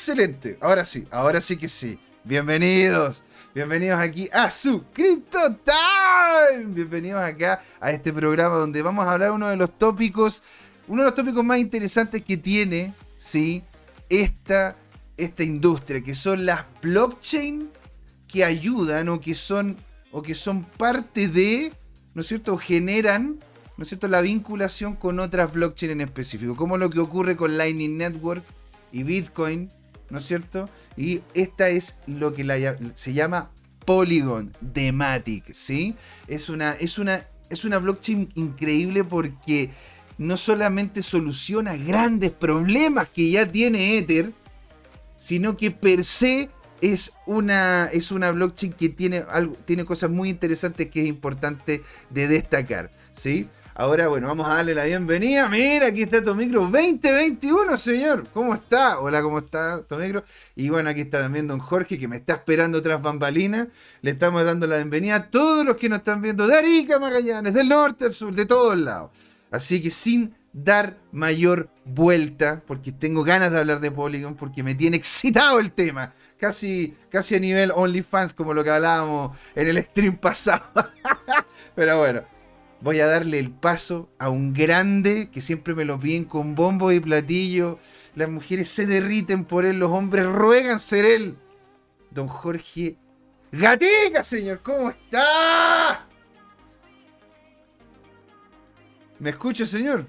Excelente. Ahora sí, ahora sí que sí. Bienvenidos. Bienvenidos aquí a su Crypto Time. Bienvenidos acá a este programa donde vamos a hablar uno de los tópicos, uno de los tópicos más interesantes que tiene, ¿sí? Esta, esta industria, que son las blockchain que ayudan o que son, o que son parte de, ¿no es cierto? generan, ¿no es cierto?, la vinculación con otras blockchain en específico, como lo que ocurre con Lightning Network y Bitcoin, ¿no es cierto? Y esta es lo que se llama Polygon de Matic, ¿sí? Es una, es, una, es una blockchain increíble porque no solamente soluciona grandes problemas que ya tiene Ether, sino que per se es una, es una blockchain que tiene, algo, tiene cosas muy interesantes que es importante de destacar, ¿sí? Ahora, bueno, vamos a darle la bienvenida. Mira, aquí está Tomicro 2021, señor. ¿Cómo está? Hola, ¿cómo está Tomicro? Y bueno, aquí está también don Jorge, que me está esperando tras bambalinas. Le estamos dando la bienvenida a todos los que nos están viendo de Arica, Magallanes, del norte al sur, de todos lados. Así que sin dar mayor vuelta, porque tengo ganas de hablar de Polygon, porque me tiene excitado el tema. Casi, casi a nivel OnlyFans, como lo que hablábamos en el stream pasado. Pero bueno, voy a darle el paso a un grande que siempre me lo piden con bombo y platillo. Las mujeres se derriten por él, los hombres ruegan ser él. Don Jorge Gatica, señor, ¿cómo está? ¿Me escucha, señor?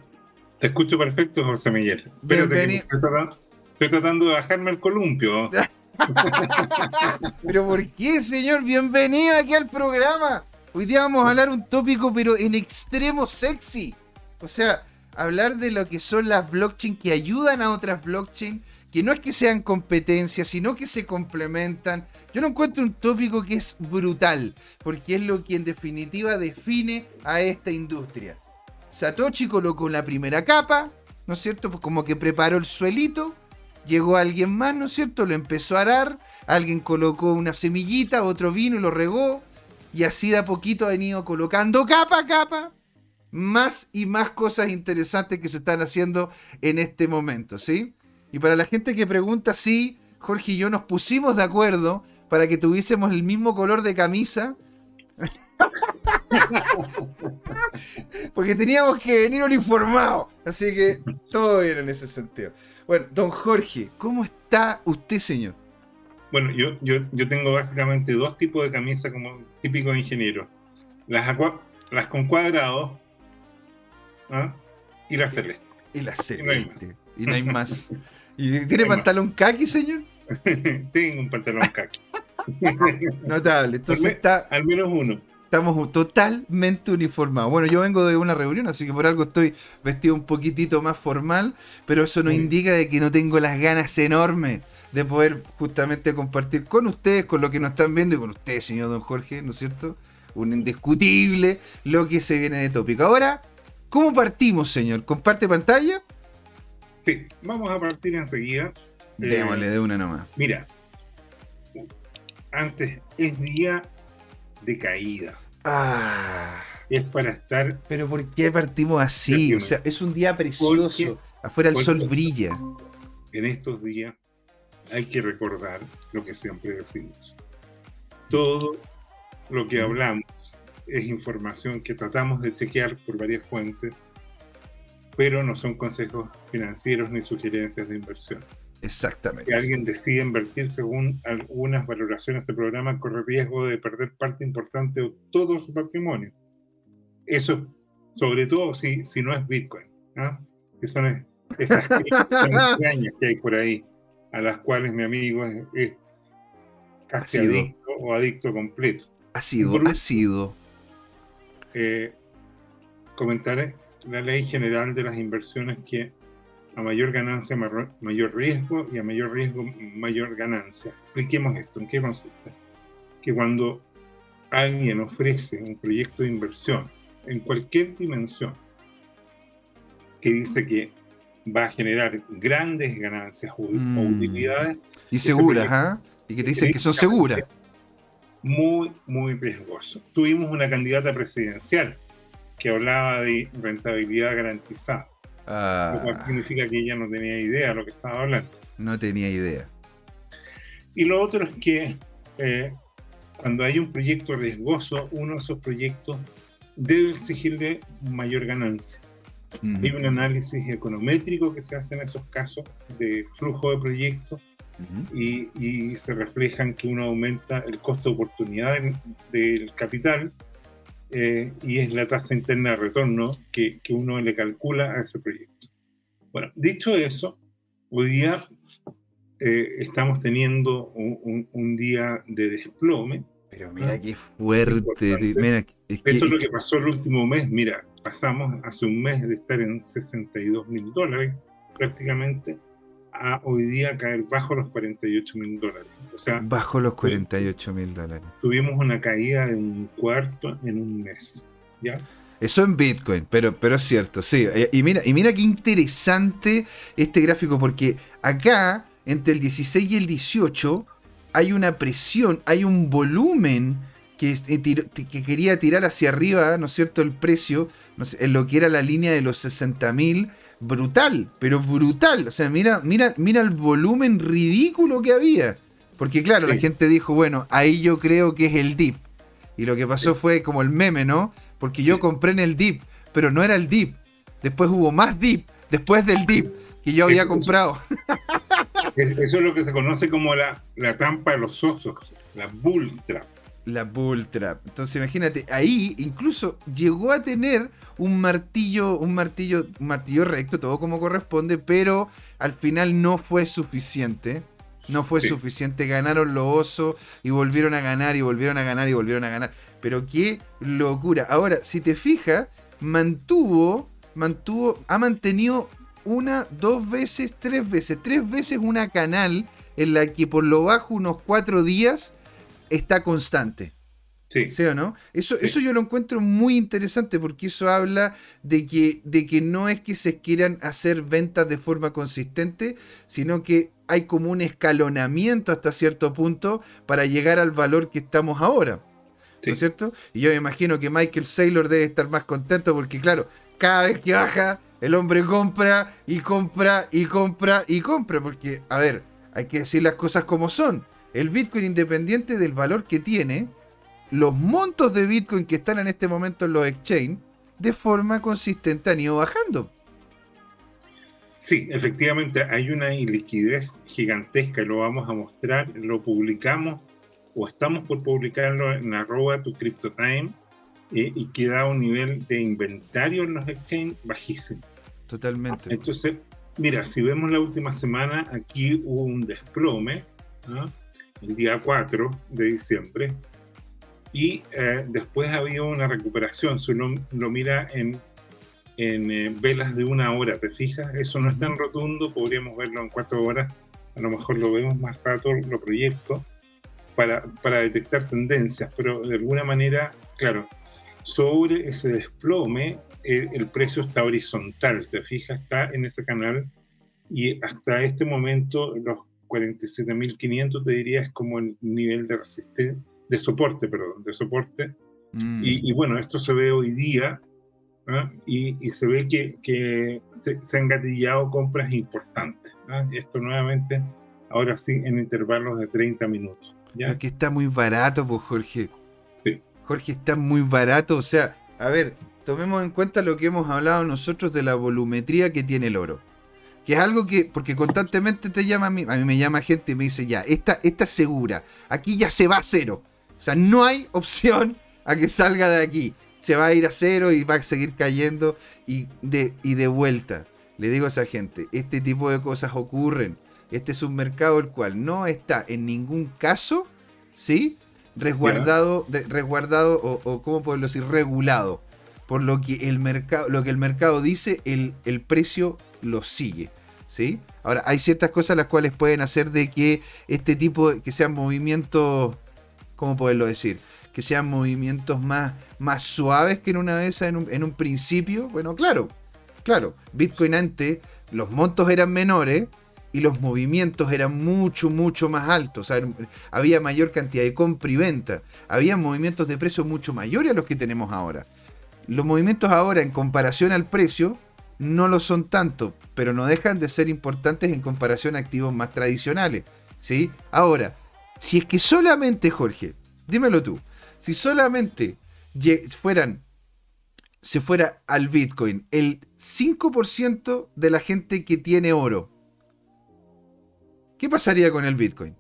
Te escucho perfecto, José Miguel. Espérate estoy, tratando, estoy tratando de bajarme el columpio. ¿Pero por qué, señor? Bienvenido aquí al programa. Hoy día vamos a hablar un tópico, pero en extremo sexy. O sea, hablar de lo que son las blockchain que ayudan a otras blockchain, que no es que sean competencias, sino que se complementan. Yo no encuentro un tópico que es brutal, porque es lo que en definitiva define a esta industria. Satoshi colocó la primera capa, ¿no es cierto? Pues como que preparó el suelito, llegó alguien más, ¿no es cierto? Lo empezó a arar, alguien colocó una semillita, otro vino y lo regó, y así de a poquito ha venido colocando capa a capa más y más cosas interesantes que se están haciendo en este momento, ¿sí? Y para la gente que pregunta, sí, Jorge y yo nos pusimos de acuerdo para que tuviésemos el mismo color de camisa. Porque teníamos que venir uniformados. Así que todo bien en ese sentido. Bueno, don Jorge, ¿cómo está usted, señor? Bueno, yo, yo, yo tengo básicamente dos tipos de camisas como típico ingeniero. Las, las con cuadrados ¿ah? y la celeste. Y la celeste. Y no hay más. ¿Y tiene pantalón kaki, señor? Tengo un pantalón kaki. Notable. Entonces está. Al menos uno. Estamos totalmente uniformados. Bueno, yo vengo de una reunión, así que por algo estoy vestido un poquitito más formal, pero eso no indica de que no tengo las ganas enormes de poder justamente compartir con ustedes, con lo que nos están viendo y con ustedes, señor Don Jorge, ¿no es cierto? Un indiscutible lo que se viene de tópico. Ahora, ¿cómo partimos, señor? ¿Comparte pantalla? Sí, vamos a partir enseguida. Démosle de una nomás. Mira, antes es día de caída. Ah. Es para estar. Pero ¿por qué partimos así? O sea, es un día precioso. Afuera el sol brilla. En estos días hay que recordar lo que siempre decimos. Todo lo que hablamos es información que tratamos de chequear por varias fuentes, pero no son consejos financieros ni sugerencias de inversión. Exactamente. Si alguien decide invertir según algunas valoraciones del programa, corre riesgo de perder parte importante de todo su patrimonio. Eso, sobre todo si, si no es Bitcoin, ¿no? si son esas extrañas que hay por ahí, a las cuales mi amigo es, casi adicto o adicto completo. Ha sido, ha sido. Eh, comentaré la ley general de las inversiones que a mayor ganancia, mayor riesgo y a mayor riesgo, mayor ganancia. Expliquemos esto, ¿en qué consiste? Que cuando alguien ofrece un proyecto de inversión en cualquier dimensión que dice que va a generar grandes ganancias o, mm. utilidades. Y seguras, ¿ah? Y que te dicen que son seguras. Muy, muy riesgoso. Tuvimos una candidata presidencial que hablaba de rentabilidad garantizada. Lo cual ah. significa que ella no tenía idea de lo que estaba hablando. No tenía idea. Y lo otro es que eh, cuando hay un proyecto riesgoso, uno de esos proyectos debe exigirle mayor ganancia. Hay un análisis econométrico que se hace en esos casos de flujo de proyectos y, se refleja en que uno aumenta el costo de oportunidad del capital eh, y es la tasa interna de retorno que, que, uno le calcula a ese proyecto. Bueno, dicho eso, hoy día eh, estamos teniendo un, un, día de desplome. Pero mira qué fuerte. Mira, es Esto es lo que pasó el último mes. Mira, pasamos hace un mes de estar en 62 mil dólares prácticamente a hoy día caer bajo los 48 mil dólares. O sea, bajo los 48 mil dólares. Tuvimos una caída de un cuarto en un mes. ¿ya? Eso en Bitcoin, pero, pero es cierto, sí. Eh, y mira, y mira qué interesante este gráfico, porque acá, entre el 16 y el 18, hay una presión, hay un volumen que, eh, que quería tirar hacia arriba, ¿no es cierto?, el precio, en lo que era la línea de los 60 mil brutal, pero brutal. O sea, mira, mira, mira el volumen ridículo que había. Porque claro, la gente dijo, bueno, ahí yo creo que es el dip. Y lo que pasó fue como el meme, ¿no? Porque yo compré en el dip, pero no era el dip. Después hubo más dip, después del dip, que yo había comprado. Eso es lo que se conoce como la, la trampa de los osos, la bull trap. La bull trap. Entonces imagínate, ahí incluso llegó a tener un martillo, un martillo, un martillo recto, todo como corresponde, pero al final no fue suficiente. No fue suficiente, ganaron los osos y volvieron a ganar y volvieron a ganar y volvieron a ganar. Pero qué locura. Ahora, si te fijas, mantuvo, mantuvo, ha mantenido una, dos veces, tres veces, tres veces una canal en la que por lo bajo unos cuatro días está constante. Sí. o no? Eso, eso yo lo encuentro muy interesante porque eso habla de que, de que no es que se quieran hacer ventas de forma consistente, sino que hay como un escalonamiento hasta cierto punto para llegar al valor que estamos ahora. ¿No es cierto? Y yo me imagino que Michael Saylor debe estar más contento porque, claro, cada vez que baja, el hombre compra y compra y compra y compra. Porque, a ver, hay que decir las cosas como son. El Bitcoin, independiente del valor que tiene, los montos de Bitcoin que están en este momento en los exchange, de forma consistente han ido bajando. Sí, efectivamente hay una iliquidez gigantesca, lo vamos a mostrar, lo publicamos o estamos por publicarlo en arroba tu CryptoTime eh, y queda un nivel de inventario en los exchange bajísimo. Totalmente. Entonces, mira, si vemos la última semana, aquí hubo un desplome, el día 4 de diciembre, y eh, después ha habido una recuperación. Si uno lo mira en, en eh, velas de una hora, ¿te fijas? Eso no es tan rotundo, podríamos verlo en cuatro horas, a lo mejor lo vemos más rato, lo proyecto, para, para detectar tendencias, pero de alguna manera, claro, sobre ese desplome, el, el precio está horizontal, ¿te fijas? Está en ese canal y hasta este momento los 47.500 te diría es como el nivel de resistencia de soporte, perdón, de soporte. Mm. Y, bueno, esto se ve hoy día ¿ah? y, se ve que, que se, han gatillado compras importantes. ¿ah? Esto nuevamente, ahora sí, en intervalos de 30 minutos. ¿ya? que está muy barato, pues Jorge. Sí. Jorge, está muy barato. O sea, a ver, tomemos en cuenta lo que hemos hablado nosotros de la volumetría que tiene el oro. Que es algo que, porque constantemente te llama a mí, a mí me llama gente y me dice, ya, esta, esta es segura, aquí ya se va a cero. O sea, no hay opción a que salga de aquí. Se va a ir a cero y va a seguir cayendo y de, y de vuelta. Le digo a esa gente, este tipo de cosas ocurren. Este es un mercado el cual no está en ningún caso, ¿sí? Resguardado, resguardado o, o, ¿cómo puedo decir? Regulado. Por lo que el mercado, lo que el mercado dice, el, precio lo sigue. ¿Sí? Ahora, hay ciertas cosas las cuales pueden hacer de que este tipo, que sean movimientos ¿cómo poderlo decir? Que sean movimientos más, más suaves que en una vez en un, principio. Bueno, claro, claro, Bitcoin antes los montos eran menores y los movimientos eran mucho, mucho más altos. Había mayor cantidad de compra y venta. Había movimientos de precio mucho mayores a los que tenemos ahora. Los movimientos ahora en comparación al precio no lo son tanto, pero no dejan de ser importantes en comparación a activos más tradicionales. ¿sí? Ahora, si es que solamente, Jorge, dímelo tú, si solamente fueran, se fuera al Bitcoin el 5% de la gente que tiene oro, ¿qué pasaría con el Bitcoin?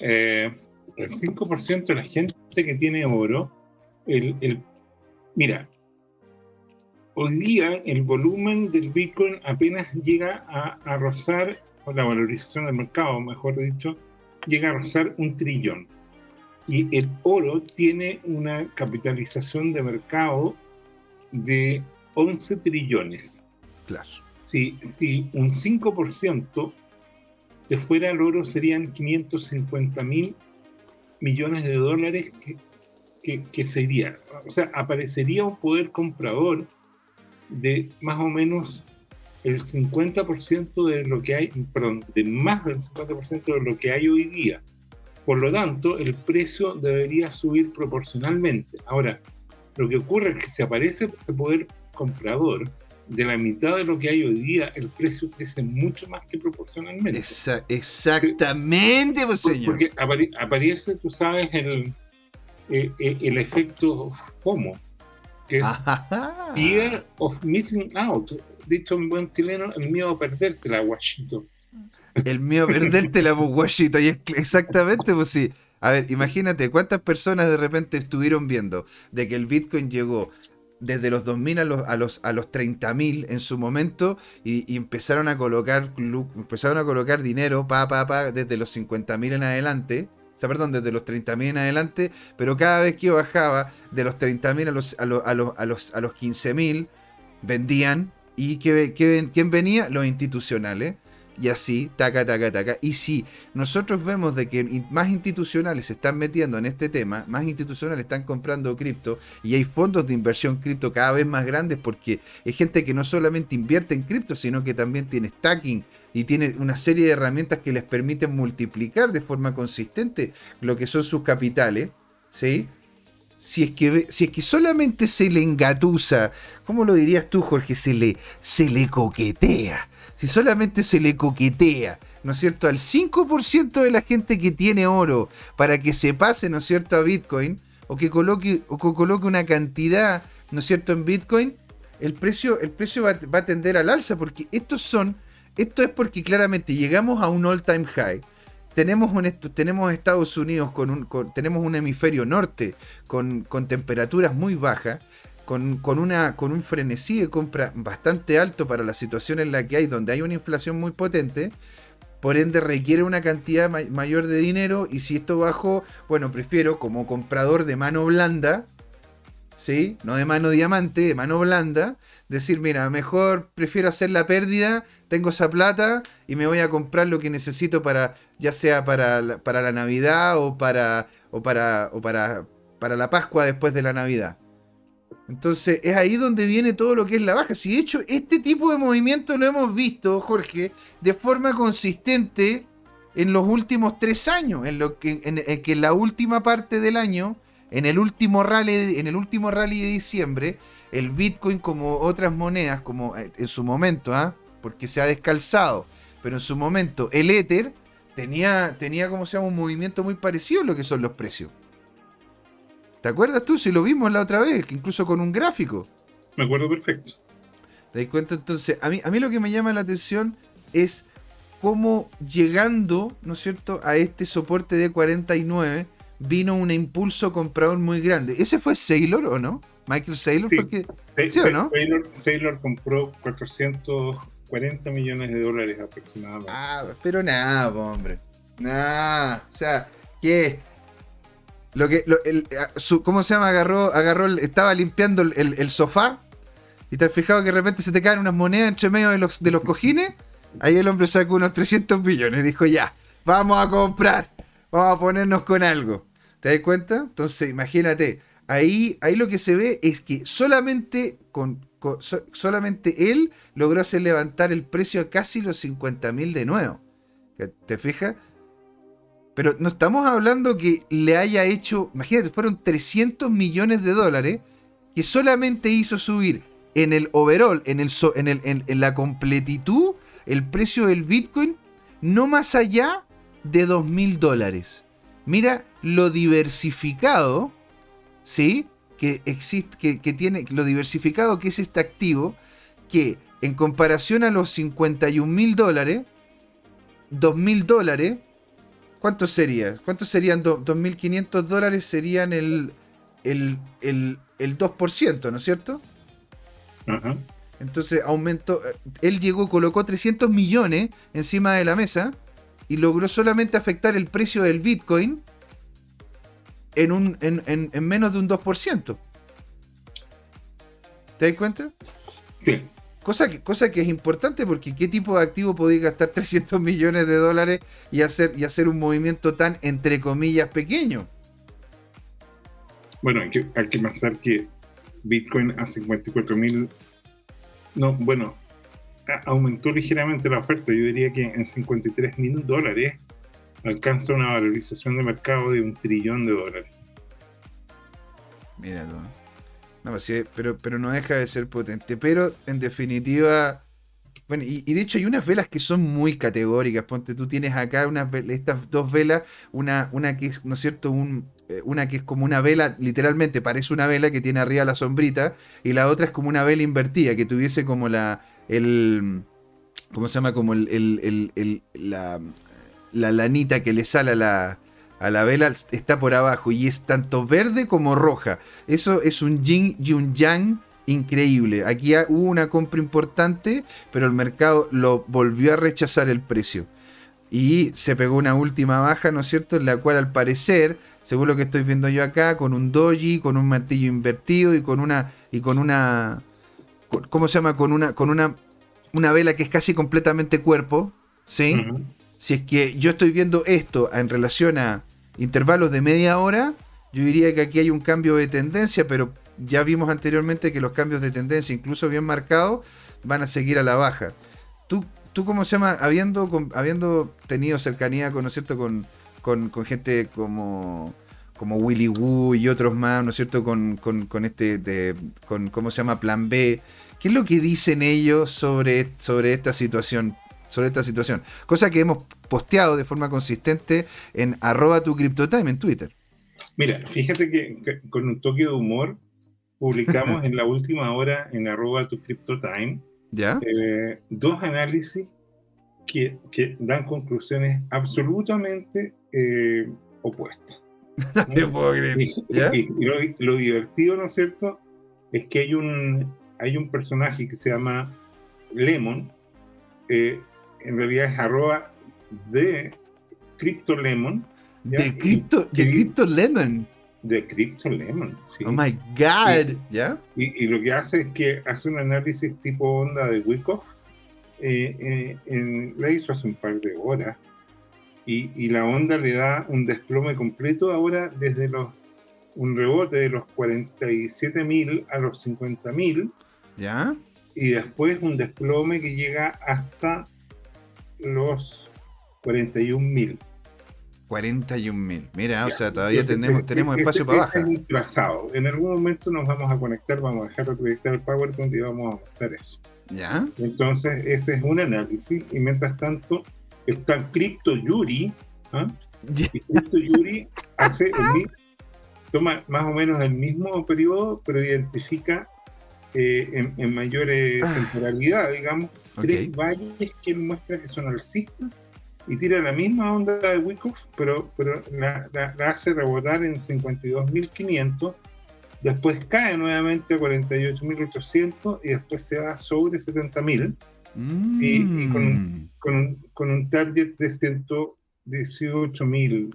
Eh, el 5% de la gente que tiene oro, el, mira, hoy día el volumen del Bitcoin apenas llega a, a rozar, o la valorización del mercado, mejor dicho, llega a rozar un trillón. Y el oro tiene una capitalización de mercado de 11 trillones. Claro. Si, si un 5% de fuera el oro serían 550 mil millones de dólares que, que, sería, o sea, aparecería un poder comprador de más o menos el 50% de lo que hay, perdón, de más del 50% de lo que hay hoy día. Por lo tanto, el precio debería subir proporcionalmente. Ahora, lo que ocurre es que si aparece el poder comprador, de la mitad de lo que hay hoy día, el precio crece mucho más que proporcionalmente. exactamente, pues, señor. Porque aparece, tú sabes, el, eh, eh, el, efecto FOMO, que es Fear of Missing Out. Dicho en buen chileno, el miedo a perderte la guachito. El miedo a perderte la guachito. Y exactamente, pues sí. A ver, imagínate cuántas personas de repente estuvieron viendo de que el Bitcoin llegó desde los 2000 a los, a los, a los 30.000 en su momento y, empezaron a colocar empezaron a colocar dinero pa, pa, pa, desde los 50.000 en adelante. Sea, perdón, desde los 30.000 en adelante, pero cada vez que bajaba de los 30.000 a los, a, los, a, los, a, los, a los 15.000, vendían. ¿Y que, quién venía? Los institucionales y así, taca, taca, taca. Y si nosotros vemos de que más institucionales se están metiendo en este tema, más institucionales están comprando cripto y hay fondos de inversión cripto cada vez más grandes porque hay gente que no solamente invierte en cripto, sino que también tiene stacking y tiene una serie de herramientas que les permiten multiplicar de forma consistente lo que son sus capitales, ¿sí? Si es, que, si es que solamente se le engatusa, ¿cómo lo dirías tú, Jorge? Se le, se le coquetea si solamente se le coquetea, ¿no es cierto?, al 5% de la gente que tiene oro para que se pase, ¿no es cierto?, a Bitcoin, o que coloque, o que coloque una cantidad, ¿no es cierto?, en Bitcoin, el precio, el precio va, a tender al alza, porque estos son, esto es porque claramente llegamos a un all-time high. Tenemos, un, tenemos Estados Unidos con un, tenemos un hemisferio norte con, con temperaturas muy bajas con, una, con un frenesí de compra bastante alto para la situación en la que hay, donde hay una inflación muy potente, por ende requiere una cantidad mayor de dinero y si esto bajó, bueno, prefiero como comprador de mano blanda, ¿sí? No de mano diamante, de mano blanda, decir, mira, mejor prefiero hacer la pérdida, tengo esa plata y me voy a comprar lo que necesito para, ya sea para la, para la Navidad o para, o para, o para, para la Pascua después de la Navidad. Entonces es ahí donde viene todo lo que es la baja. Si de hecho este tipo de movimiento lo hemos visto, Jorge, de forma consistente en los últimos tres años, en lo que en, que la última parte del año, en el último rally, en el último rally de diciembre, el Bitcoin como otras monedas, como eh, en su momento, ¿ah? porque se ha descalzado, pero en su momento el Ether tenía, tenía como se llama un movimiento muy parecido a lo que son los precios. ¿Te acuerdas tú? Si lo vimos la otra vez, incluso con un gráfico. Me acuerdo perfecto. ¿Te das cuenta? Entonces, a mí, a mí lo que me llama la atención es cómo llegando, ¿no es cierto?, a este soporte de 49 vino un impulso comprador muy grande. ¿Ese fue Sailor o no? Michael Saylor, sí. porque... ¿Sí o no? Sailor, compró 440 millones de dólares aproximadamente. Ah, pero nada, hombre. Nada. O sea, ¿qué? Lo que, el, ¿Cómo se llama? Agarró, agarró estaba limpiando el, sofá y te has fijado que de repente se te caen unas monedas entre medio de los, de los cojines. Ahí el hombre sacó unos 300 millones. Dijo, ya, vamos a comprar. Vamos a ponernos con algo. ¿Te das cuenta? Entonces, imagínate. Ahí, ahí lo que se ve es que solamente, con, solamente él logró hacer levantar el precio a casi los 50 mil de nuevo. ¿Te fijas? Pero no estamos hablando que le haya hecho, imagínate, fueron 300 millones de dólares que solamente hizo subir en el overall, en, el, en, el, en, la completitud, el precio del Bitcoin, no más allá de 2.000 dólares. Mira lo diversificado, ¿sí? Que existe, que, que tiene, lo diversificado que es este activo, que en comparación a los 51 mil dólares, 2 mil dólares, ¿cuánto sería? ¿Cuántos serían 2.500 dólares? Serían el, el, el, el 2%, ¿no es cierto? Entonces aumentó, él llegó, colocó 300 millones encima de la mesa y logró solamente afectar el precio del Bitcoin en, un, en, en, en menos de un 2%. ¿Te das cuenta? Sí. Cosa que, cosa que es importante porque qué tipo de activo podéis gastar 300 millones de dólares y hacer, y hacer un movimiento tan, entre comillas, pequeño. Bueno, hay que, hay que pensar que Bitcoin a 54 mil, no, bueno, aumentó ligeramente la oferta. Yo diría que en 53 mil dólares alcanza una valorización de mercado de un trillón de dólares. Mira, no, sí, pero, pero no deja de ser potente. Pero en definitiva. Bueno, y, de hecho hay unas velas que son muy categóricas. Ponte, tú tienes acá unas estas dos velas, una, una que es, ¿no es cierto? Eh, una que es como una vela, literalmente parece una vela que tiene arriba la sombrita, y la otra es como una vela invertida, que tuviese como la. el. ¿Cómo se llama? Como el, el la, la lanita que le sale a la, a la vela está por abajo y es tanto verde como roja. Eso es un yin y un yang increíble. Aquí hubo una compra importante, pero el mercado lo volvió a rechazar el precio. Y se pegó una última baja, ¿no es cierto? En la cual al parecer, según lo que estoy viendo yo acá, con un doji, con un martillo invertido y con una. y con una. ¿Cómo se llama? Con una. con una. una vela que es casi completamente cuerpo. ¿Sí? si es que yo estoy viendo esto en relación a intervalos de media hora, yo diría que aquí hay un cambio de tendencia, pero ya vimos anteriormente que los cambios de tendencia, incluso bien marcados, van a seguir a la baja. ¿Tú, tú cómo se llama? Habiendo, habiendo tenido cercanía con, ¿no es cierto? Con, con, gente como, como Willy Woo y otros más, ¿no es cierto? Con, con, este, con, ¿cómo se llama? Plan B. ¿Qué es lo que dicen ellos sobre, sobre esta situación? sobre esta situación. Cosa que hemos posteado de forma consistente en arroba tu CryptoTime en Twitter. Mira, fíjate que, con un toque de humor publicamos en la última hora en arroba tu CryptoTime ¿Ya? Eh, dos análisis que, que, dan conclusiones absolutamente eh, opuestas. puedo creer. Y, lo, divertido, ¿no es cierto? Es que hay un, hay un personaje que se llama Lemon, eh, en realidad es arroba de CryptoLemon. De Crypto, de Crypto Lemon. De Crypto Lemon, sí. Oh my God, ¿ya? Y, lo que hace es que hace un análisis tipo onda de Wyckoff. Eh, eh, la hizo hace un par de horas. Y, y, la onda le da un desplome completo ahora desde los un rebote de los 47.000 a los 50.000. ¿Ya? Y después un desplome que llega hasta los 41 mil. 41 mil. Mira, o sea, todavía tenemos, tenemos espacio para bajar. Es un trazado. En algún momento nos vamos a conectar, vamos a dejar de proyectar el PowerPoint y vamos a mostrar eso. ¿Ya? Entonces, ese es un análisis. Y mientras tanto, está Crypto Yuri. ¿ah? Y Crypto Yuri hace el toma más o menos el mismo periodo, pero identifica eh, en, mayor ah. temporalidad, digamos, tres valles que muestra que son alcistas y tira la misma onda de Wyckoff, pero, pero la, hace rebotar en 52.500, después cae nuevamente a 48.800 y después se va sobre 70.000 y, con, con, con, un target de 118.000.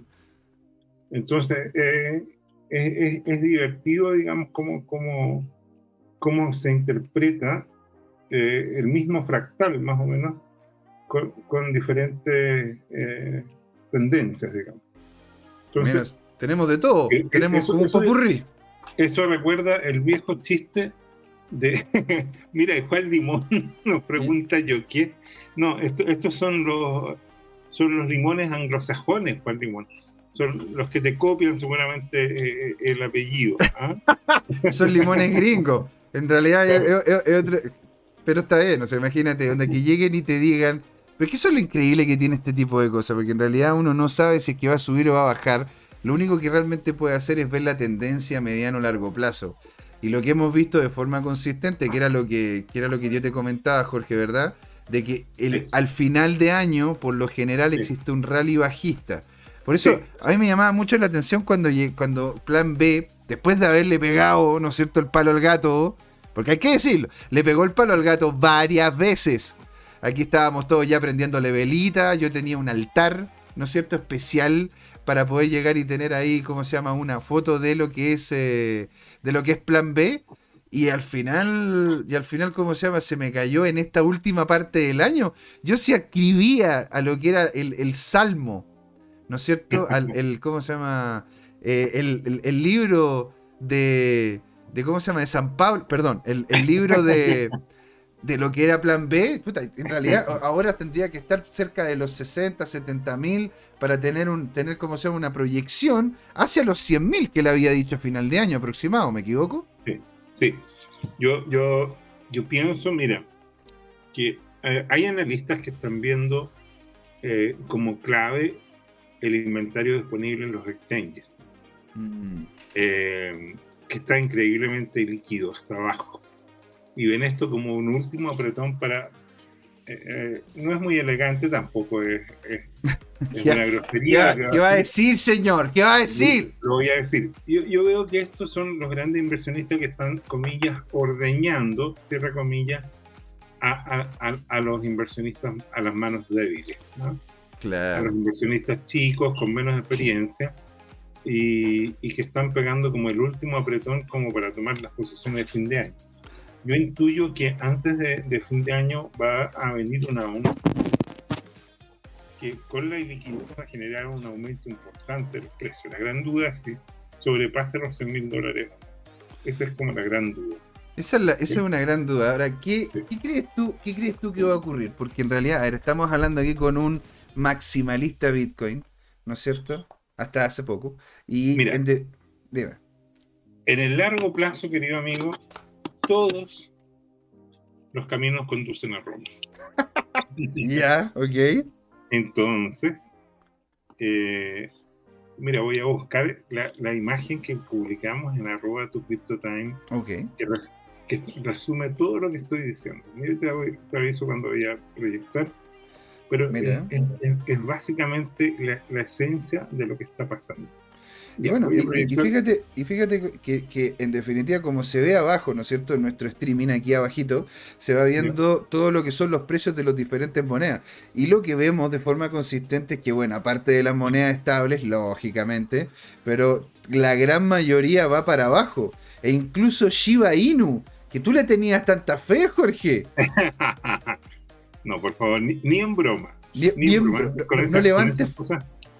Entonces, eh, es, es, divertido, digamos, como, como, cómo se interpreta eh, el mismo fractal, más o menos, con, diferentes eh, tendencias, digamos. Entonces, tenemos de todo, eh, tenemos un popurrí. Eso recuerda el viejo chiste de, mira, Juan Limón nos pregunta yo, ¿qué? No, estos son los, son los limones anglosajones, Juan Limón son los que te copian seguramente el apellido. ¿ah? son limones gringos. En realidad es, otro, pero está bien, o sea, imagínate, donde que lleguen y te digan, Pero es que eso es lo increíble que tiene este tipo de cosas, porque en realidad uno no sabe si es que va a subir o va a bajar. Lo único que realmente puede hacer es ver la tendencia a mediano o largo plazo. Y lo que hemos visto de forma consistente, que era lo que, era lo que yo te comentaba, Jorge, ¿verdad? De que el, al final de año, por lo general, existe un rally bajista. Por eso, a mí me llamaba mucho la atención cuando, cuando Plan B, después de haberle pegado, ¿no es cierto?, el palo al gato, porque hay que decirlo, le pegó el palo al gato varias veces. Aquí estábamos todos ya prendiéndole velita, yo tenía un altar, ¿no es cierto?, especial para poder llegar y tener ahí, ¿cómo se llama?, una foto de lo que es, eh, de lo que es Plan B. Y al final, y al final, ¿cómo se llama? Se me cayó en esta última parte del año. Yo sí escribía a lo que era el, Salmo, ¿no es cierto? Al, el, ¿cómo se llama? Eh, el, libro de, de, ¿cómo se llama? De San Pablo, perdón, el, libro de, de lo que era Plan B, en realidad ahora tendría que estar cerca de los 60, 70 mil para tener, un, tener como se llama, una proyección hacia los 100 mil que le había dicho a final de año aproximado, ¿me equivoco? Sí, sí. Yo, yo, yo pienso, mira, que eh, hay analistas que están viendo eh, como clave el inventario disponible en los exchanges, mm. eh, que está increíblemente líquido hasta abajo y ven esto como un último apretón para... Eh, eh, no es muy elegante, tampoco es, una grosería. ¿Qué, va a decir, señor? ¿Qué va a decir? Lo, voy a decir. Yo, veo que estos son los grandes inversionistas que están, comillas, ordeñando, cierra comillas, a, a, los inversionistas a las manos débiles. Claro. A los inversionistas chicos con menos experiencia. Y, y, que están pegando como el último apretón como para tomar las posiciones de fin de año yo intuyo que antes de, fin de año va a venir una onda que con la liquidez va a generar un aumento importante del precio. La gran duda es si sobrepase los 100 mil dólares. Esa es como la gran duda. Esa es, esa es una gran duda. Ahora, ¿qué, ¿qué, crees tú, ¿qué crees tú que va a ocurrir? Porque en realidad, estamos hablando aquí con un maximalista Bitcoin, ¿no es cierto? Hasta hace poco. Y Mira, en, en el largo plazo, querido amigo, todos los caminos conducen a Roma. Ya, ok. Entonces, eh, mira, voy a buscar la, imagen que publicamos en arroba tu time okay. que, resume todo lo que estoy diciendo. Mira, te, te aviso cuando voy a proyectar. Pero es, básicamente la esencia de lo que está pasando. Y bueno, y, fíjate, y fíjate que, en definitiva, como se ve abajo, ¿no es cierto? En nuestro streaming aquí abajito, se va viendo todo lo que son los precios de las diferentes monedas. Y lo que vemos de forma consistente es que, bueno, aparte de las monedas estables, lógicamente, pero la gran mayoría va para abajo. E incluso Shiba Inu, que tú le tenías tanta fe, Jorge. no, por favor, ni, en broma. Ni, en broma. no, levantes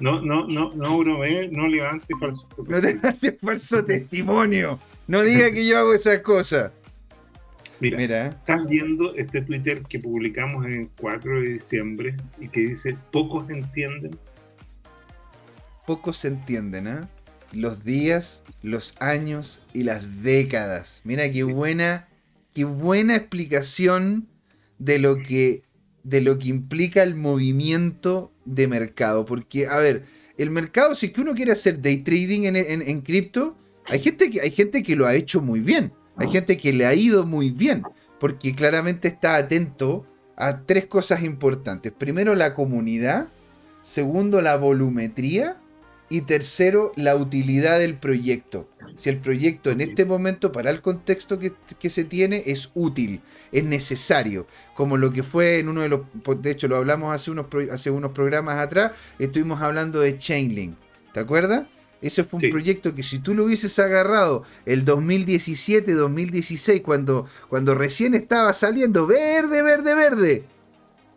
no, no, no, no bromee, no levante falso No levante falso testimonio. No diga que yo hago esas cosas. Mira, Mira, estás viendo este Twitter que publicamos en 4 de diciembre y que dice, pocos entienden. Pocos se entienden, ¿eh? Los días, los años y las décadas. Mira qué buena, qué buena explicación de lo que de lo que implica el movimiento de mercado. Porque, a ver, el mercado, si es que uno quiere hacer day trading en, en, cripto, hay gente, que, hay gente que lo ha hecho muy bien. Hay gente que le ha ido muy bien. Porque claramente está atento a tres cosas importantes. Primero, la comunidad. Segundo, la volumetría. Y tercero, la utilidad del proyecto. Si el proyecto en este momento, para el contexto que, que se tiene, es útil es necesario. Como lo que fue en uno de los. De hecho, lo hablamos hace unos, hace unos programas atrás. Estuvimos hablando de Chainlink. ¿Te acuerdas? Ese fue un proyecto que si tú lo hubieses agarrado el 2017, 2016, cuando, cuando recién estaba saliendo verde, verde, verde,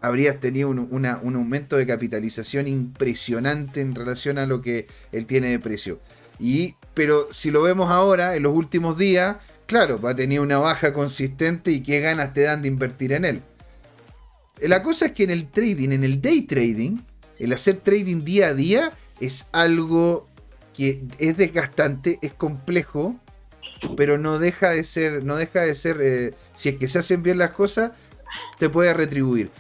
habrías tenido un, un, aumento de capitalización impresionante en relación a lo que él tiene de precio. Y, pero si lo vemos ahora, en los últimos días, claro, va a tener una baja consistente y qué ganas te dan de invertir en él. La cosa es que en el trading, en el day trading, el hacer trading día a día es algo que es desgastante, es complejo, pero no deja de ser, no deja de ser, eh, si es que se hacen bien las cosas, te puede retribuir.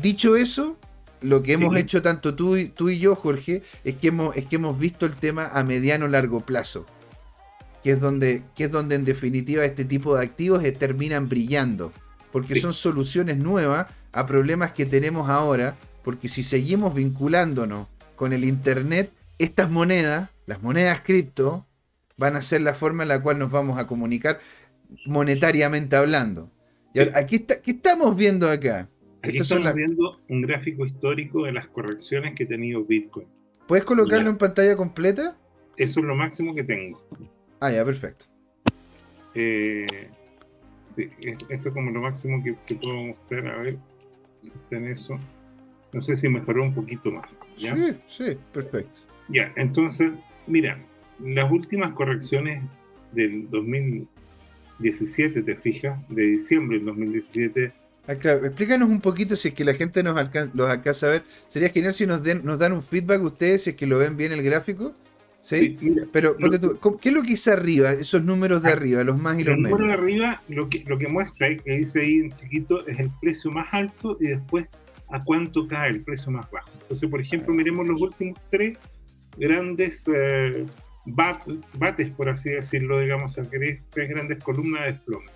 Dicho eso, lo que hemos hecho tanto tú y, tú y yo, Jorge, es que, hemos, es que hemos visto el tema a mediano largo plazo. Que es, donde, que es donde en definitiva este tipo de activos terminan brillando. Porque son soluciones nuevas a problemas que tenemos ahora. Porque si seguimos vinculándonos con el Internet, estas monedas, las monedas cripto, van a ser la forma en la cual nos vamos a comunicar monetariamente hablando. Y aquí está, ¿qué estamos viendo acá? Aquí estamos viendo un gráfico histórico de las correcciones que ha tenido Bitcoin. ¿Puedes colocarlo en pantalla completa? Eso es lo máximo que tengo. Ah, ya, perfecto. Eh, sí, esto es como lo máximo que, puedo mostrar. A ver si está en eso. No sé si mejoró un poquito más. Sí, sí, perfecto. Ya, entonces, mira, las últimas correcciones del 2017, te fijas, de diciembre del 2017 Ah, explícanos un poquito si es que la gente nos los alcanza a ver. Sería genial si nos, den, nos dan un feedback ustedes, si es que lo ven bien el gráfico. Sí, pero ¿qué es lo que dice arriba, esos números de ah, arriba, los más y los menos? Los números de arriba, lo que, lo que muestra, que dice ahí en chiquito, es el precio más alto y después a cuánto cae el precio más bajo. Entonces, por ejemplo, ah. miremos los últimos tres grandes eh, bates, por así decirlo, digamos, tres grandes columnas de desplome.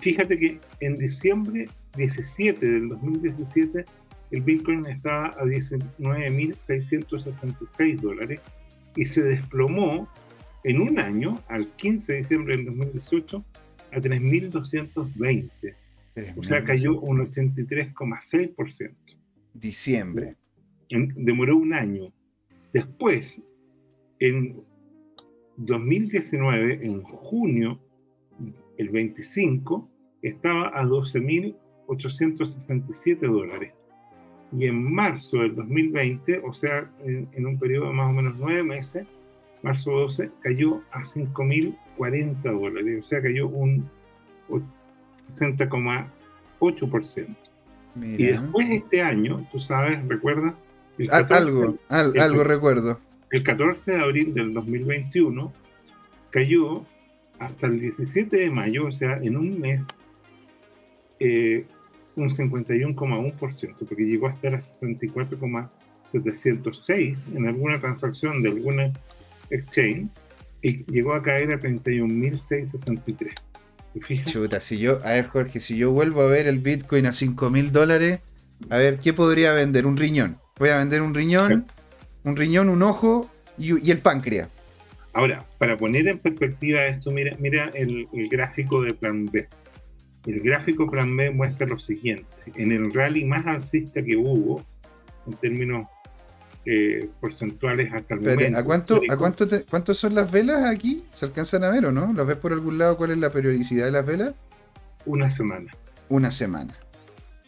Fíjate que en diciembre 17 del 2017 el Bitcoin estaba a 19.666 dólares y se desplomó en un año, al 15 de diciembre del 2018, a 3.220. O sea, cayó un 83,6%. Diciembre. demoró un año. Después, en 2019, en junio, el 25, estaba a 12.000 867 dólares. Y en marzo del 2020, o sea, en, un periodo de más o menos nueve meses, marzo 12, cayó a 5.040 dólares, o sea, cayó un 60,8%. Y después de este año, tú sabes, recuerda algo, algo recuerdo. El 14 de abril del 2021 cayó hasta el 17 de mayo, o sea, en un mes, eh, un 51,1%, porque llegó a estar a 64,706 en alguna transacción de alguna exchange y llegó a caer a 31.663. Chuta, si yo, a ver Jorge, si yo vuelvo a ver el Bitcoin a 5.000 dólares, a ver, ¿qué podría vender? Un riñón. Voy a vender un riñón, un riñón, un ojo y, el páncreas. Ahora, para poner en perspectiva esto, mira, mira el, el gráfico de plan B. El gráfico plan B muestra lo siguiente. En el rally más alcista que hubo, en términos eh, porcentuales hasta el momento. ¿A cuánto, ¿a cuánto cuántos son las velas aquí? ¿Se alcanzan a ver o no? ¿Las ves por algún lado cuál es la periodicidad de las velas? Una semana. Una semana.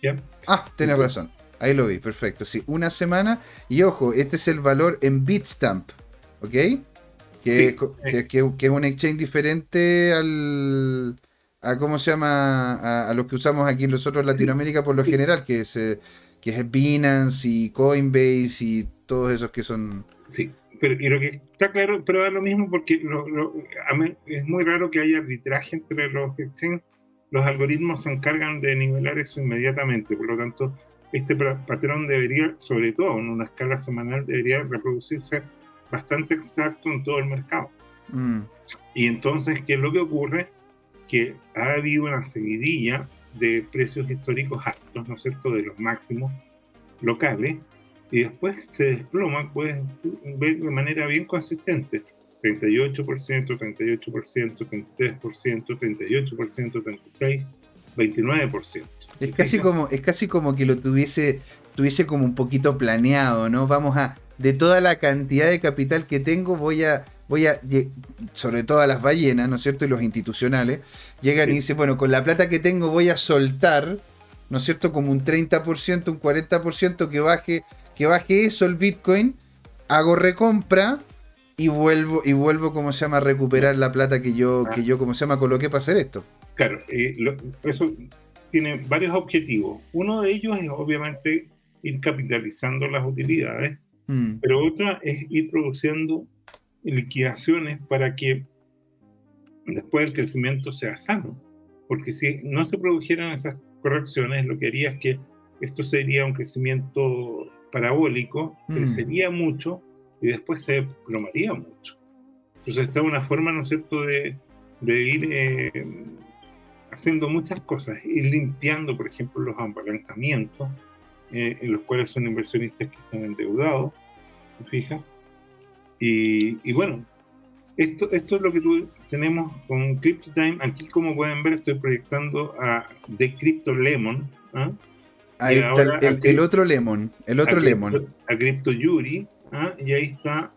¿Ya? Ah, tienes razón. Ahí lo vi, perfecto. Sí, una semana. Y ojo, este es el valor en Bitstamp. ¿Ok? Que, que es un exchange diferente al, a cómo se llama a, los que usamos aquí nosotros en Latinoamérica por lo general, que es, eh, que es Binance y Coinbase y todos esos que son. Sí, pero y lo que está claro, pero es lo mismo porque es muy raro que haya arbitraje entre los exchanges. Los algoritmos se encargan de nivelar eso inmediatamente, por lo tanto, este patrón debería, sobre todo en una escala semanal, debería reproducirse bastante exacto en todo el mercado. Mm. Y entonces, ¿qué es lo que ocurre? Que ha habido una seguidilla de precios históricos altos, ¿no es cierto?, de los máximos locales, y después se desploma, puedes ver de manera bien consistente, 38%, 38%, 33%, 38%, 36%, 29%. Es casi como, es casi como que lo tuviese, tuviese como un poquito planeado, ¿no? Vamos a, de toda la cantidad de capital que tengo, voy a voy a, sobre todo a las ballenas, ¿no es cierto? Y los institucionales, llegan y dicen, bueno, con la plata que tengo voy a soltar, ¿no es cierto? Como un 30%, un 40% que baje, que baje eso el Bitcoin, hago recompra y vuelvo, y vuelvo, como se llama, a recuperar la plata que yo, que yo, como se llama, coloqué para hacer esto. Claro, eh, eso tiene varios objetivos. Uno de ellos es obviamente ir capitalizando las utilidades, mm. pero otra es ir produciendo liquidaciones para que después el crecimiento sea sano. Porque si no se produjeran esas correcciones, lo que haría es que esto sería un crecimiento parabólico, Mm. crecería mucho y después se desplomaría mucho. Entonces esta es una forma, ¿no es cierto?, de, de ir eh, haciendo muchas cosas, ir limpiando, por ejemplo, los apalancamientos, eh, en los cuales son inversionistas que están endeudados, ¿te fijas? Y, y bueno, esto, esto es lo que tú, tenemos con CryptoTime. Aquí, como pueden ver, estoy proyectando a The Crypto Lemon. ¿ah? Ahí está el, el- aquí- el otro lemon. El otro a lemon. Crypto- A Crypto Yuri. ¿ah? Y ahí está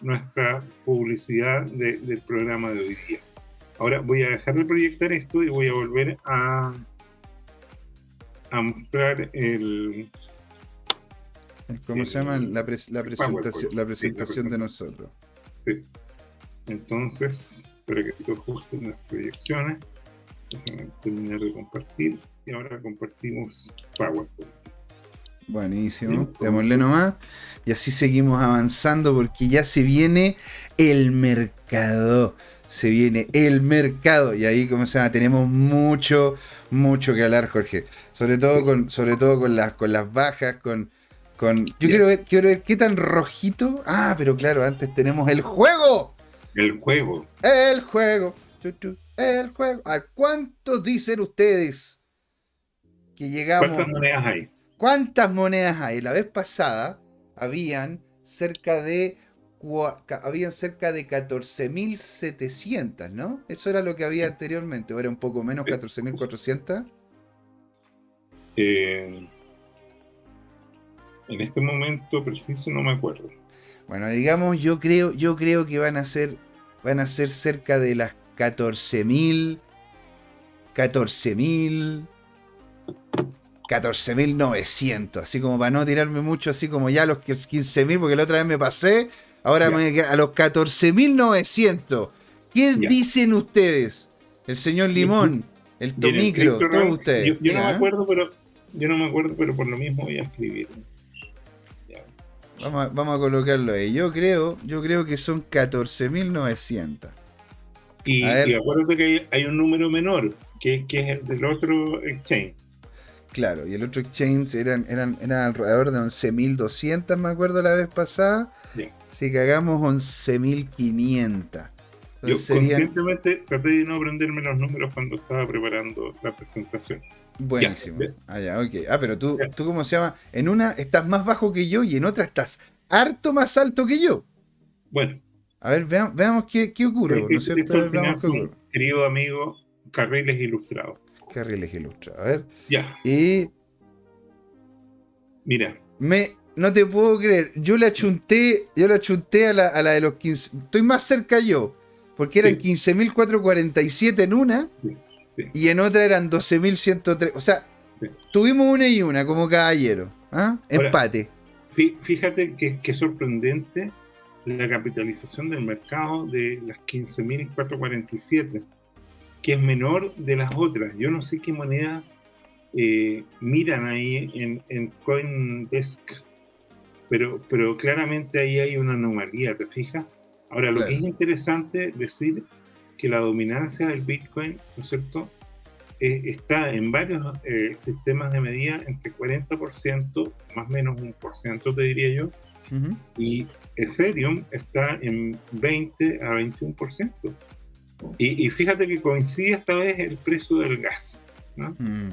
nuestra publicidad de- del programa de hoy día. Ahora voy a dejar de proyectar esto y voy a volver a, a mostrar el, ¿Cómo se llama? La, pres- la presentación, la Sí, presentación la de nosotros. Sí. Entonces, espero que te ajusten las proyecciones. Déjame terminar de compartir. Y ahora compartimos PowerPoint. Buenísimo. Démosle nomás. Y así seguimos avanzando porque ya se viene el mercado. Se viene el mercado. Y ahí, como se llama, tenemos mucho, mucho que hablar, Jorge. Sobre todo con, sobre todo con las, con las bajas, con. Con... Yo quiero ver, quiero ver qué tan rojito. Ah, pero claro, antes tenemos el juego. El juego. El juego. El juego. ¿A cuántos dicen ustedes que llegamos? ¿Cuántas monedas hay? ¿Cuántas monedas hay? La vez pasada habían cerca de habían cerca de 14.700, ¿no? Eso era lo que había anteriormente, o era un poco menos, Sí. 14.400. Eh, en este momento preciso no me acuerdo. Bueno, digamos, yo creo, yo creo que van a ser, van a ser cerca de las 14.000, 14.000, 14.900, así como para no tirarme mucho, así como ya a los 15.000, porque la otra vez me pasé, ahora me a los 14.900. ¿Qué Ya. dicen ustedes? El señor Limón, el Tomicro, todos ustedes. Yo, yo no me acuerdo, pero yo no me acuerdo, pero por lo mismo voy a escribir. Vamos a, vamos a colocarlo ahí. Yo creo, yo creo que son 14.900. Y, y acuérdate que hay, hay un número menor, que, que es el del otro exchange. Claro, y el otro exchange eran, eran, eran alrededor de 11.200, me acuerdo la vez pasada. Si cagamos 11.500. Yo serían conscientemente traté de no aprenderme los números cuando estaba preparando la presentación. Buenísimo. Ah, ya, ok. Ah, pero tú, tú, ¿cómo se llama? En una estás más bajo que yo y en otra estás harto más alto que yo. Bueno, A ver, veamos, veamos qué, qué ocurre, ¿no es cierto? Ver, veamos qué ocurre. querido amigo, carriles ilustrados. Carriles ilustra. A ver. Ya, Y mira, Me, no te puedo creer. Yo la chunté, yo la chunté a la, a la de los 15. Estoy más cerca yo. Porque eran Sí. 15.447 en una sí. Y en otra eran 12.103. O sea, Sí. tuvimos una y una como caballero. ¿ah? Empate. Fí- Fíjate que, que sorprendente la capitalización del mercado de las 15.447, que es menor de las otras. Yo no sé qué moneda eh, miran ahí en, en CoinDesk, pero, pero claramente ahí hay una anomalía, ¿te fijas? Ahora, lo Claro. que es interesante decir que la dominancia del Bitcoin, ¿no es cierto? Eh, está en varios eh, sistemas de medida entre 40%, más o menos un por ciento, te diría yo, y Ethereum está en 20 a 21%. Y, y fíjate que coincide esta vez el precio del gas, ¿no? Mm.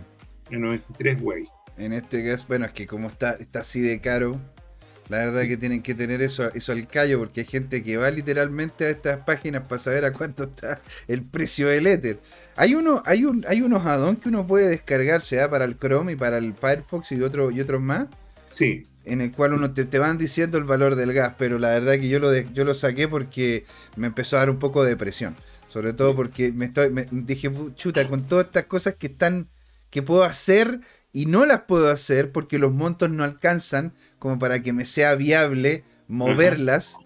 En 93 Way. En este caso, bueno, es que como está, está así de caro, la verdad que tienen que tener eso, eso al callo, porque hay gente que va literalmente a estas páginas para saber a cuánto está el precio del Ether. Hay uno, hay un, hay unos add que uno puede descargarse ¿ah? para el Chrome y para el Firefox y otro, y otros más, Sí, en el cual uno te, te van diciendo el valor del gas, pero la verdad que yo lo, de- yo lo saqué porque me empezó a dar un poco de presión. Sobre todo porque me estoy, me dije, "Pu- chuta, con todas estas cosas que están, que puedo hacer y no las puedo hacer porque los montos no alcanzan como para que me sea viable moverlas,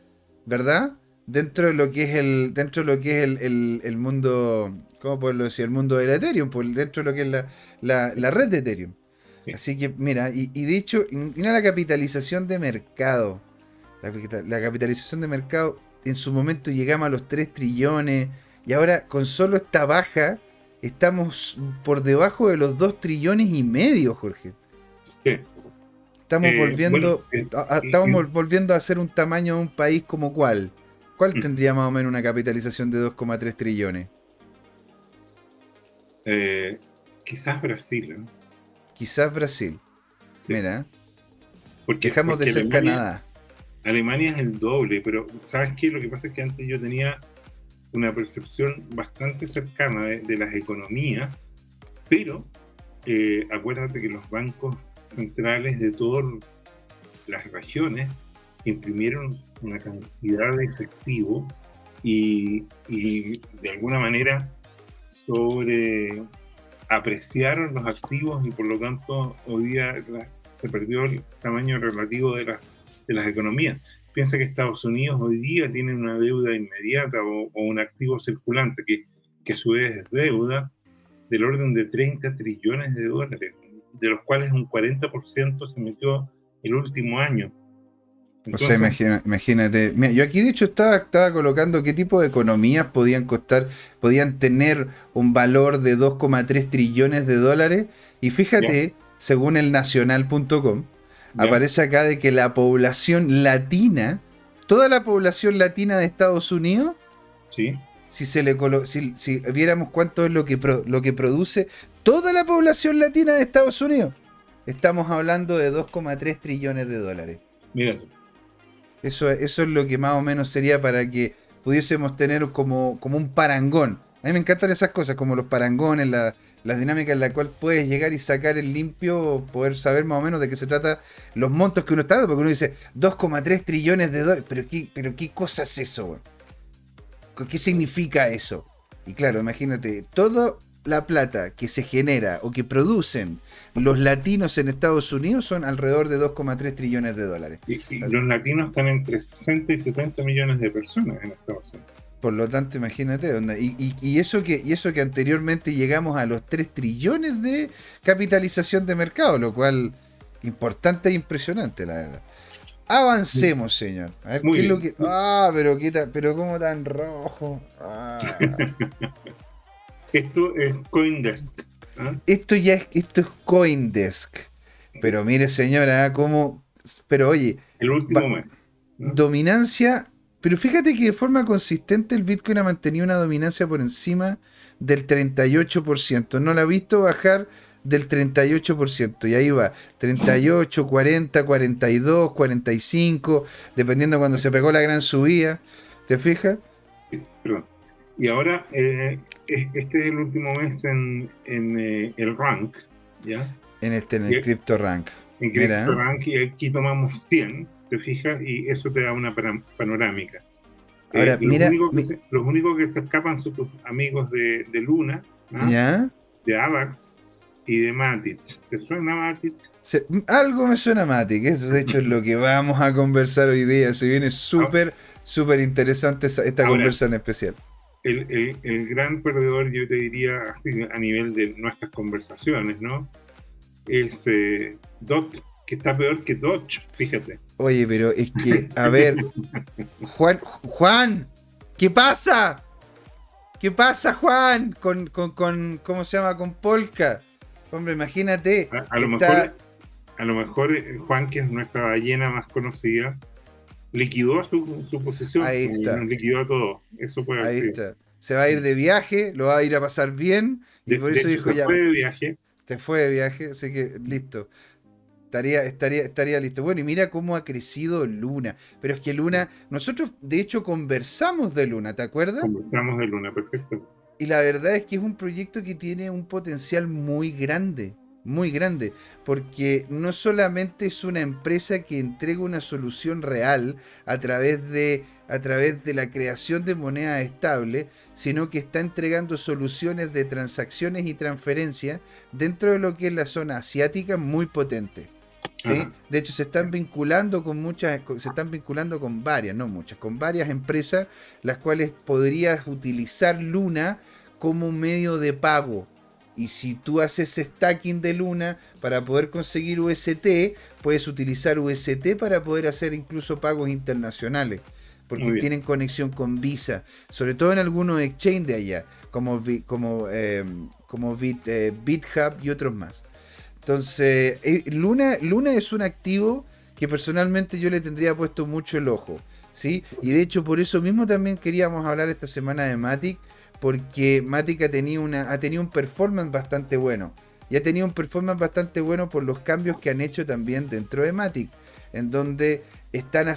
¿verdad? Dentro de lo que es el, dentro de lo que es el, el- el mundo, ¿cómo puedo decir? El mundo del Ethereum, pues, dentro de lo que es la, la- la red de Ethereum. Sí. Así que, mira, y, y de hecho, mira la capitalización de mercado. La capitalización de mercado, en su momento llegamos a los 3 trillones, y ahora con solo esta baja, estamos por debajo de los 2 trillones y medio, Jorge. Sí. Estamos Eh, volviendo, bueno, eh, a- a- y- estamos volviendo a ser un tamaño de un país como cuál. ¿Cuál Mm. tendría más o menos una capitalización de 2,3 trillones? Eh, quizás Brasil, ¿eh? Quizás Brasil. Sí. Mira, Porque, dejamos de ser Alemania- Canadá. Alemania es el doble, pero ¿sabes qué? Lo que pasa es que antes yo tenía una percepción bastante cercana de, de las economías, pero eh, acuérdate que los bancos centrales de todas las regiones imprimieron una cantidad de efectivo y, de alguna manera sobre apreciaron los activos y por lo tanto hoy día la- se perdió el tamaño relativo de, las de las economías. Piensa que Estados Unidos hoy día tiene una deuda inmediata o, o un activo circulante que, que a su vez es deuda del orden de 30 trillones de dólares, de los cuales un 40% se metió el último año. O sea, imagina- imagínate. Mira, yo aquí de hecho estaba, estaba colocando qué tipo de economías podían costar, podían tener un valor de 2,3 trillones de dólares. Y fíjate, según el nacional.com, aparece acá de que la población latina, toda la población latina de Estados Unidos, sí, si se le colo- si, si viéramos cuánto es lo que pro- lo que produce toda la población latina de Estados Unidos, estamos hablando de 2,3 trillones de dólares. mira. Eso, eso es lo que más o menos sería para que pudiésemos tener como, como un parangón. A mí me encantan esas cosas, como los parangones, la- las dinámicas en las cuales puedes llegar y sacar el limpio, poder saber más o menos de qué se trata los montos que uno está dando, porque uno dice 2,3 trillones de dólares, pero ¿qué, pero qué cosa es eso? ¿Qué significa eso? Y claro, imagínate, toda la plata que se genera o que producen los latinos en Estados Unidos son alrededor de 2,3 trillones de dólares. Y, y los latinos están entre 60 y 70 millones de personas en Estados Unidos. Por lo tanto, imagínate, onda, y, y- y eso que, y eso que anteriormente llegamos a los 3 trillones de capitalización de mercado, lo cual importante e impresionante, la verdad. Avancemos, señor. A ver, Muy ¿qué es lo que. Ah, pero qué ta- pero cómo tan rojo. Ah. Esto es Coindesk. ¿ah? esto ya es, esto es Coindesk. Pero mire, señora, cómo. Pero oye, El último Va- mes. ¿no? dominancia. Pero fíjate que de forma consistente el Bitcoin ha mantenido una dominancia por encima del 38%. No la ha visto bajar del 38%. Y ahí va, 38, 40, 42, 45, dependiendo cuando se pegó la gran subida. ¿Te fijas? Perdón. Y ahora, eh, es- este es el último mes en, en, eh, el rank, ¿ya? En este, en el Bien. Crypto Rank. En Mira. Crypto Rank y aquí tomamos 100, ¿te fijas? Y eso te da una panorámica. Ahora, Eh, los, mira, únicos que mi- se, los únicos que se escapan son tus amigos de, de Luna, ¿ah? ¿Ya? de Avax y de Matic. ¿Te suena Matic? Se- algo me suena Matic, eso de hecho es lo que vamos a conversar hoy día. Se viene súper, súper interesante esa- esta Ahora. conversación especial. El, el- el gran perdedor, yo te diría, así a nivel de nuestras conversaciones, ¿no? Es eh, Dot, que está peor que Dodge, fíjate. Oye, pero es que, a ver, Juan, Juan, ¿qué pasa? ¿Qué pasa, Juan? Con, con, con ¿cómo se llama? Con Polka. Hombre, imagínate. A, a lo está- mejor, a lo mejor eh, Juan, que es nuestra ballena más conocida, liquidó su, su posición. Ahí está. liquidó a todo. Eso puede Ahí está. Se va a ir de viaje, lo va a ir a pasar bien. Y De, por eso dijo se ya. fue de viaje. Se fue de viaje, así que listo. Estaría, estaría, estaría listo. Bueno, y mira cómo ha crecido Luna. Pero es que Luna, nosotros de hecho conversamos de Luna, ¿te acuerdas? Conversamos de Luna, perfecto. Y la verdad es que es un proyecto que tiene un potencial muy grande, muy grande, porque no solamente es una empresa que entrega una solución real a través de a través de la creación de moneda estable, sino que está entregando soluciones de transacciones y transferencias dentro de lo que es la zona asiática muy potente. ¿sí? De hecho, se están vinculando con muchas, se están vinculando con varias, no muchas, con varias empresas, las cuales podrías utilizar Luna como un medio de pago. Y si tú haces stacking de Luna para poder conseguir UST, puedes utilizar UST para poder hacer incluso pagos internacionales. Porque tienen conexión con Visa, sobre todo en algunos exchange de allá, como, como, eh, como Bit, eh, BitHub y otros más. Entonces, eh, Luna, Luna es un activo que personalmente yo le tendría puesto mucho el ojo. ¿sí? Y de hecho, por eso mismo también queríamos hablar esta semana de Matic, porque Matic ha tenido, un performance bastante bueno. Y ha tenido un performance bastante bueno por los cambios que han hecho también dentro de Matic, en donde están,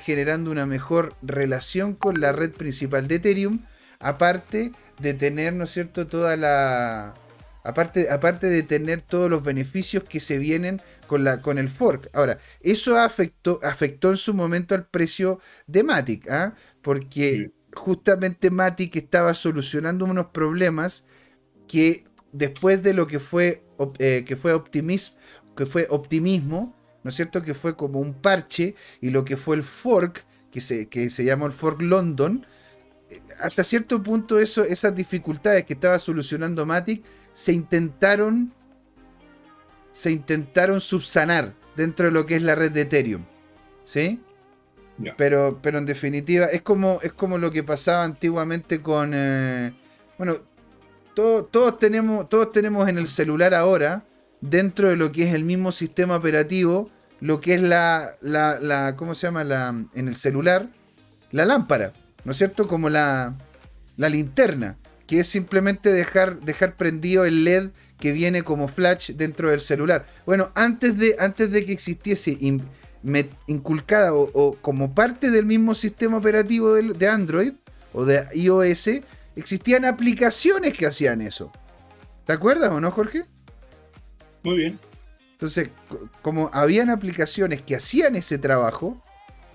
generando una mejor relación con la red principal de Ethereum, aparte de tener, ¿no es cierto?, toda la... Aparte, aparte de tener todos los beneficios que se vienen con, el fork. Ahora, eso afectó, afectó en su momento al precio de Matic, ¿ah? porque justamente Matic estaba solucionando unos problemas que después de lo que fue, eh, que fue, que fue optimismo, ¿no es cierto? Que fue como un parche y lo que fue el fork, que se, que se llamó el fork London, hasta cierto punto eso, esas dificultades que estaba solucionando Matic se intentaron se intentaron subsanar dentro de lo que es la red de Ethereum. ¿Sí? Pero, pero en definitiva, es como, es como lo que pasaba antiguamente con. Eh, bueno, todos, tenemos, todos tenemos en el celular ahora, dentro de lo que es el mismo sistema operativo, lo que es la. la, la ¿Cómo se llama? La, en el celular, la lámpara. ¿no es cierto? Como la, la linterna, que es simplemente dejar, dejar prendido el LED que viene como flash dentro del celular. Bueno, antes de, antes de que existiese inculcada o, como parte del mismo sistema operativo de, de Android o de iOS, existían aplicaciones que hacían eso. ¿Te acuerdas o no, Jorge? Muy bien. Entonces, como habían aplicaciones que hacían ese trabajo,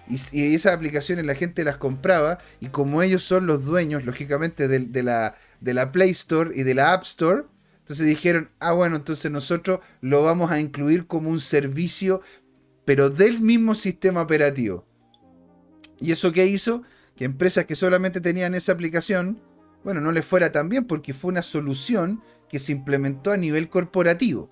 y, esas aplicaciones la gente las compraba y como ellos son los dueños, lógicamente, de, la, de la Play Store y de la App Store, entonces dijeron, ah, bueno, entonces nosotros lo vamos a incluir como un servicio, pero del mismo sistema operativo. ¿Y eso qué hizo? Que empresas que solamente tenían esa aplicación, bueno, no les fuera tan bien porque fue una solución que se implementó a nivel corporativo.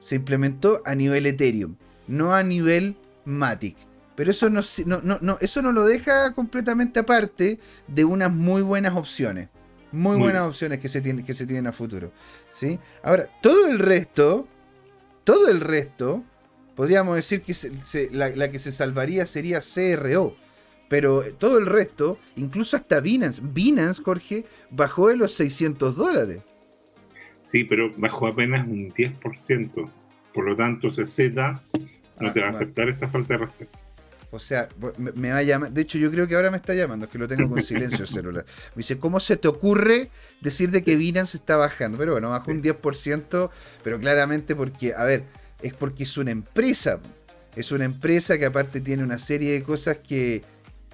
Se implementó a nivel Ethereum, no a nivel Matic. Pero eso no, no, eso no lo deja completamente aparte de unas muy buenas opciones. Muy, buenas opciones que se, tienen, que se tienen a futuro. ¿sí? Ahora, todo el resto, todo el resto, podríamos decir que la, la, que se salvaría sería CRO. Pero todo el resto, incluso hasta Binance, Binance, Jorge, bajó de los 600 dólares. Sí, pero bajó apenas un 10%. Por lo tanto, CZ no te va a aceptar esta falta de respeto. O sea, me, va a llamar. De hecho, yo creo que ahora me está llamando, es que lo tengo con silencio el celular. Me dice, ¿cómo se te ocurre decir de que Binance está bajando? Pero bueno, bajó un 10%, pero claramente porque, a ver, es porque es una empresa. Es una empresa que aparte tiene una serie de cosas que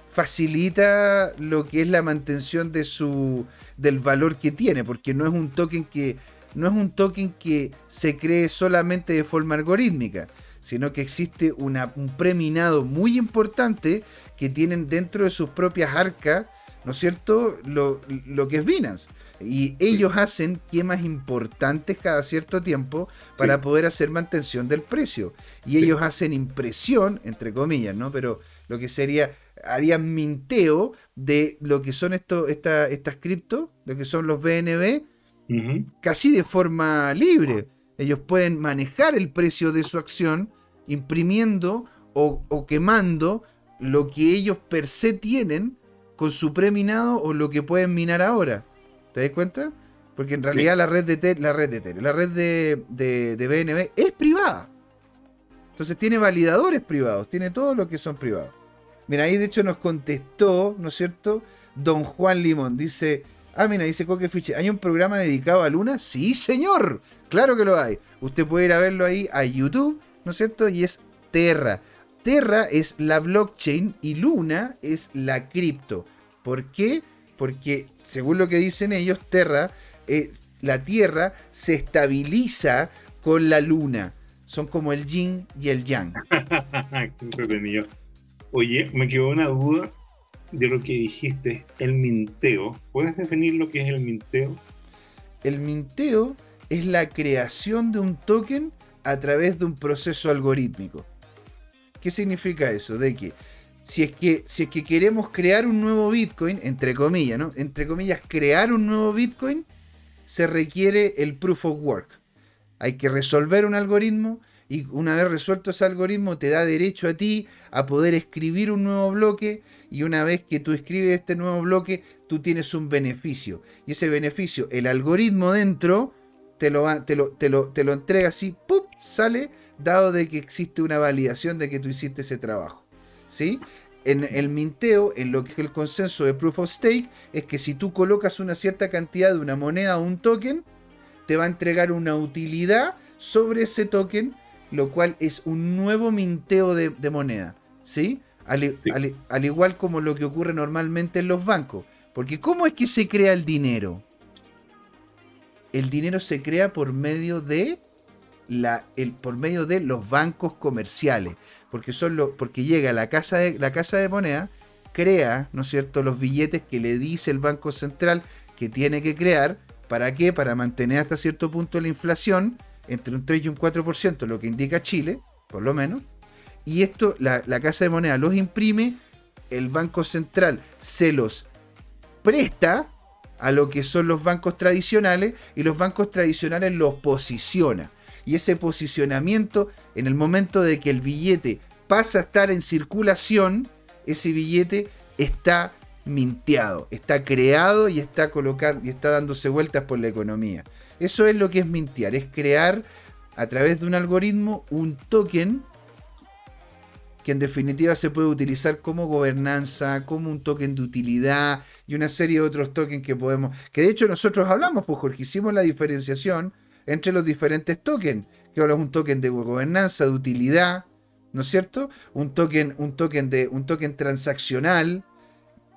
facilita lo que es la mantención de su del valor que tiene, porque no es un token que no es un token que se cree solamente de forma algorítmica sino que existe un preminado muy importante que tienen dentro de sus propias arcas, ¿no es cierto?, lo, que es Binance. Y ellos hacen quemas importantes cada cierto tiempo para poder hacer mantención del precio. Y ellos hacen impresión, entre comillas, ¿no? Pero lo que sería, harían minteo de lo que son esto, esta, estas cripto, lo que son los BNB, casi de forma libre. Ellos pueden manejar el precio de su acción imprimiendo o, quemando lo que ellos per se tienen con su preminado o lo que pueden minar ahora. ¿Te das cuenta? Porque en realidad la red de la red de la red de, de, BNB es privada. Entonces tiene validadores privados, tiene todo lo que son privados. Mira, ahí de hecho nos contestó, ¿no es cierto? Don Juan Limón dice, Ah, mira, dice Coque Fiche, ¿hay un programa dedicado a Luna? Sí, señor, claro que lo hay. Usted puede ir a verlo ahí a YouTube, ¿no es cierto? Y es Terra. Terra es la blockchain y Luna es la cripto. ¿Por qué? Porque según lo que dicen ellos, Terra, eh, la Tierra se estabiliza con la Luna. Son como el yin y el yang. Qué Oye, me quedó una duda de lo que dijiste, el minteo. ¿Puedes definir lo que es el minteo? El minteo es la creación de un token a través de un proceso algorítmico. ¿Qué significa eso? De que si es que, si es que queremos crear un nuevo Bitcoin, entre comillas, ¿no? Entre comillas, crear un nuevo Bitcoin, se requiere el proof of work. Hay que resolver un algoritmo y una vez resuelto ese algoritmo te da derecho a ti a poder escribir un nuevo bloque y una vez que tú escribes este nuevo bloque tú tienes un beneficio y ese beneficio el algoritmo dentro te lo, te lo, te lo, te lo entrega así, ¡pup! sale dado de que existe una validación de que tú hiciste ese trabajo. ¿Sí? En el minteo, en lo que es el consenso de proof of stake, es que si tú colocas una cierta cantidad de una moneda o un token, te va a entregar una utilidad sobre ese token lo cual es un nuevo minteo de, moneda, ¿sí? Al, Al, igual como lo que ocurre normalmente en los bancos. Porque ¿cómo es que se crea el dinero? El dinero se crea por medio de la, por medio de los bancos comerciales. Porque, son lo, porque llega la casa, de, la casa de moneda, crea, ¿no es cierto?, los billetes que le dice el Banco Central que tiene que crear. ¿Para qué? Para mantener hasta cierto punto la inflación entre un 3 y un 4%, lo que indica Chile, por lo menos. Y esto, la, Casa de Moneda los imprime, el Banco Central se los presta a lo que son los bancos tradicionales y los bancos tradicionales los posiciona. Y ese posicionamiento, en el momento de que el billete pasa a estar en circulación, ese billete está minteado, está creado y está colocando y está dándose vueltas por la economía. Eso es lo que es mintear, es crear a través de un algoritmo un token que en definitiva se puede utilizar como gobernanza, como un token de utilidad y una serie de otros tokens que podemos, que de hecho nosotros hablamos, pues Jorge, hicimos la diferenciación entre los diferentes tokens, que ahora es un token de gobernanza, de utilidad, ¿no es cierto? Un token, un token de un token transaccional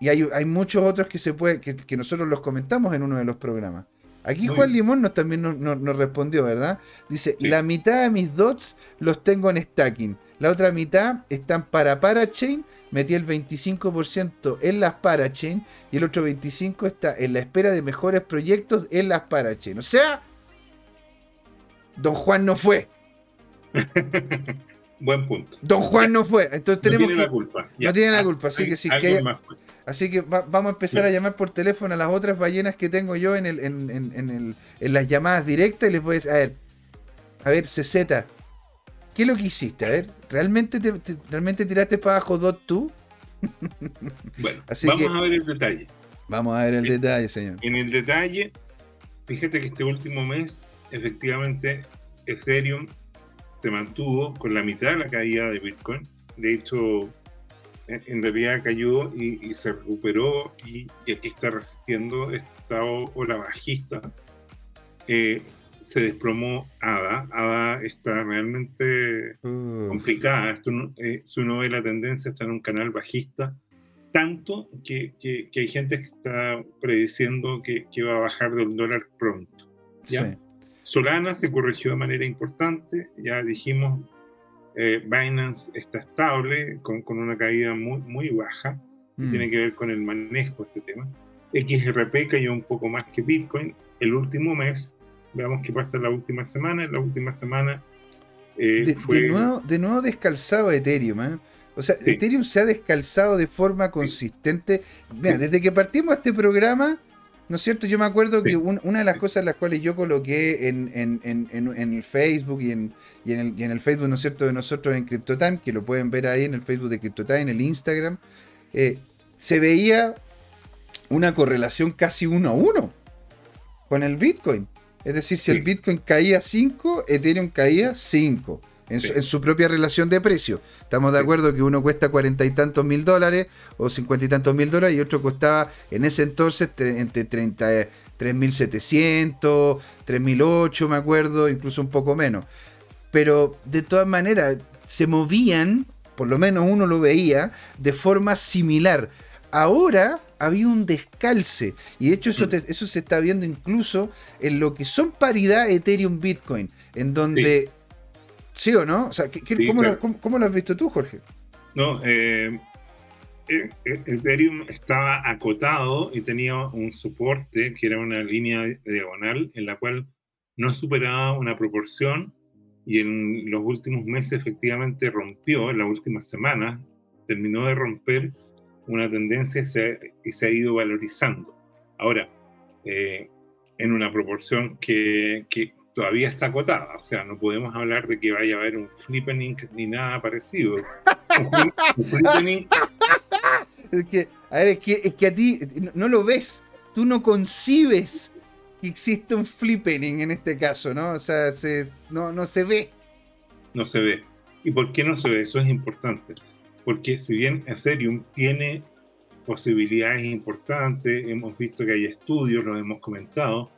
y hay, hay muchos otros que se puede que, que nosotros los comentamos en uno de los programas. Aquí Juan Limón nos, también nos, respondió, ¿verdad? Dice, la mitad de mis dots los tengo en stacking. La otra mitad están para parachain. Metí el 25% en las parachain y el otro 25% está en la espera de mejores proyectos en las parachain. O sea, Don Juan no fue. Buen punto. Don Juan no fue. Entonces tenemos no tiene la culpa. No tiene la culpa, así que sí. Que Así que vamos a empezar a llamar por teléfono a las otras ballenas que tengo yo en, el, en, en, en, las llamadas directas y les voy a decir, a ver, a ver, CZ, ¿qué es lo que hiciste? A ver, ¿realmente, te, ¿realmente tiraste para abajo Dot tú? bueno, vamos a ver el detalle. Vamos a ver el detalle, señor. En el detalle, fíjate que este último mes, efectivamente, Ethereum se mantuvo con la mitad de la caída de Bitcoin. De hecho, en realidad cayó y, se recuperó y, aquí está resistiendo esta ola bajista. Eh, se desplomó ADA. ADA está realmente complicada. Esto, eh, si uno ve la tendencia, está en un canal bajista, tanto que, hay gente que está prediciendo que, va a bajar del dólar pronto. ¿ya? Solana se corrigió de manera importante, ya dijimos, eh, Binance está estable, con, una caída muy, muy baja, mm. tiene que ver con el manejo de este tema. XRP cayó un poco más que Bitcoin el último mes. Veamos qué pasa la última semana. La última semana eh, de, nuevo, de nuevo descalzado Ethereum. ¿eh? O sea, Ethereum se ha descalzado de forma consistente. Mira, desde que partimos este programa, ¿No es cierto? Yo me acuerdo que una de las cosas las cuales yo coloqué en, el Facebook y en, el, Facebook, ¿no es cierto?, de nosotros en CryptoTime, que lo pueden ver ahí en el Facebook de CryptoTime, en el Instagram, eh, se veía una correlación casi uno a uno con el Bitcoin. Es decir, si el Bitcoin caía 5, Ethereum caía 5 en, su, propia relación de precio. Estamos de acuerdo que uno cuesta cuarenta y tantos mil dólares o cincuenta y tantos mil dólares y otro costaba en ese entonces entre 3.700, 3.008 me acuerdo, incluso un poco menos. Pero de todas maneras se movían, por lo menos uno lo veía, de forma similar. Ahora había un descalce. Y de hecho eso, mm. eso se está viendo incluso en lo que son paridad Ethereum-Bitcoin, en donde ¿Sí o no? O sea, cómo, lo, has visto tú, Jorge? No, eh, eh, eh, Ethereum estaba acotado y tenía un soporte que era una línea diagonal en la cual no superaba una proporción y en los últimos meses efectivamente rompió, en las últimas semanas, terminó de romper una tendencia y se, ha ido valorizando. Ahora, en una proporción que, todavía está acotada. O sea, no podemos hablar de que vaya a haber un flippening ni nada parecido. un, flippening. Es que, a ver, es que, es que a ti no, lo ves. Tú no concibes que existe un flippening en este caso, ¿no? O sea, no, no se ve. No se ve. ¿Y por qué no se ve? Eso es importante. Porque si bien Ethereum tiene posibilidades importantes, hemos visto que hay estudios, lo hemos comentado,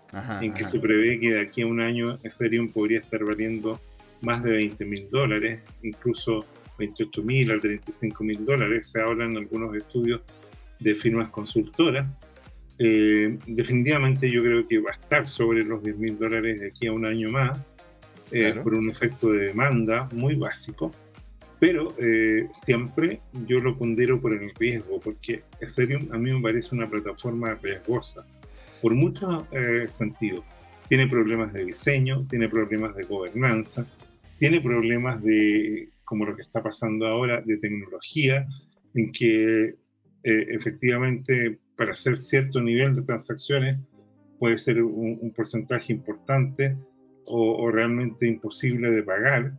en que se prevé que de aquí a un año Ethereum podría estar valiendo más de 20 mil dólares, incluso 28 mil a 35 mil dólares. Se hablan algunos estudios de firmas consultoras. Eh, definitivamente yo creo que va a estar sobre los 10 mil dólares de aquí a un año más, eh, por un efecto de demanda muy básico. Pero eh, siempre yo lo pondero por el riesgo, porque Ethereum a mí me parece una plataforma riesgosa, por muchos eh, sentidos. Tiene problemas de diseño, tiene problemas de gobernanza, tiene problemas de, como lo que está pasando ahora, de tecnología, en que eh, efectivamente para hacer cierto nivel de transacciones puede ser un, porcentaje importante o, o realmente imposible de pagar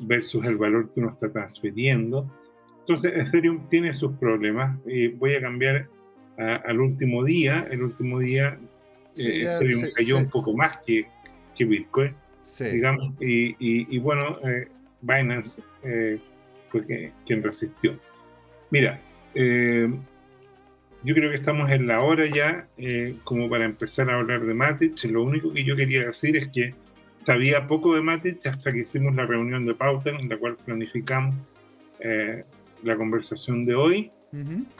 versus el valor que uno está transfiriendo. Entonces, Ethereum tiene sus problemas. y voy a cambiar al último día. El último día eh, Ethereum cayó un poco más que, que Bitcoin. Digamos, y, y, bueno, eh, Binance eh, fue quien resistió. Mira, yo creo que estamos en la hora ya como para empezar a hablar de Matic. Lo único que yo quería decir es que sabía poco de Matic hasta que hicimos la reunión de pauta en la cual planificamos eh, la conversación de hoy.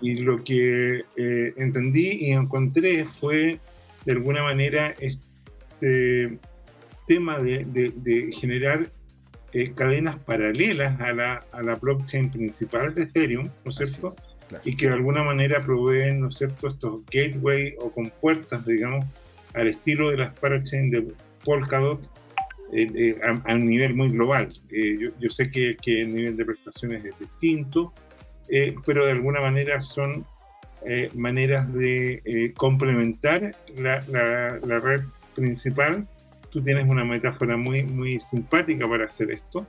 Y lo que eh, entendí y encontré fue, de alguna manera, este tema de, generar eh, cadenas paralelas a la, a la, blockchain principal de Ethereum, ¿no es cierto? Y que de alguna manera proveen, ¿no es cierto?, estos gateways o compuertas, digamos, al estilo de las parachains de Polkadot, eh, eh, a, un nivel muy global. Eh, yo, sé que, el nivel de prestaciones es distinto, pero de alguna manera son maneras de complementar la, red principal. Tú tienes una metáfora muy, muy simpática para hacer esto.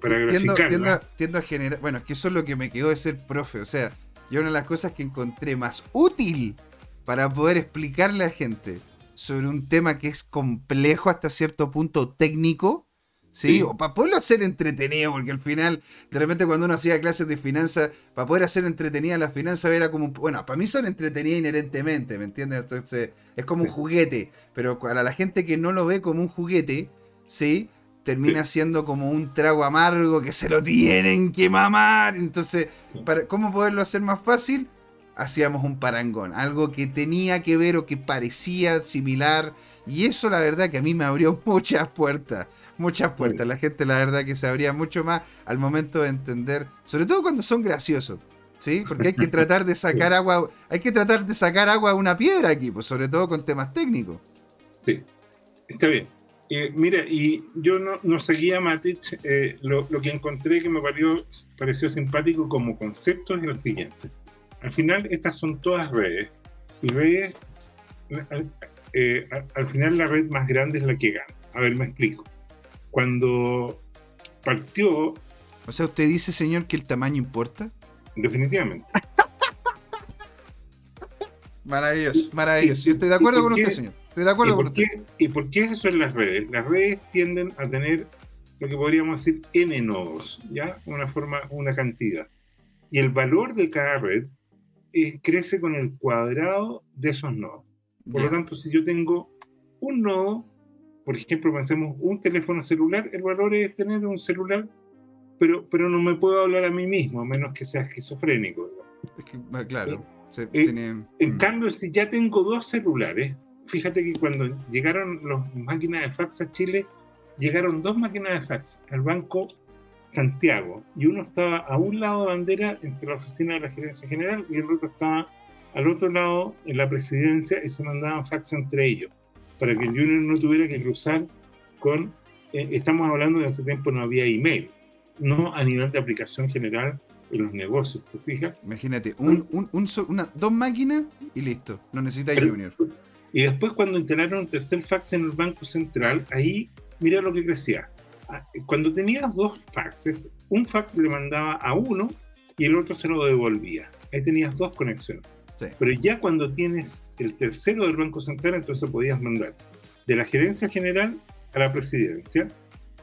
para graficarla. Tiendo, a generar, bueno, que eso es lo que me quedó de ser profe, o sea, yo una de las cosas que encontré más útil para poder explicarle a la gente sobre un tema que es complejo hasta cierto punto técnico, ¿sí? O para poderlo hacer entretenido, porque al final, de repente cuando uno hacía clases de finanzas, para poder hacer entretenida la finanza era como, bueno, para mí son entretenidas inherentemente, ¿me entiendes? Entonces, es como un juguete, pero para la gente que no lo ve como un juguete, ¿sí? termina siendo como un trago amargo que se lo tienen que mamar. Entonces, para, ¿cómo poderlo hacer más fácil? hacíamos un parangón, algo que tenía que ver o que parecía similar. Y eso la verdad que a mí me abrió muchas puertas, muchas puertas. La gente la verdad que se abría mucho más al momento de entender, sobre todo cuando son graciosos. ¿Sí? Porque hay que tratar de sacar agua, hay que tratar de sacar agua a una piedra aquí, pues sobre todo con temas técnicos. Sí, está bien. Eh, mira, y yo no, no seguía Matic, eh, lo, lo, que encontré que me pareció, pareció simpático como concepto es el siguiente. Al final, estas son todas redes. Y redes, eh, al, final la red más grande es la que gana. A ver, me explico. Cuando partió... O sea, usted dice, señor, que el tamaño importa. Definitivamente. maravilloso, maravilloso. Yo estoy de acuerdo con usted, señor. Estoy de acuerdo con usted. ¿Y por qué eso en las redes? Las redes tienden a tener lo que podríamos decir n nodos, ¿ya? Una forma, una cantidad. Y el valor de cada red crece con el cuadrado de esos nodos. Por lo tanto, si yo tengo un nodo, por ejemplo, pensemos un teléfono celular, el valor es tener un celular, pero, pero no me puedo hablar a mí mismo, a menos que sea esquizofrénico. Ah, claro. Eh, en mm. cambio, si ya tengo dos celulares, fíjate que cuando llegaron las máquinas de fax a Chile, llegaron dos máquinas de fax al banco Santiago, y uno estaba a un lado de bandera entre la oficina de la gerencia general y el otro estaba al otro lado en la presidencia y se mandaban fax entre ellos, para que el junior no tuviera que cruzar con, eh, estamos hablando de hace tiempo no había email, no a nivel de aplicación general en los negocios, ¿te fijas? Imagínate, un, un, una, dos máquinas y listo, no necesita junior. Y después cuando instalaron un tercer fax en el Banco Central, ahí mira lo que crecía. Ah, cuando tenías dos faxes, un fax le mandaba a uno y el otro se lo devolvía. Ahí tenías dos conexiones. Pero ya cuando tienes el tercero del Banco Central, entonces podías mandar de la gerencia general a la presidencia,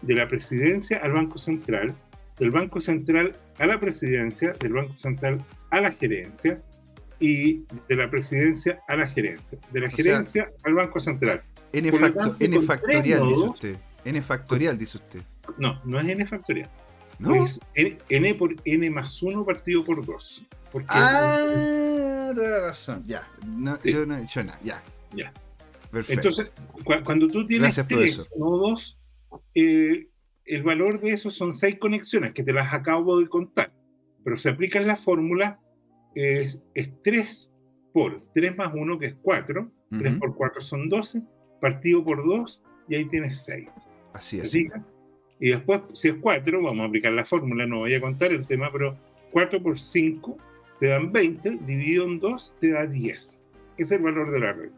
de la presidencia al Banco Central, del Banco Central a la presidencia, del Banco Central a la gerencia y de la presidencia a la gerencia, de la gerencia al Banco Central. N, factorial, dice usted. N factorial, dice usted. No, no es N factorial. ¿No? Es N, por N más 1 partido por 2. Ah, toda razón. Ya. No, Yo no he dicho nada. Ya. Ya. Perfecto. Entonces, cuando tú tienes 3 nodos, eh, el valor de eso son 6 conexiones, que te las acabo de contar. Pero se aplica en la fórmula, es, es 3 por 3 más 1, que es 4. 3 por 4 son 12, partido por 2, y ahí tienes 6. Así es. Y después, si es 4, vamos a aplicar la fórmula, no voy a contar el tema, pero 4 por 5 te dan 20, dividido en 2 te da 10. Ese es el valor de la red.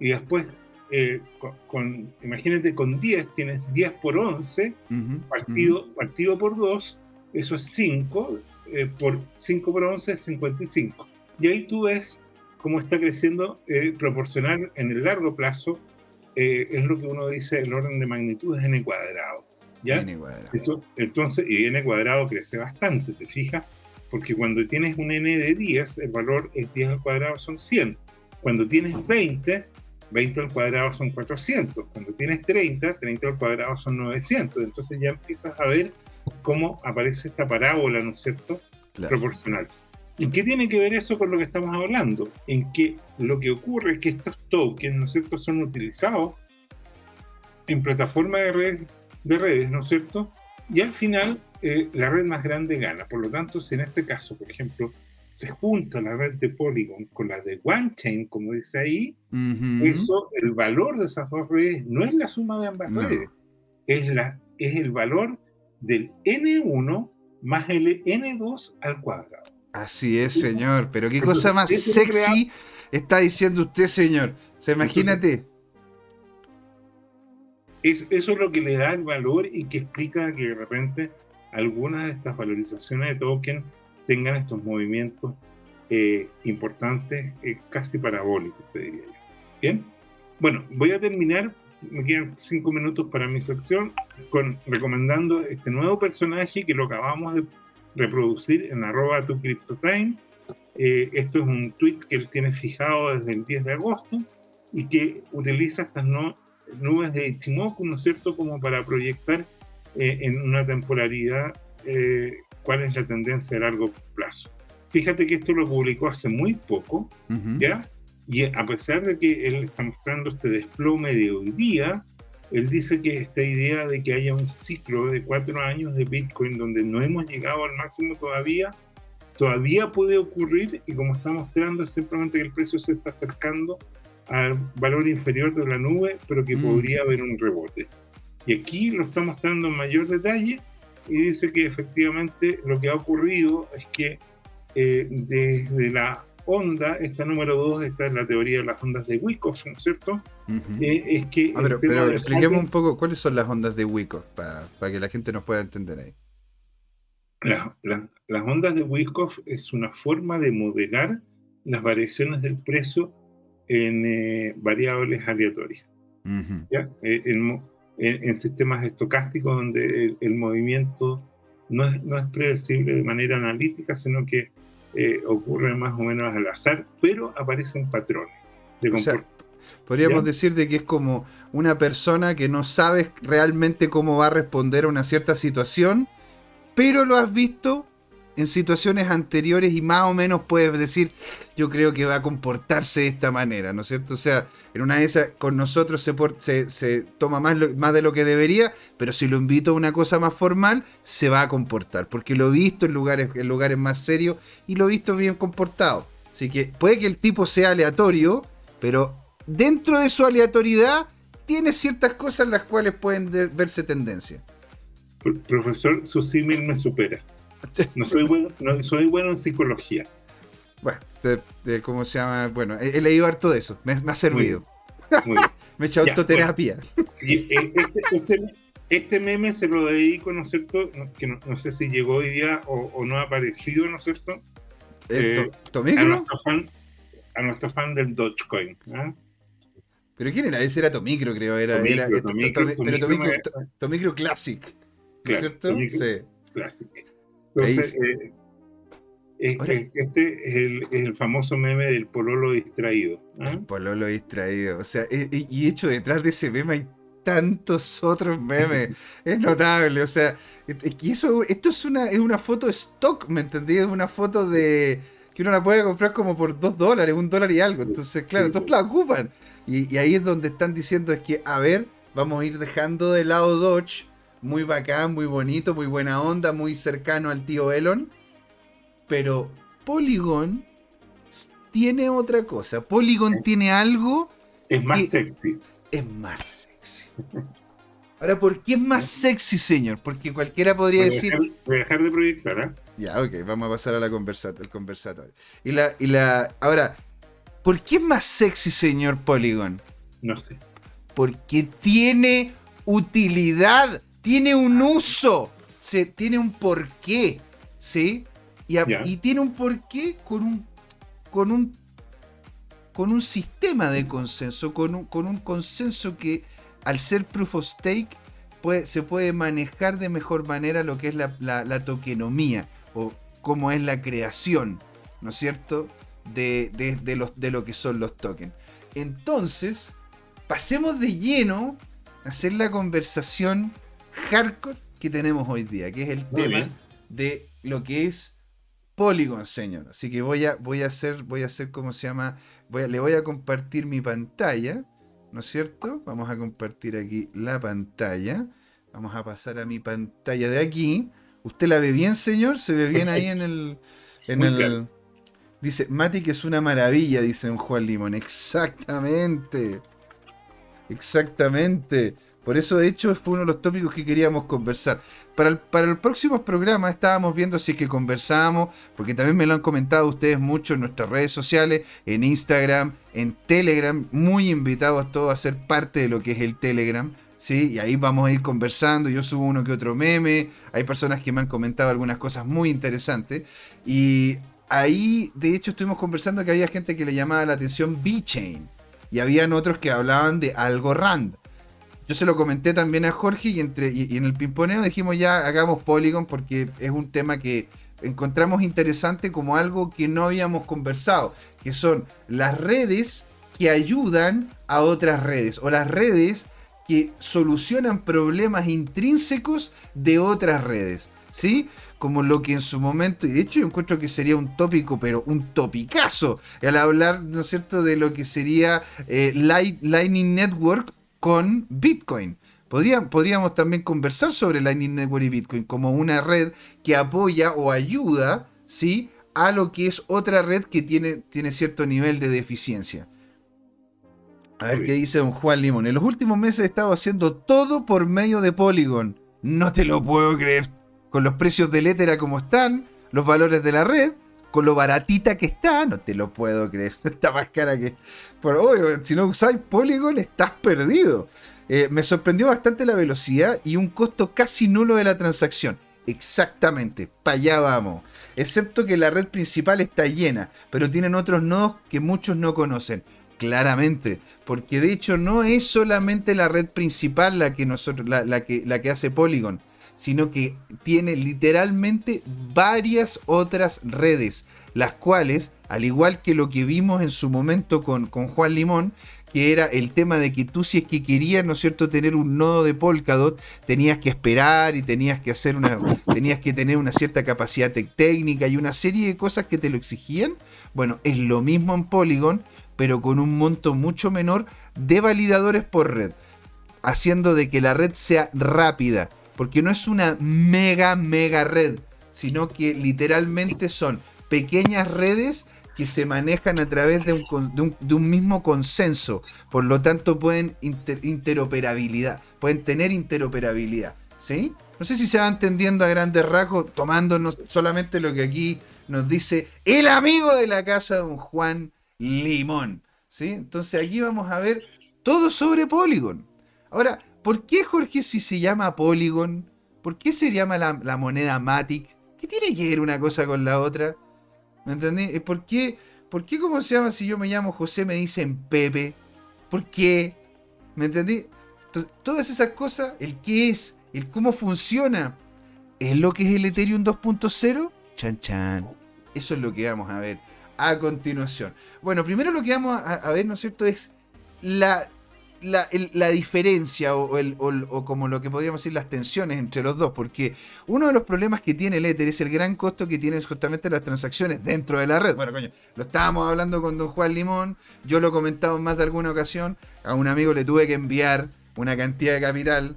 Y después, eh, con, imagínate, con 10 tienes 10 por 11, partido, partido por 2, eso es 5, eh, por 5 por 11 es 55. Y ahí tú ves cómo está creciendo eh, proporcional en el largo plazo, es lo que uno dice, el orden de magnitud es n cuadrado. ¿ya? N cuadrado. entonces, y n cuadrado crece bastante, ¿te fijas? Porque cuando tienes un n de 10, el valor es 10 al cuadrado son 100. Cuando tienes 20, 20 al cuadrado son 400. Cuando tienes 30, 30 al cuadrado son 900. Entonces ya empiezas a ver cómo aparece esta parábola, ¿no es cierto? Proporcional. ¿Y qué tiene que ver eso con lo que estamos hablando? En que lo que ocurre es que estos tokens, ¿no es cierto?, son utilizados en plataformas de redes, de redes ¿no es cierto? Y al final eh, la red más grande gana. Por lo tanto, si en este caso, por ejemplo, se junta la red de Polygon con la de OneChain, como dice ahí, eso, el valor de esas dos redes no es la suma de ambas redes, es, la, es el valor del N1 más el N2 al cuadrado. Así es, señor, pero qué cosa más sexy está diciendo usted, señor. se imagínate. Eso es lo que le da el valor y que explica que de repente algunas de estas valorizaciones de token tengan estos movimientos eh, importantes, eh, casi parabólicos, te diría yo. Bien, bueno, voy a terminar, me quedan cinco minutos para mi sección, con, recomendando este nuevo personaje que lo acabamos de reproducir en arroba tu CryptoTime. Eh, esto es un tweet que él tiene fijado desde el 10 de agosto y que utiliza estas nubes de Ichimoku, ¿no es cierto?, como para proyectar eh, en una temporalidad eh, cuál es la tendencia a largo plazo. Fíjate que esto lo publicó hace muy poco, ¿ya? Y a pesar de que él está mostrando este desplome de hoy día, él dice que esta idea de que haya un ciclo de cuatro años de Bitcoin donde no hemos llegado al máximo todavía, todavía puede ocurrir y como está mostrando es simplemente que el precio se está acercando al valor inferior de la nube, pero que mm. podría haber un rebote. Y aquí lo está mostrando en mayor detalle y dice que efectivamente lo que ha ocurrido es que eh, desde la onda, esta número 2 está en la teoría de las ondas de Wyckoff, ¿no es cierto? Eh, es que ah, pero, expliquemos un poco cuáles son las ondas de Wyckoff para, que la gente nos pueda entender ahí. las ondas de Wyckoff es una forma de modelar las variaciones del precio en eh, variables aleatorias. ¿ya? en, sistemas estocásticos donde el, movimiento no es, no es, predecible de manera analítica, sino que eh, ocurre más o menos al azar, pero aparecen patrones de comportamiento. Podríamos decir de que es como una persona que no sabe realmente cómo va a responder a una cierta situación, pero lo has visto en situaciones anteriores y más o menos puedes decir, yo creo que va a comportarse de esta manera, ¿no es cierto? O sea, en una de esas con nosotros se, toma más, de lo que debería, pero si lo invito a una cosa más formal, se va a comportar, porque lo he visto en lugares, en lugares más serios y lo he visto bien comportado. Así que puede que el tipo sea aleatorio, pero dentro de su aleatoriedad tiene ciertas cosas en las cuales pueden verse tendencia. Profesor, su símil me supera. No soy bueno, no soy bueno en psicología. Bueno, ¿cómo se llama? Bueno, he, leído harto de eso, me, ha servido. Me he hecho autoterapia. Este, este, este, meme se lo dedico, ¿no es cierto? Que no, sé si llegó hoy día o, no ha aparecido, ¿no es cierto? Eh, a, nuestro fan, a nuestro fan del Dogecoin. ¿ah? ¿Pero quién era? Ese era Tomicro, creo. Era, era, pero Tomicro, Classic. ¿No es cierto? sí. Classic. Entonces, eh, este es el, famoso meme del pololo distraído. ¿ah? El pololo distraído. O sea, y hecho detrás de ese meme hay tantos otros memes. es notable. O sea, eso, esto es una, es una foto stock, ¿me entendí? Es una foto de que uno la puede comprar como por dos dólares, un dólar y algo. Entonces, claro, todos la ocupan. Y, ahí es donde están diciendo es que, a ver, vamos a ir dejando de lado Dodge. Muy bacán, muy bonito, muy buena onda, muy cercano al tío Elon. Pero Polygon tiene otra cosa. Polygon tiene algo. Es más sexy. Es más sexy. Ahora, ¿por qué es más sexy, señor? Porque cualquiera podría decir. voy a dejar de proyectar, ¿eh? Ya, ok, vamos a pasar a la al conversatorio. Y la, y la. Ahora, ¿por qué es más sexy, señor Polygon? No sé. Porque tiene utilidad, tiene un uso, se, tiene un porqué, ¿sí? Y, tiene un porqué con un, con un, con un sistema de consenso, con un, con un consenso que al ser proof of stake puede, se puede manejar de mejor manera lo que es la, la, tokenomía o cómo es la creación, ¿no es cierto? De, de, los, de lo que son los tokens. Entonces, pasemos de lleno a hacer la conversación hardcore que tenemos hoy día, que es el tema de lo que es Polygon, señor. Así que voy a, voy a hacer, voy a hacer, ¿cómo se llama? Voy le voy a compartir mi pantalla, ¿no es cierto? Vamos a compartir aquí la pantalla. Vamos a pasar a mi pantalla de aquí. ¿Usted la ve bien, señor? ¿Se ve bien ahí en el... En el Dice, Mati que es una maravilla, dice un Juan Limón. Exactamente. Exactamente. Por eso, de hecho, fue uno de los tópicos que queríamos conversar. Para el, para el próximo programa estábamos viendo si es que conversábamos, porque también me lo han comentado ustedes mucho en nuestras redes sociales, en Instagram, en Telegram. Muy invitados todos a ser parte de lo que es el Telegram. ¿sí? Y ahí vamos a ir conversando. Yo subo uno que otro meme. Hay personas que me han comentado algunas cosas muy interesantes. Y ahí, de hecho, estuvimos conversando que había gente que le llamaba la atención B-Chain. Y habían otros que hablaban de algo random. Yo se lo comenté también a Jorge y, entre, y, en el pimponeo dijimos ya hagamos Polygon porque es un tema que encontramos interesante como algo que no habíamos conversado, que son las redes que ayudan a otras redes o las redes que solucionan problemas intrínsecos de otras redes, ¿sí? Como lo que en su momento, y de hecho yo encuentro que sería un tópico, pero un topicazo, al hablar, ¿no es cierto?, de lo que sería eh, Lightning Network con Bitcoin. podríamos también conversar sobre Lightning Network y Bitcoin como una red que apoya o ayuda ¿sí? a lo que es otra red que tiene, tiene cierto nivel de deficiencia. A ver qué dice don Juan Limón. En los últimos meses he estado haciendo todo por medio de Polygon. No te lo puedo creer. Con los precios del Ether como están, los valores de la red, con lo baratita que está, no te lo puedo creer. Está más cara que. Pero si no usáis Polygon, estás perdido. Eh, me sorprendió bastante la velocidad y un costo casi nulo de la transacción. Exactamente, para allá vamos. Excepto que la red principal está llena, pero tienen otros nodos que muchos no conocen. Claramente, porque de hecho no es solamente la red principal la que, nosotros, la, que, la que hace Polygon, sino que tiene literalmente varias otras redes, las cuales al igual que lo que vimos en su momento con, con Juan Limón, que era el tema de que tú si es que querías, ¿no es cierto?, tener un nodo de Polkadot, tenías que esperar y tenías que hacer una, tenías que tener una cierta capacidad técnica y una serie de cosas que te lo exigían. Bueno, es lo mismo en Polygon, pero con un monto mucho menor de validadores por red, haciendo de que la red sea rápida, porque no es una mega, mega red, sino que literalmente son pequeñas redes que se manejan a través de un, mismo consenso. Por lo tanto, pueden interoperabilidad, pueden tener interoperabilidad. ¿Sí? No sé si se va entendiendo a grandes rasgos, tomándonos solamente lo que aquí nos dice el amigo de la casa, don Juan Limón. ¿Sí? Entonces aquí vamos a ver Todo sobre Polygon. Ahora, ¿por qué Jorge si se llama Polygon? ¿Por qué se llama la, moneda Matic? ¿Qué tiene que ver una cosa con la otra? ¿Me entendí? ¿Por qué, ¿Por qué cómo se llama si yo me llamo José me dicen Pepe? ¿Por qué? ¿Me entendí? Todas esas cosas, el qué es, el cómo funciona, ¿es lo que es el Ethereum 2.0? Chan chan. Eso es lo que vamos a ver a continuación. Bueno, primero lo que vamos a, ver, ¿no es cierto?, es la, la, diferencia o, el, o, como lo que podríamos decir las tensiones entre los dos, porque uno de los problemas que tiene el Ether es el gran costo que tienen justamente las transacciones dentro de la red. Bueno, coño, lo estábamos hablando con don Juan Limón, yo lo he comentado en más de alguna ocasión, a un amigo le tuve que enviar una cantidad de capital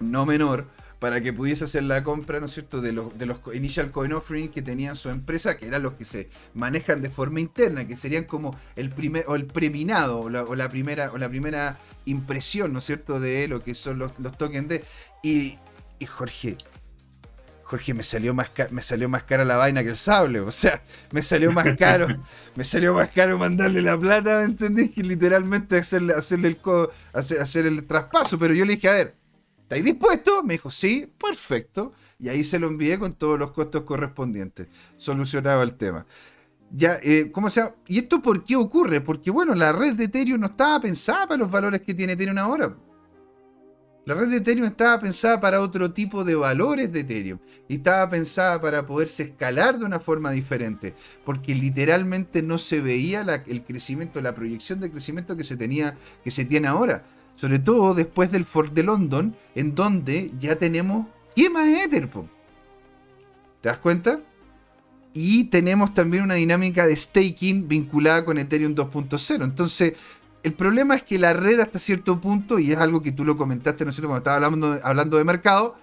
no menor para que pudiese hacer la compra, ¿no es cierto?, de los, de los initial coin offering que tenían su empresa, que eran los que se manejan de forma interna, que serían como el primer, o el preminado, o la, primera, o la primera impresión, ¿no es cierto?, de lo que son los, tokens de. Y, y Jorge, Jorge, me salió más me salió más cara la vaina que el sable. O sea, me salió más caro. me salió más caro mandarle la plata, ¿me entendés? Que literalmente hacerle, hacerle el hacer, hacer el traspaso. Pero yo le dije, a ver, ¿Estáis dispuesto? Me dijo, sí, perfecto. Y ahí se lo envié con todos los costos correspondientes. Solucionado el tema. Ya, eh, ¿cómo se llama? ¿Y esto por qué ocurre? Porque, bueno, la red de Ethereum no estaba pensada para los valores que tiene Ethereum ahora. La red de Ethereum estaba pensada para otro tipo de valores de Ethereum. Y estaba pensada para poderse escalar de una forma diferente. Porque literalmente no se veía el crecimiento, la proyección de crecimiento que se tenía, que se tiene ahora. Sobre todo después del Ford de London, en donde ya tenemos quema de Ether. ¿Te das cuenta? Y tenemos también una dinámica de staking vinculada con Ethereum 2.0. Entonces, el problema es que la red hasta cierto punto, y es algo que tú lo comentaste, ¿no es cierto? Cuando estaba hablando, hablando de mercado,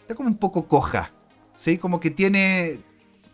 está como un poco coja. ¿Sí? Como que tiene.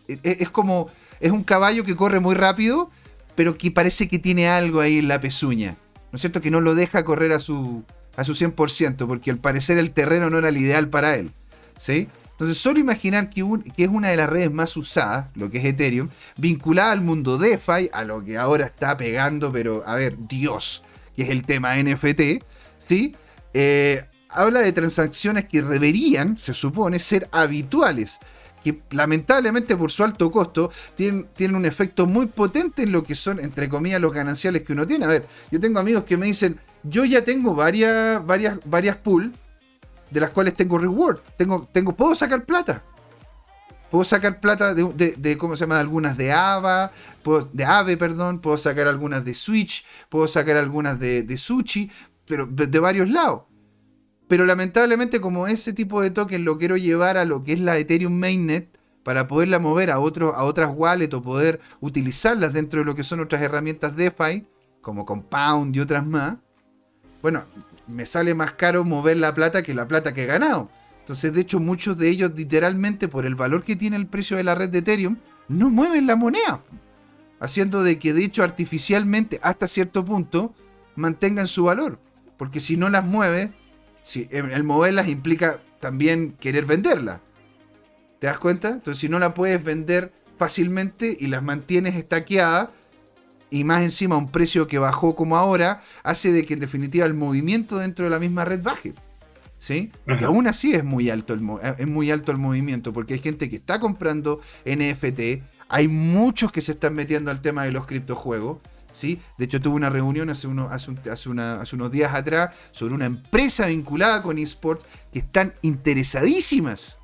Es, e, es como. Es un caballo que corre muy rápido, pero que parece que tiene algo ahí en la pezuña. ¿No es cierto? Que no lo deja correr a su, a su 100%, porque al parecer el terreno no era el ideal para él, ¿sí? Entonces, solo imaginar que, que, es una de las redes más usadas, lo que es Ethereum, vinculada al mundo DeFi, a lo que ahora está pegando, pero a ver, Dios, que es el tema NFT, ¿sí? Eh, habla de transacciones que deberían, se supone, ser habituales que lamentablemente por su alto costo tienen, un efecto muy potente en lo que son, entre comillas, los gananciales que uno tiene. A ver, yo tengo amigos que me dicen, yo ya tengo varias, varias, varias pool de las cuales tengo reward. Tengo, tengo, puedo sacar plata. Puedo sacar plata de, ¿cómo se llama? Algunas de AVA, de AVE, perdón. Puedo sacar algunas de Switch, puedo sacar algunas de, de Sushi, pero de varios lados. Pero lamentablemente como ese tipo de token lo quiero llevar a lo que es la Ethereum Mainnet para poderla mover a, a otras wallets o poder utilizarlas dentro de lo que son otras herramientas DeFi, como Compound y otras más, bueno, me sale más caro mover la plata que la plata que he ganado. Entonces, de hecho, muchos de ellos literalmente por el valor que tiene el precio de la red de Ethereum, no mueven la moneda. Haciendo de que, de hecho, artificialmente, hasta cierto punto, mantengan su valor. Porque si no las mueve, si, el moverlas implica también querer venderla. ¿Te das cuenta? Entonces, si no la puedes vender fácilmente y las mantienes estaqueadas, y más encima un precio que bajó como ahora, hace de que en definitiva el movimiento dentro de la misma red baje. ¿Sí? Y aún así es muy, alto el, es muy alto el movimiento, porque hay gente que está comprando NFT, hay muchos que se están metiendo al tema de los criptojuegos, de hecho, tuve una reunión hace, hace, unos días atrás sobre una empresa vinculada con eSport que están interesadísimas,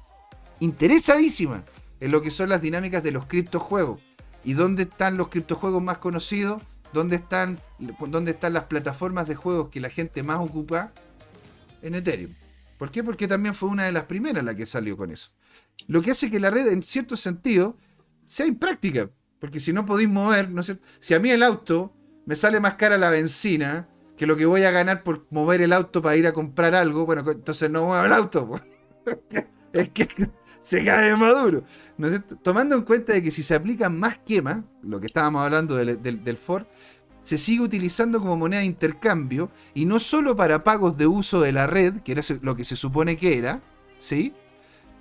interesadísimas en lo que son las dinámicas de los criptojuegos. ¿Y dónde están los criptojuegos más conocidos? ¿Dónde están, ¿Dónde están las plataformas de juegos que la gente más ocupa? En Ethereum. ¿Por qué? Porque también fue una de las primeras la que salió con eso. Lo que hace que la red, en cierto sentido, sea impráctica. Porque si no podéis mover, ¿no Si a mí el auto me sale más cara la benzina que lo que voy a ganar por mover el auto para ir a comprar algo, bueno, entonces no muevo el auto. es que se cae maduro. ¿no Tomando en cuenta de que si se aplican más quemas, lo que estábamos hablando del, del, Ford, se sigue utilizando como moneda de intercambio y no solo para pagos de uso de la red, que era lo que se supone que era, ¿sí?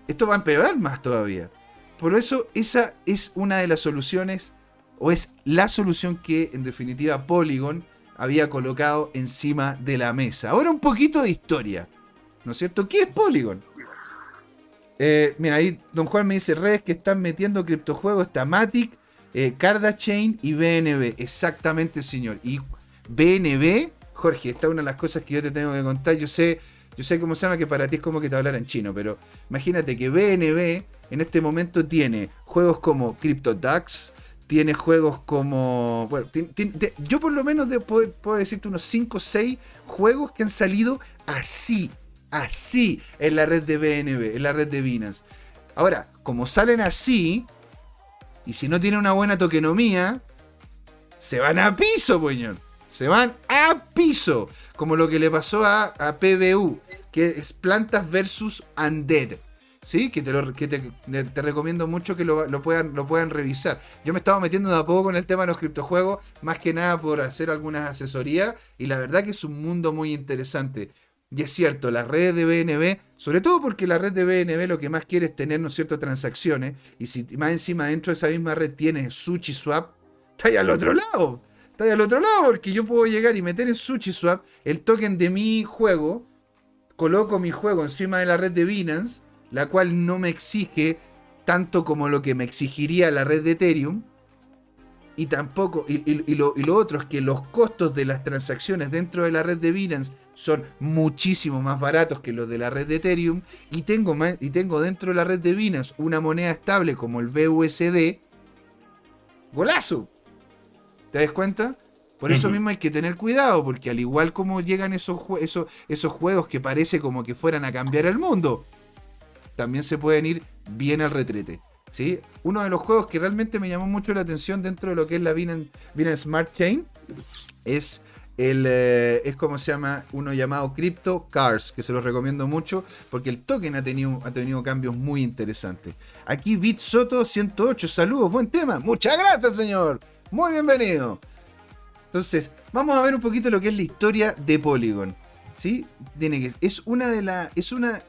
Esto va a empeorar más todavía. Por eso esa es una de las soluciones, o es la solución que en definitiva Polygon había colocado encima de la mesa. Ahora un poquito de historia, ¿no es cierto? ¿Qué es Polygon? Eh, mira, ahí Don Juan me dice redes que están metiendo criptojuegos, está Matic, eh, Cardachain y BNB. Exactamente, señor. Y BNB, Jorge, esta es una de las cosas que yo te tengo que contar. Yo sé, yo sé cómo se llama que para ti es como que te hablara en chino, pero imagínate que BNB en este momento tiene juegos como CryptoDAX, tiene juegos como. Bueno, yo por lo menos puedo, decirte unos 5 o 6 juegos que han salido así, así en la red de BNB, en la red de Binance. Ahora, como salen así, y si no tienen una buena tokenomía, se van a piso, poñón. Se van a piso. Como lo que le pasó a, a PBU, que es Plantas versus Undead. ¿sí? Que, te, lo, que te, recomiendo mucho que lo, puedan, lo puedan revisar. Yo me estaba metiendo de a poco con el tema de los criptojuegos, más que nada por hacer algunas asesorías, y la verdad que es un mundo muy interesante. Y es cierto, la red de BNB, sobre todo porque la red de BNB lo que más quiere es tener, ¿no es cierto?, transacciones, y si más encima dentro de esa misma red tienes SushiSwap, está ahí al otro lado. Está al otro lado, porque yo puedo llegar y meter en SushiSwap el token de mi juego, coloco mi juego encima de la red de Binance, la cual no me exige tanto como lo que me exigiría la red de Ethereum. Y tampoco, y, lo, otro es que los costos de las transacciones dentro de la red de Binance son muchísimo más baratos que los de la red de Ethereum. Y tengo, y tengo dentro de la red de Binance una moneda estable como el BUSD. ¡Golazo! ¿Te das cuenta? Por eso mismo hay que tener cuidado, porque al igual como llegan esos, esos, esos juegos que parece como que fueran a cambiar el mundo, también se pueden ir bien al retrete. ¿sí? Uno de los juegos que realmente me llamó mucho la atención dentro de lo que es la Binance, Smart Chain es el, eh, es como se llama uno llamado Crypto Cars, que se los recomiendo mucho porque el token ha tenido, ha tenido cambios muy interesantes. Aquí Bit Soto 108, saludos, buen tema. Muchas gracias, señor. Muy bienvenido. Entonces, vamos a ver un poquito lo que es la historia de Polygon. ¿Sí? Tiene que, es una de las. Es una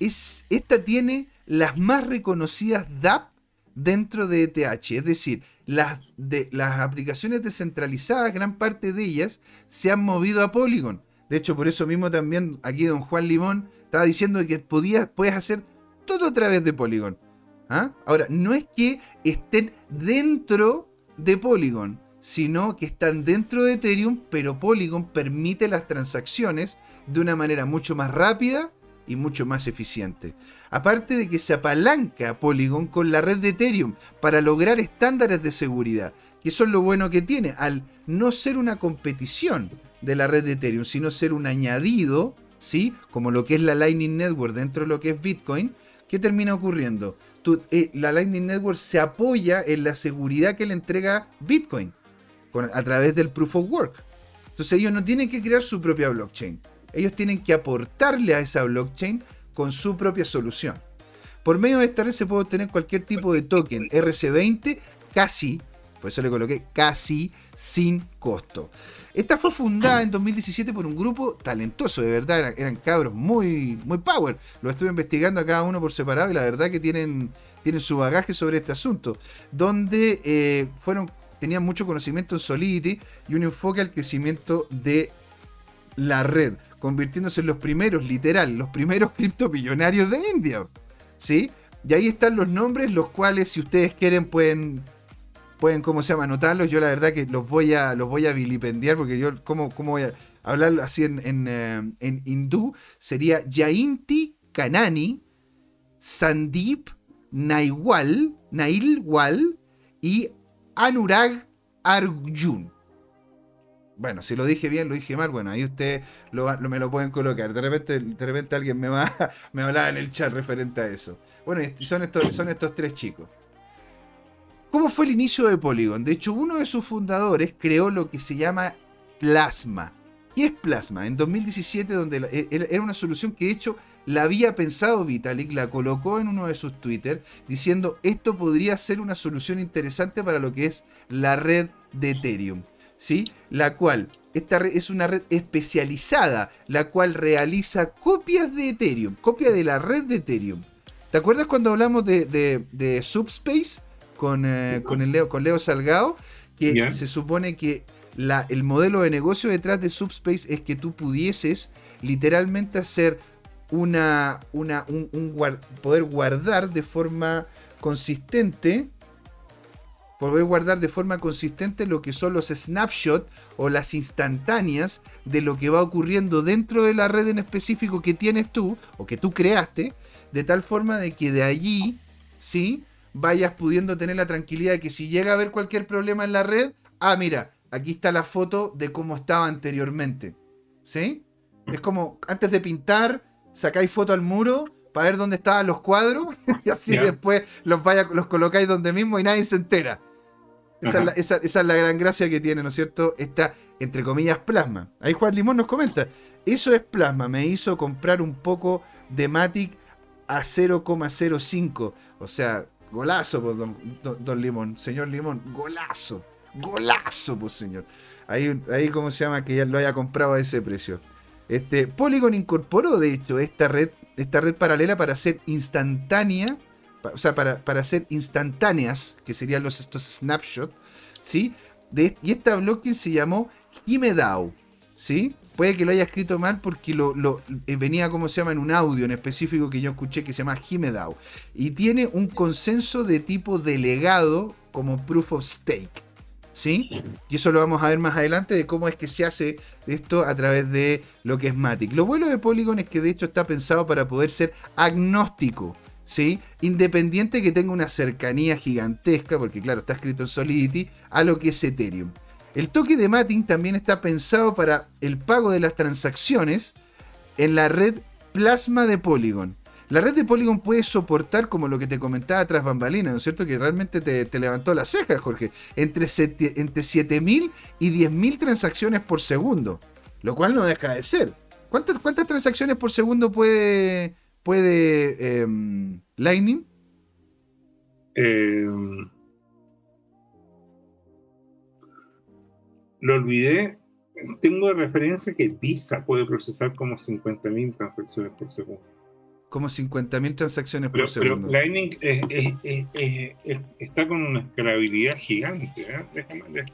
esta tiene las más reconocidas DApp dentro de ETH. Es decir, las, de, las aplicaciones descentralizadas, gran parte de ellas se han movido a Polygon. De hecho, por eso mismo también aquí don Juan Limón estaba diciendo que podías, puedes hacer todo a través de Polygon. ¿Ah? Ahora, no es que estén dentro de Polygon, sino que están dentro de Ethereum, pero Polygon permite las transacciones de una manera mucho más rápida y mucho más eficiente. Aparte de que se apalanca Polygon con la red de Ethereum para lograr estándares de seguridad, que eso es lo bueno que tiene, al no ser una competición de la red de Ethereum, sino ser un añadido, ¿sí? como lo que es la Lightning Network dentro de lo que es Bitcoin, ¿qué termina ocurriendo? Eh, la Lightning Network se apoya en la seguridad que le entrega Bitcoin a través del Proof of Work. Entonces ellos no tienen que crear su propia blockchain ellos tienen que aportarle a esa blockchain con su propia solución. Por medio de esta red se puede obtener cualquier tipo de token RC20 casi, por eso le coloqué casi sin costo. Esta fue fundada en 2017 por un grupo talentoso, de verdad, eran, cabros muy, muy power. Lo estuve investigando a cada uno por separado y la verdad que tienen, tienen su bagaje sobre este asunto, donde eh, fueron, tenían mucho conocimiento en Solidity y un enfoque al crecimiento de la red, convirtiéndose en los primeros, literal, los primeros criptomillonarios de India. ¿Sí? Y ahí están los nombres, los cuales si ustedes quieren pueden, pueden ¿cómo se llama? Anotarlos. Yo la verdad que los voy a, los voy a vilipendiar porque yo, ¿cómo, cómo voy a hablar así en, en, eh, hindú? Sería Jainti Kanani, Sandip Nailwal, Nailwal y Anurag Arjun. Bueno, si lo dije bien, lo dije mal, bueno, ahí ustedes lo, me lo pueden colocar. De repente, de repente alguien me va me hablaba en el chat referente a eso. Bueno, son estos, son estos tres chicos. ¿Cómo fue el inicio de Polygon? De hecho, uno de sus fundadores creó lo que se llama Plasma. ¿Qué es Plasma? En 2017, donde e, era una solución que de hecho la había pensado Vitalik, la colocó en uno de sus Twitter, diciendo esto podría ser una solución interesante para lo que es la red de Ethereum. La cual, esta es una red especializada, la cual realiza copias de Ethereum, copia de la red de Ethereum. ¿Te acuerdas cuando hablamos de, Subspace con, eh, con, el Leo, con Leo Salgado? Que se supone que la, el modelo de negocio detrás de Subspace es que tú pudieses literalmente hacer una, una un, poder guardar de forma consistente poder guardar de forma consistente lo que son los snapshots o las instantáneas de lo que va ocurriendo dentro de la red en específico que tienes tú o que tú creaste, de tal forma de que de allí, ¿sí? Vayas pudiendo tener la tranquilidad de que si llega a haber cualquier problema en la red, ah, mira, aquí está la foto de cómo estaba anteriormente, ¿sí? Es como antes de pintar, sacáis foto al muro para ver dónde estaban los cuadros y así después los, vaya, los colocáis donde mismo y nadie se entera. Esa es, la, gran gracia que tiene, ¿no es cierto? Esta, entre comillas, plasma. Ahí Juan Limón nos comenta. Eso es plasma. Me hizo comprar un poco de Matic a 0,05. O sea, golazo, pues, don, Limón. Señor Limón, golazo. Golazo, pues, señor. Ahí, ahí, ¿cómo se llama? Que ya lo haya comprado a ese precio. Este, Polygon incorporó, de hecho, esta red, esta red paralela para hacer instantánea o sea, para, hacer instantáneas, que serían los, estos snapshots, ¿sí? De, y esta blockchain se llamó Himedao, ¿sí? Puede que lo haya escrito mal porque lo, eh, venía, como se llama, en un audio en específico que yo escuché que se llama Himedao. Y tiene un consenso de tipo delegado como proof of stake. ¿Sí? Y eso lo vamos a ver más adelante de cómo es que se hace esto a través de lo que es Matic. Lo bueno de Polygon es que de hecho está pensado para poder ser agnóstico ¿sí? Independiente que tenga una cercanía gigantesca, porque claro, está escrito en Solidity, a lo que es Ethereum. El toque de Mating también está pensado para el pago de las transacciones en la red Plasma de Polygon. La red de Polygon puede soportar, como lo que te comentaba tras bambalina, ¿no es cierto? Que realmente te, levantó la ceja, Jorge. Entre, entre 7.000 y 10.000 transacciones por segundo. Lo cual no deja de ser. ¿Cuántas, cuántas transacciones por segundo puede, puede em, Lightning? Em, lo olvidé. Tengo de referencia que Visa puede procesar como 50.000 transacciones por segundo como 50.000 transacciones por segundo. Pero Lightning está con una escalabilidad gigante. ¿eh?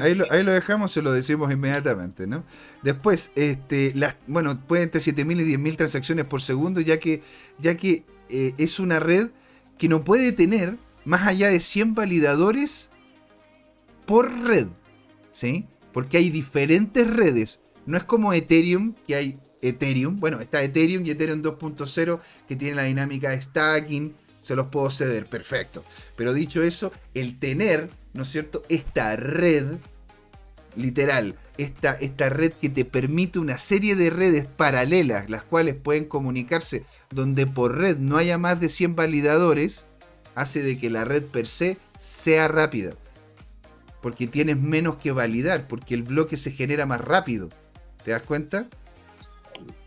ahí, lo, dejamos, se lo decimos inmediatamente. ¿no? Después, este, las, bueno, puede entre 7.000 y 10.000 transacciones por segundo, ya que, ya que eh, es una red que no puede tener más allá de 100 validadores por red. ¿Sí? Porque hay diferentes redes. No es como Ethereum, que hay Ethereum. Bueno, está Ethereum y Ethereum 2.0 que tiene la dinámica de stacking. Se los puedo ceder, perfecto. Pero dicho eso, el tener, ¿no es cierto? Esta red, literal, esta, esta red que te permite una serie de redes paralelas, las cuales pueden comunicarse, donde por red no haya más de 100 validadores, hace de que la red per se sea rápida. Porque tienes menos que validar, porque el bloque se genera más rápido. ¿Te das cuenta?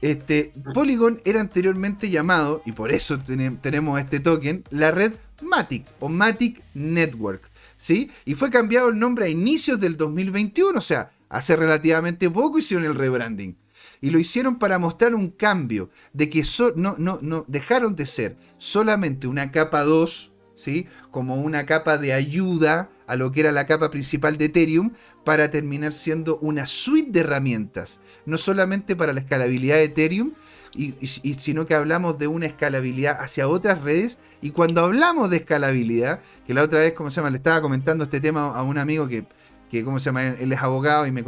Este, Polygon era anteriormente llamado, y por eso tenemos este token, la red Matic o Matic Network. ¿sí? Y fue cambiado el nombre a inicios del 2021, o sea, hace relativamente poco hicieron el rebranding. Y lo hicieron para mostrar un cambio, de que no, no, no, dejaron de ser solamente una capa 2 como una capa de ayuda a lo que era la capa principal de Ethereum para terminar siendo una suite de herramientas, no solamente para la escalabilidad de Ethereum, y, sino que hablamos de una escalabilidad hacia otras redes. Y cuando hablamos de escalabilidad, que la otra vez, como se llama, le estaba comentando este tema a un amigo que, que ¿cómo se llama? Él es abogado y me,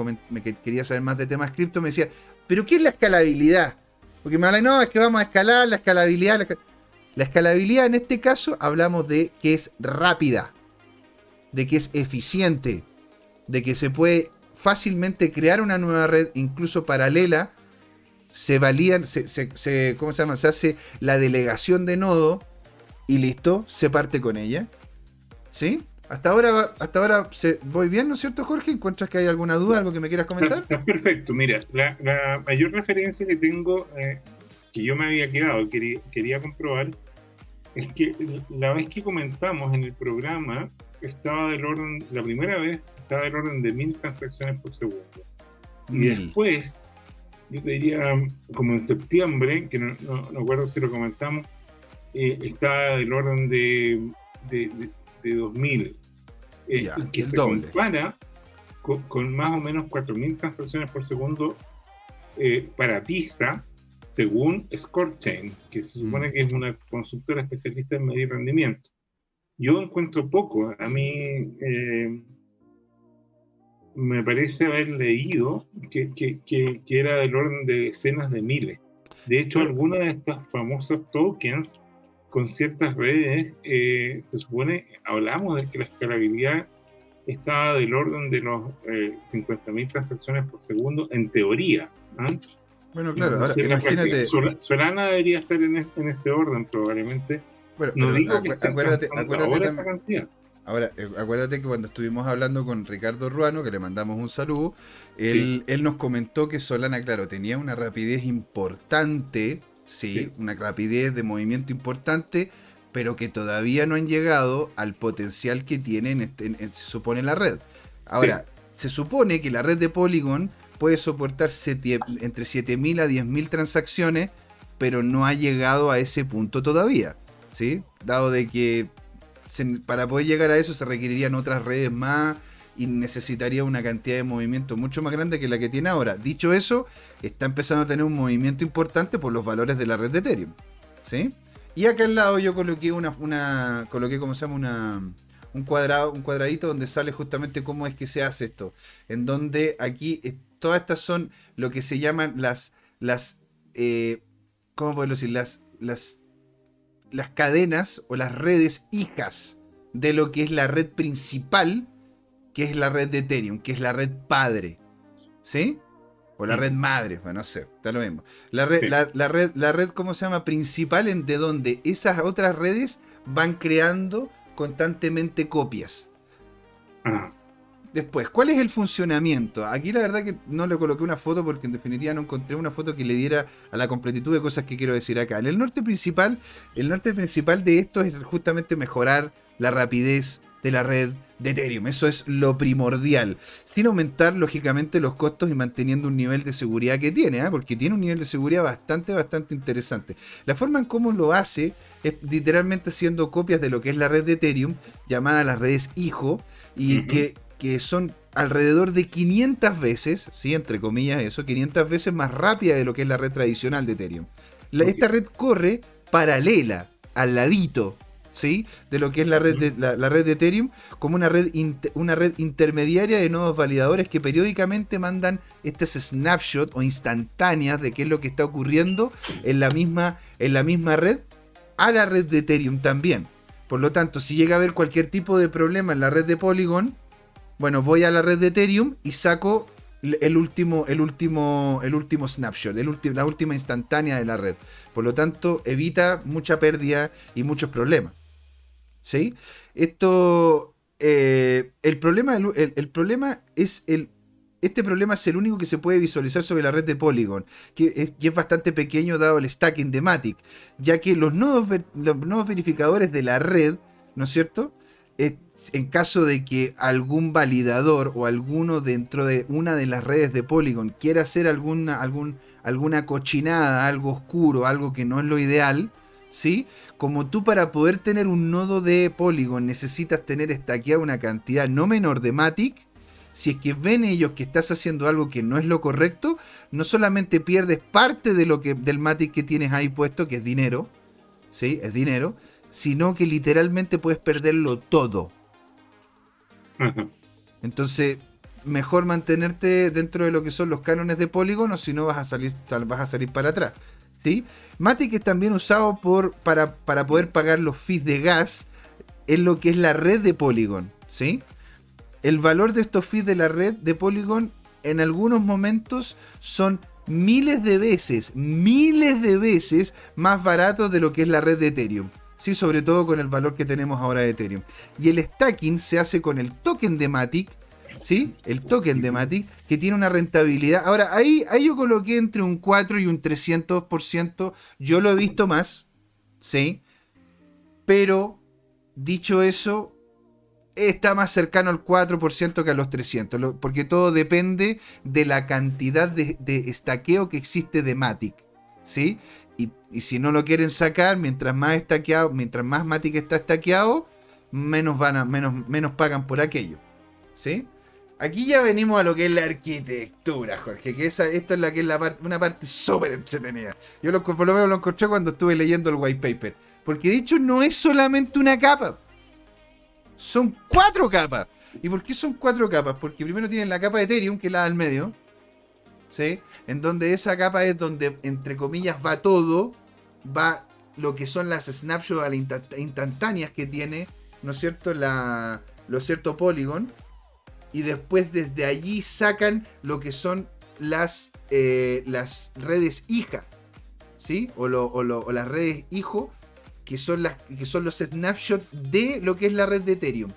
quería saber más de temas cripto, me decía, ¿pero qué es la escalabilidad? Porque me habla, no, es que vamos a escalar la escalabilidad. La la escalabilidad en este caso hablamos de que es rápida, de que es eficiente, de que se puede fácilmente crear una nueva red, incluso paralela. Se valían, se, ¿cómo se llama? Se hace la delegación de nodo y listo, se parte con ella. ¿Sí? Hasta ahora, hasta ahora se, voy bien, ¿no es cierto, Jorge? ¿Encuentras que hay alguna duda, algo que me quieras comentar? Está, perfecto. Mira, la, mayor referencia que tengo, eh, que yo me había quedado, quería, quería comprobar, es que la vez que comentamos en el programa, estaba del orden, la primera vez, estaba del orden de mil transacciones por segundo. Y después, yo te diría, como en septiembre, que no, no, acuerdo si lo comentamos, eh, estaba del orden de, de, de, 2000. Eh, que se compara con, más o menos 4.000 transacciones por segundo eh, para TISA, según ScoreChain, que se supone mm. que es una consultora especialista en medir rendimiento. Yo encuentro poco. A mí eh, me parece haber leído que, que, que, era del orden de decenas de miles. De hecho, algunas de estas famosas tokens con ciertas redes, eh, se supone, hablamos de que la escalabilidad estaba del orden de los eh, 50.000 transacciones por segundo, en teoría. ¿ah? Bueno, claro, ahora imagínate. Solana debería estar en, ese orden, probablemente. Bueno, no digo que acuérdate, acuérdate ahora cantidad. Ahora, eh, acuérdate que cuando estuvimos hablando con Ricardo Ruano, que le mandamos un saludo, él, él nos comentó que Solana, claro, tenía una rapidez importante, ¿sí? una rapidez de movimiento importante, pero que todavía no han llegado al potencial que tiene, este, se supone, la red. Ahora, se supone que la red de Polygon puede soportar entre 7.000 a 10.000 transacciones, pero no ha llegado a ese punto todavía. ¿sí? Dado de que para poder llegar a eso se requerirían otras redes más y necesitaría una cantidad de movimiento mucho más grande que la que tiene ahora. Dicho eso, está empezando a tener un movimiento importante por los valores de la red de Ethereum. ¿sí? Y acá al lado yo coloqué una, una coloqué, como se llama? Una, un cuadrado, un cuadradito donde sale justamente cómo es que se hace esto. En donde aquí todas estas son lo que se llaman las, las, eh, ¿cómo puedo decir? Las, las, las cadenas o las redes hijas de lo que es la red principal, que es la red de Ethereum, que es la red padre. ¿Sí? O la red madre, bueno, no sé, está lo mismo. La red, la, red, la red, ¿cómo se llama? Principal, en de donde esas otras redes van creando constantemente copias. Después, ¿cuál es el funcionamiento? Aquí la verdad que no le coloqué una foto porque en definitiva no encontré una foto que le diera a la completitud de cosas que quiero decir acá. En el norte principal, el norte principal de esto es justamente mejorar la rapidez de la red de Ethereum. Eso es lo primordial. Sin aumentar, lógicamente, los costos y manteniendo un nivel de seguridad que tiene, ¿ah? porque tiene un nivel de seguridad bastante, bastante interesante. La forma en cómo lo hace es literalmente haciendo copias de lo que es la red de Ethereum, llamada las redes hijo, y que, que son alrededor de 500 veces, ¿sí? entre comillas eso, 500 veces más rápida de lo que es la red tradicional de Ethereum. esta red corre paralela, al ladito, ¿sí? de lo que es la red de, la, red de Ethereum como una red, una red intermediaria de nodos validadores que periódicamente mandan estas snapshots o instantáneas de qué es lo que está ocurriendo en la misma, en la misma red a la red de Ethereum también. Por lo tanto, si llega a haber cualquier tipo de problema en la red de Polygon, bueno, voy a la red de Ethereum y saco el último, el último, el último snapshot, la última instantánea de la red. Por lo tanto, evita mucha pérdida y muchos problemas. ¿Sí? Esto. Eh, el, problema, el, problema es el. Este problema es el único que se puede visualizar sobre la red de Polygon, que es, bastante pequeño dado el stacking de Matic, ya que los nodos, los nodos verificadores de la red, ¿no es cierto? En caso de que algún validador o alguno dentro de una de las redes de Polygon quiera hacer alguna, algún, alguna cochinada, algo oscuro, algo que no es lo ideal, ¿sí? Como tú para poder tener un nodo de Polygon necesitas tener estaqueada una cantidad no menor de Matic, si es que ven ellos que estás haciendo algo que no es lo correcto, no solamente pierdes parte de lo que, del Matic que tienes ahí puesto, que es dinero, ¿sí? Es dinero, sino que literalmente puedes perderlo todo. Entonces, mejor mantenerte dentro de lo que son los cánones de Polygon o si no vas a salir, vas a salir para atrás. ¿sí? Matic es también usado por, para, para, poder pagar los fees de gas en lo que es la red de Polygon. ¿sí? El valor de estos fees de la red de Polygon en algunos momentos son miles de veces, miles de veces más baratos de lo que es la red de Ethereum. Sí, sobre todo con el valor que tenemos ahora de Ethereum. Y el stacking se hace con el token de Matic, ¿sí? El token de Matic, que tiene una rentabilidad. Ahora, ahí, ahí yo coloqué entre un 4 y un 300%. Yo lo he visto más, ¿sí? Pero, dicho eso, está más cercano al 4% que a los 300, porque todo depende de la cantidad de, de estaqueo que existe de Matic, ¿sí? Y, si no lo quieren sacar, mientras más estaqueado, mientras más Matic está estaqueado, menos van a, menos, menos pagan por aquello, ¿sí? Aquí ya venimos a lo que es la arquitectura, Jorge, que esa, esto es la que es una parte súper entretenida. Yo lo, por lo menos lo encontré cuando estuve leyendo el white paper. Porque de hecho no es solamente una capa. Son cuatro capas. ¿Y por qué son cuatro capas? Porque primero tienen la capa de Ethereum, que es la del medio. ¿Sí? En donde esa capa es donde, entre comillas, va todo. Va lo que son las snapshots instantáneas que tiene, ¿no es cierto? La, lo cierto Polygon y después desde allí sacan lo que son las, eh, las redes hija, ¿sí? O, las redes hijo, que son, las, que son los snapshots de lo que es la red de Ethereum.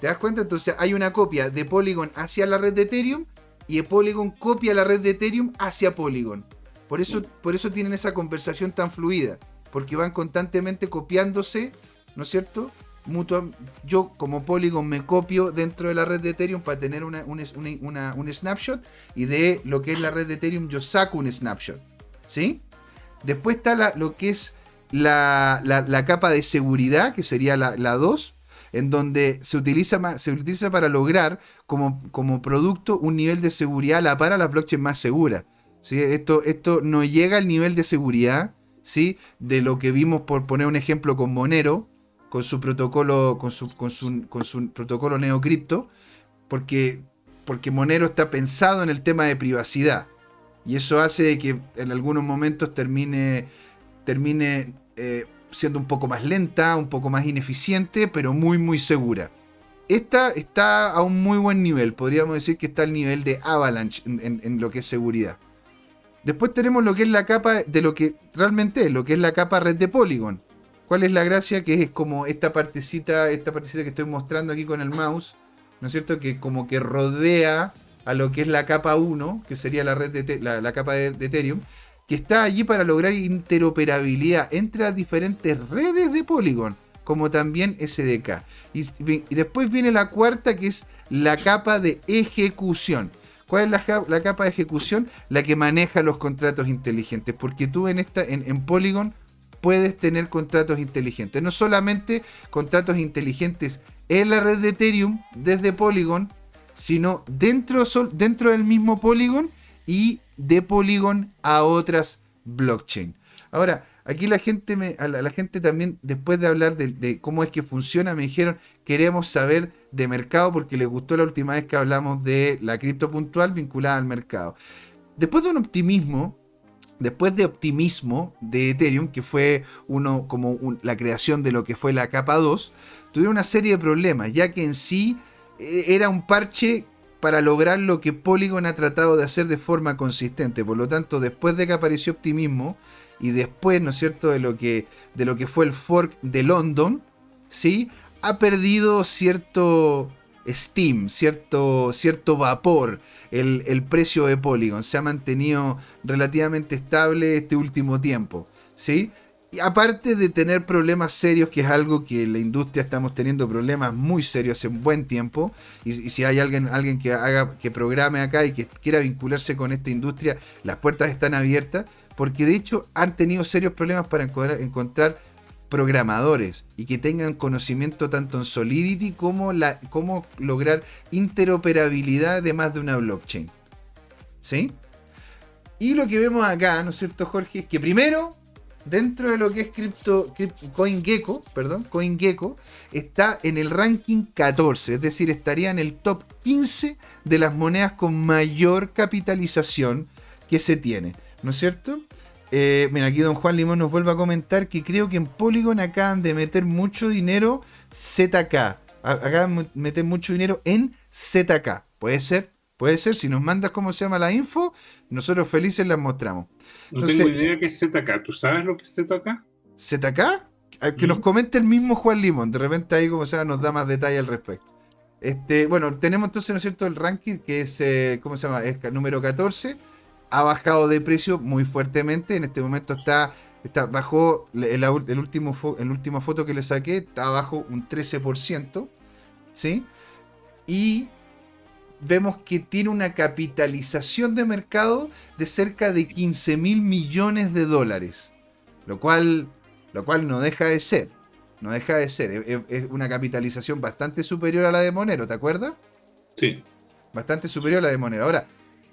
¿Te das cuenta? Entonces hay una copia de Polygon hacia la red de Ethereum y Polygon copia la red de Ethereum hacia Polygon. Por eso, por eso tienen esa conversación tan fluida, porque van constantemente copiándose, ¿no es cierto? yo como Polygon me copio dentro de la red de Ethereum para tener un snapshot y de lo que es la red de Ethereum yo saco un snapshot. ¿Sí? Después está lo que es la, capa de seguridad, que sería la, 2, en donde se utiliza, se utiliza para lograr como, como, producto un nivel de seguridad la para la blockchain más segura. ¿Sí? Esto, esto no llega al nivel de seguridad ¿sí? de lo que vimos por poner un ejemplo con Monero, con su protocolo, con su, con su, con su protocolo neocripto, porque, porque Monero está pensado en el tema de privacidad. Y eso hace que en algunos momentos termine, termine eh, siendo un poco más lenta, un poco más ineficiente, pero muy, muy segura. Esta está a un muy buen nivel, podríamos decir que está al nivel de Avalanche en, en lo que es seguridad. Después tenemos lo que es la capa de lo que realmente es, lo que es la capa red de Polygon ¿Cuál es la gracia? Que es como esta partecita, esta partecita que estoy mostrando aquí con el mouse, ¿no es cierto? Que como que rodea a lo que es la capa 1, que sería la red de la, capa de, Ethereum, que está allí para lograr interoperabilidad entre las diferentes redes de Polygon, como también SDK. Y después viene la cuarta, que es la capa de ejecución. ¿Cuál es la, capa de ejecución? La que maneja los contratos inteligentes. Porque tú en, esta, en Polygon puedes tener contratos inteligentes. No solamente contratos inteligentes en la red de Ethereum desde Polygon, sino dentro, dentro del mismo Polygon y de Polygon a otras blockchain. Ahora, aquí la gente, me, la, gente también, después de hablar de, de, cómo es que funciona, me dijeron, queremos saber de mercado porque les gustó la última vez que hablamos de la cripto puntual vinculada al mercado. Después de un optimismo, después de optimismo de Ethereum, que fue uno como la creación de lo que fue la capa 2, tuvieron una serie de problemas, ya que en sí eh, era un parche para lograr lo que Polygon ha tratado de hacer de forma consistente. Por lo tanto, después de que apareció optimismo y después, ¿no es cierto?, de lo que, de lo que fue el fork de London, ¿sí? Ha perdido cierto Steam, cierto, cierto vapor, el, precio de Polygon. Se ha mantenido relativamente estable este último tiempo. ¿sí? Y aparte de tener problemas serios, que es algo que la industria estamos teniendo problemas muy serios hace un buen tiempo, y, si hay alguien, alguien que haga, que programe acá y que quiera vincularse con esta industria, las puertas están abiertas, porque de hecho han tenido serios problemas para encontrar programadores y que tengan conocimiento tanto en Solidity como la, lograr interoperabilidad de más de una blockchain. ¿Sí? Y lo que vemos acá, ¿no es cierto, Jorge? Es que primero, dentro de lo que es cripto, CoinGecko, perdón, CoinGecko, está en el ranking 14, es decir, estaría en el top 15 de las monedas con mayor capitalización que se tiene, ¿no es cierto? Eh, mira, aquí don Juan Limón nos vuelve a comentar que creo que en Polygon acaban de meter mucho dinero ZK. Acaban de meter mucho dinero en ZK. Puede ser, puede ser. Si nos mandas cómo se llama la info, nosotros felices las mostramos. no tengo idea qué es ZK. ¿Tú sabes lo que es ZK? ¿ZK? Que nos comente el mismo Juan Limón. De repente ahí como sea nos da más detalle al respecto. Este, bueno, tenemos entonces, ¿no es cierto?, el ranking que es, eh, ¿cómo se llama? Es número 14 ha bajado de precio muy fuertemente. En este momento está, está bajó el, último el última foto que le saqué, está abajo un 13%. ¿Sí? Y vemos que tiene una capitalización de mercado de cerca de 15 mil millones de dólares. Lo cual, lo cual no deja de ser. no deja de ser. Es, una capitalización bastante superior a la de Monero, ¿te acuerdas? Sí. Bastante superior a la de Monero. Ahora,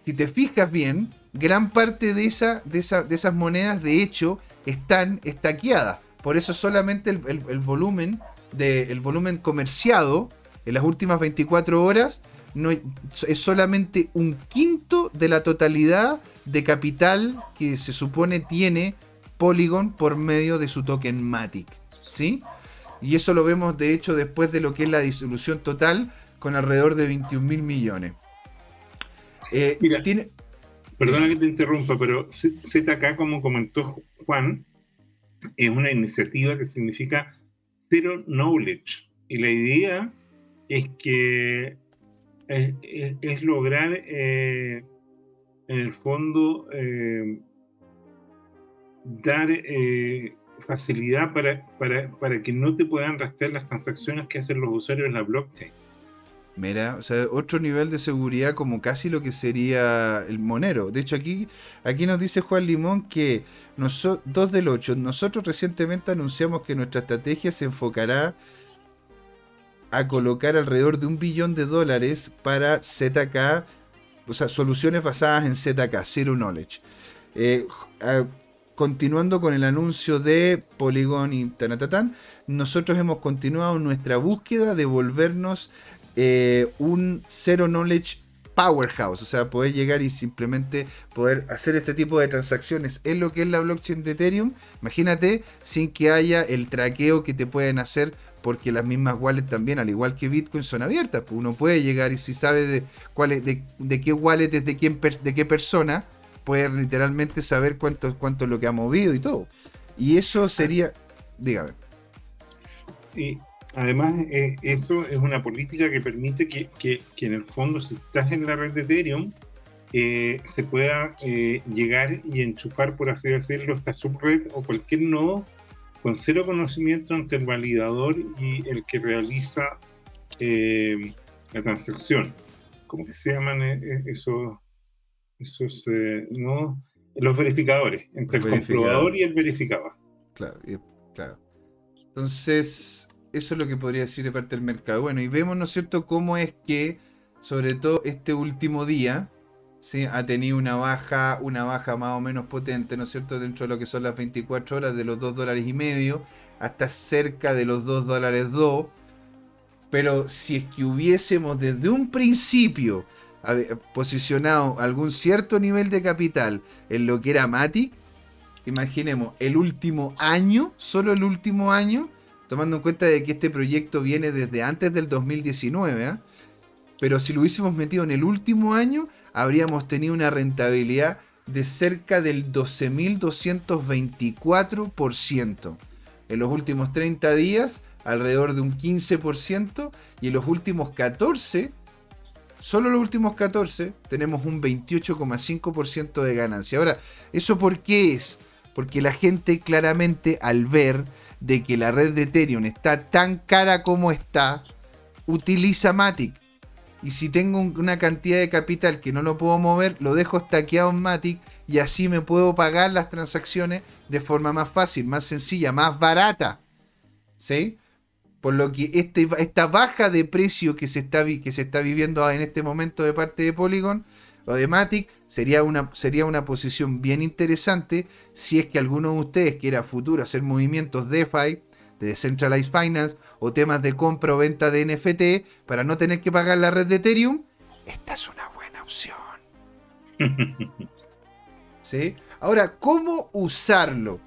si te fijas bien, gran parte de, esa, de, esas monedas, de hecho, están estaqueadas. Por eso solamente el, volumen, de, el volumen comerciado en las últimas 24 horas no, es solamente un quinto de la totalidad de capital que se supone tiene Polygon por medio de su token Matic. ¿Sí? Y eso lo vemos de hecho después de lo que es la disolución total con alrededor de 21 mil millones. Eh, tiene... Perdona que te interrumpa, pero ZK, como comentó Juan, es una iniciativa que significa Zero Knowledge. Y la idea es que es, lograr, eh, en el fondo, eh, dar eh, facilidad para, para, que no te puedan rastrear las transacciones que hacen los usuarios en la blockchain. Mira, o sea, otro nivel de seguridad como casi lo que sería el Monero. De hecho, aquí, aquí nos dice Juan Limón que nosotros, 2 del 8, nosotros recientemente anunciamos que nuestra estrategia se enfocará a colocar alrededor de un billón de dólares para ZK, o sea, soluciones basadas en ZK, Zero Knowledge. Eh, continuando con el anuncio de Polygon y Tanatatán, nosotros hemos continuado nuestra búsqueda de volvernos eh, un Zero Knowledge powerhouse, o sea, poder llegar y simplemente poder hacer este tipo de transacciones en lo que es la blockchain de Ethereum. Imagínate sin que haya el traqueo que te pueden hacer porque las mismas wallets también, al igual que Bitcoin, son abiertas. Pues uno puede llegar y si sabe de, cuál de, de qué wallet es de, quién, de qué persona, puede literalmente saber cuánto, cuánto es lo que ha movido y todo. Y eso sería, dígame. Y además, eh, eso es una política que permite que, en el fondo, si estás en la red de Ethereum, eh, se pueda eh, llegar y enchufar, por así decirlo, esta subred o cualquier nodo con cero conocimiento entre el validador y el que realiza eh, la transacción. ¿Cómo que se llaman esos, esos no? los verificadores? Entre el, comprobador y el verificador. Claro, claro. Entonces, eso es lo que podría decir de parte del mercado. Bueno, y vemos, ¿no es cierto?, cómo es que, sobre todo este último día, ha tenido una baja, una baja más o menos potente, ¿no es cierto?, dentro de lo que son las 24 horas de los 2 dólares y medio hasta cerca de los 2 dólares 2. Pero si es que hubiésemos desde un principio posicionado algún cierto nivel de capital en lo que era Matic, imaginemos el último año, solo el último año, tomando en cuenta de que este proyecto viene desde antes del 2019, ¿eh? pero si lo hubiésemos metido en el último año, habríamos tenido una rentabilidad de cerca del 12.224%. En los últimos 30 días, alrededor de un 15%, y en los últimos 14, solo los últimos 14, tenemos un 28,5% de ganancia. Ahora, ¿eso por qué es? Porque la gente claramente al ver de que la red de Ethereum está tan cara como está, utiliza Matic y si tengo una cantidad de capital que no lo puedo mover, lo dejo estaqueado en Matic y así me puedo pagar las transacciones de forma más fácil, más sencilla, más barata. ¿Sí? Por lo que este, esta baja de precio que se, está, que se está viviendo en este momento de parte de Polygon o de Matic sería una, sería una posición bien interesante si es que alguno de ustedes quiera futuro hacer movimientos DeFi de Decentralized Finance o temas de compra o venta de NFT para no tener que pagar la red de Ethereum, esta es una buena opción. ¿Sí? Ahora, ¿cómo usarlo?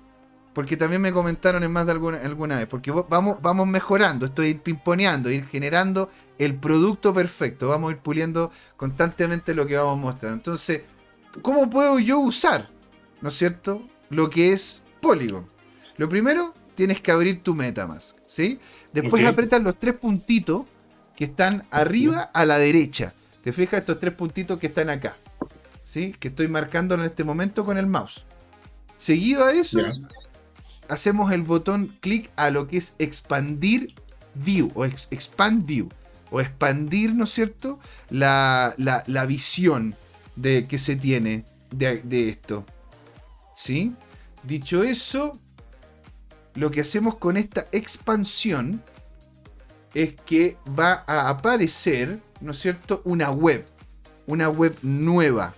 Porque también me comentaron en más de alguna, alguna vez. Porque vamos, vamos mejorando, estoy ir pimponeando, ir generando el producto perfecto. Vamos a ir puliendo constantemente lo que vamos mostrando. Entonces, ¿cómo puedo yo usar? ¿No es cierto? Lo que es Polygon. Lo primero, tienes que abrir tu Metamask, ¿sí? Después apretas los tres puntitos que están arriba a la derecha. Te fijas estos tres puntitos que están acá, ¿sí? Que estoy marcando en este momento con el mouse. Seguido a eso, hacemos el botón clic a lo que es expandir view o expand view o expandir, ¿no es cierto? La, visión de, que se tiene de, de esto. ¿Sí? Dicho eso, lo que hacemos con esta expansión es que va a aparecer, ¿no es cierto?, una web, una web nueva.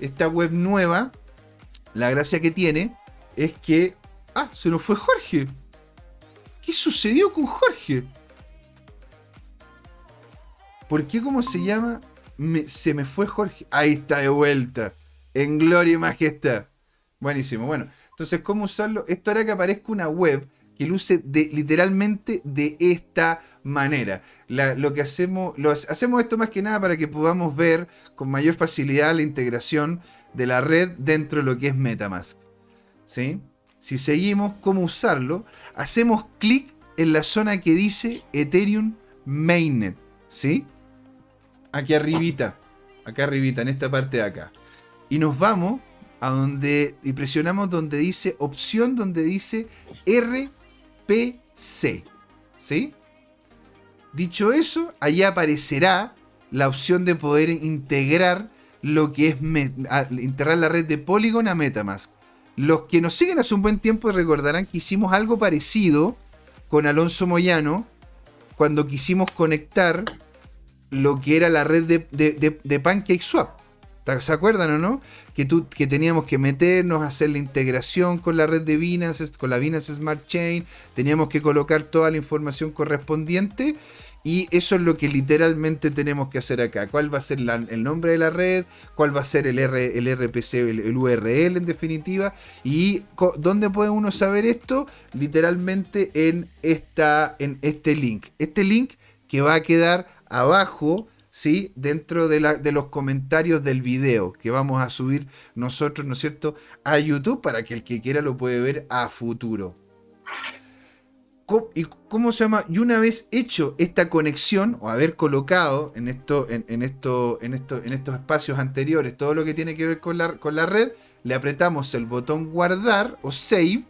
Esta web nueva, la gracia que tiene es que... Ah, se nos fue Jorge. ¿Qué sucedió con Jorge? ¿Por qué cómo se llama? se me fue Jorge. Ahí está de vuelta. En gloria y majestad. Buenísimo. Bueno, entonces, ¿cómo usarlo? Esto hará que aparezca una web que luce literalmente de esta manera. lo que hacemos, hacemos esto más que nada para que podamos ver con mayor facilidad la integración de la red dentro de lo que es Metamask. ¿Sí? Si seguimos cómo usarlo, hacemos clic en la zona que dice Ethereum Mainnet. ¿Sí? Aquí arribita. Acá arribita, en esta parte de acá. Y nos vamos a donde. Y presionamos donde dice opción, donde dice RPC. ¿Sí? Dicho eso, allí aparecerá la opción de poder integrar lo que es integrar la red de Polygon a Metamask. Los que nos siguen hace un buen tiempo recordarán que hicimos algo parecido con Alonso Moyano cuando quisimos conectar lo que era la red de, de. ¿Se acuerdan o no? Que, tú, que teníamos que meternos, hacer la integración con la red de Binance, con la Binance Smart Chain, teníamos que colocar toda la información correspondiente y eso es lo que literalmente tenemos que hacer acá. ¿Cuál va a ser el nombre de la red? ¿Cuál va a ser el, el RPC, el, URL en definitiva? ¿Y dónde puede uno saber esto? Literalmente en, esta, en este link. Este link que va a quedar abajo ¿sí? dentro de, la, de, los comentarios del video que vamos a subir nosotros, ¿no es cierto?, a YouTube para que el que quiera lo puede ver a futuro. ¿Y cómo se llama? Y una vez hecho esta conexión, o haber colocado en, esto, en, esto, en, esto, en estos espacios anteriores todo lo que tiene que ver con la, con la red, le apretamos el botón guardar o save,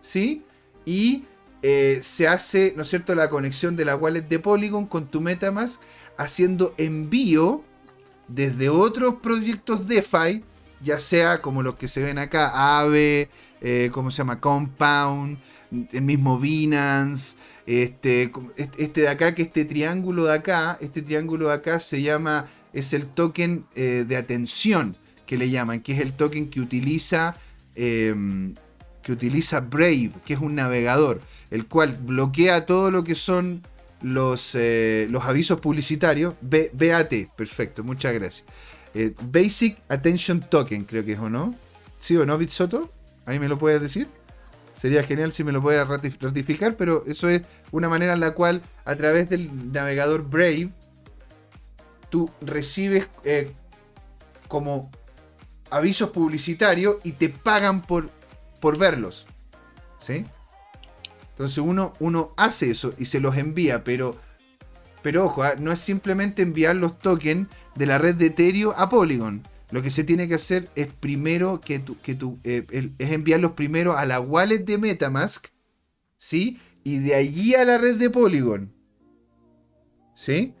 ¿sí? Y eh, se hace, ¿no es cierto?, la conexión de la wallet de Polygon con tu MetaMask haciendo envío desde otros proyectos DeFi, ya sea como los que se ven acá, Aave, eh, ¿cómo se llama? Compound, el mismo Binance, este, este de acá, que este triángulo de acá, este triángulo de acá se llama, es el token eh, de atención que le llaman, que es el token que utiliza, em, que utiliza Brave, que es un navegador, el cual bloquea todo lo que son los, eh, los avisos publicitarios. BAT, perfecto, muchas gracias. Eh, Basic Attention Token, creo que es o no. ¿Sí o no, Bitsoto? Ahí me lo puedes decir. Sería genial si me lo puedes ratificar, pero eso es una manera en la cual a través del navegador Brave tú recibes eh, como avisos publicitarios y te pagan por, por verlos. ¿Sí? Entonces uno, uno hace eso y se los envía, pero, pero ojo, ah, no es simplemente enviar los tokens de la red de Ethereum a Polygon. Lo que se tiene que hacer es primero que tú, que tú, eh, es enviarlos primero a la wallet de Metamask, ¿sí? Y de allí a la red de Polygon. ¿Sí?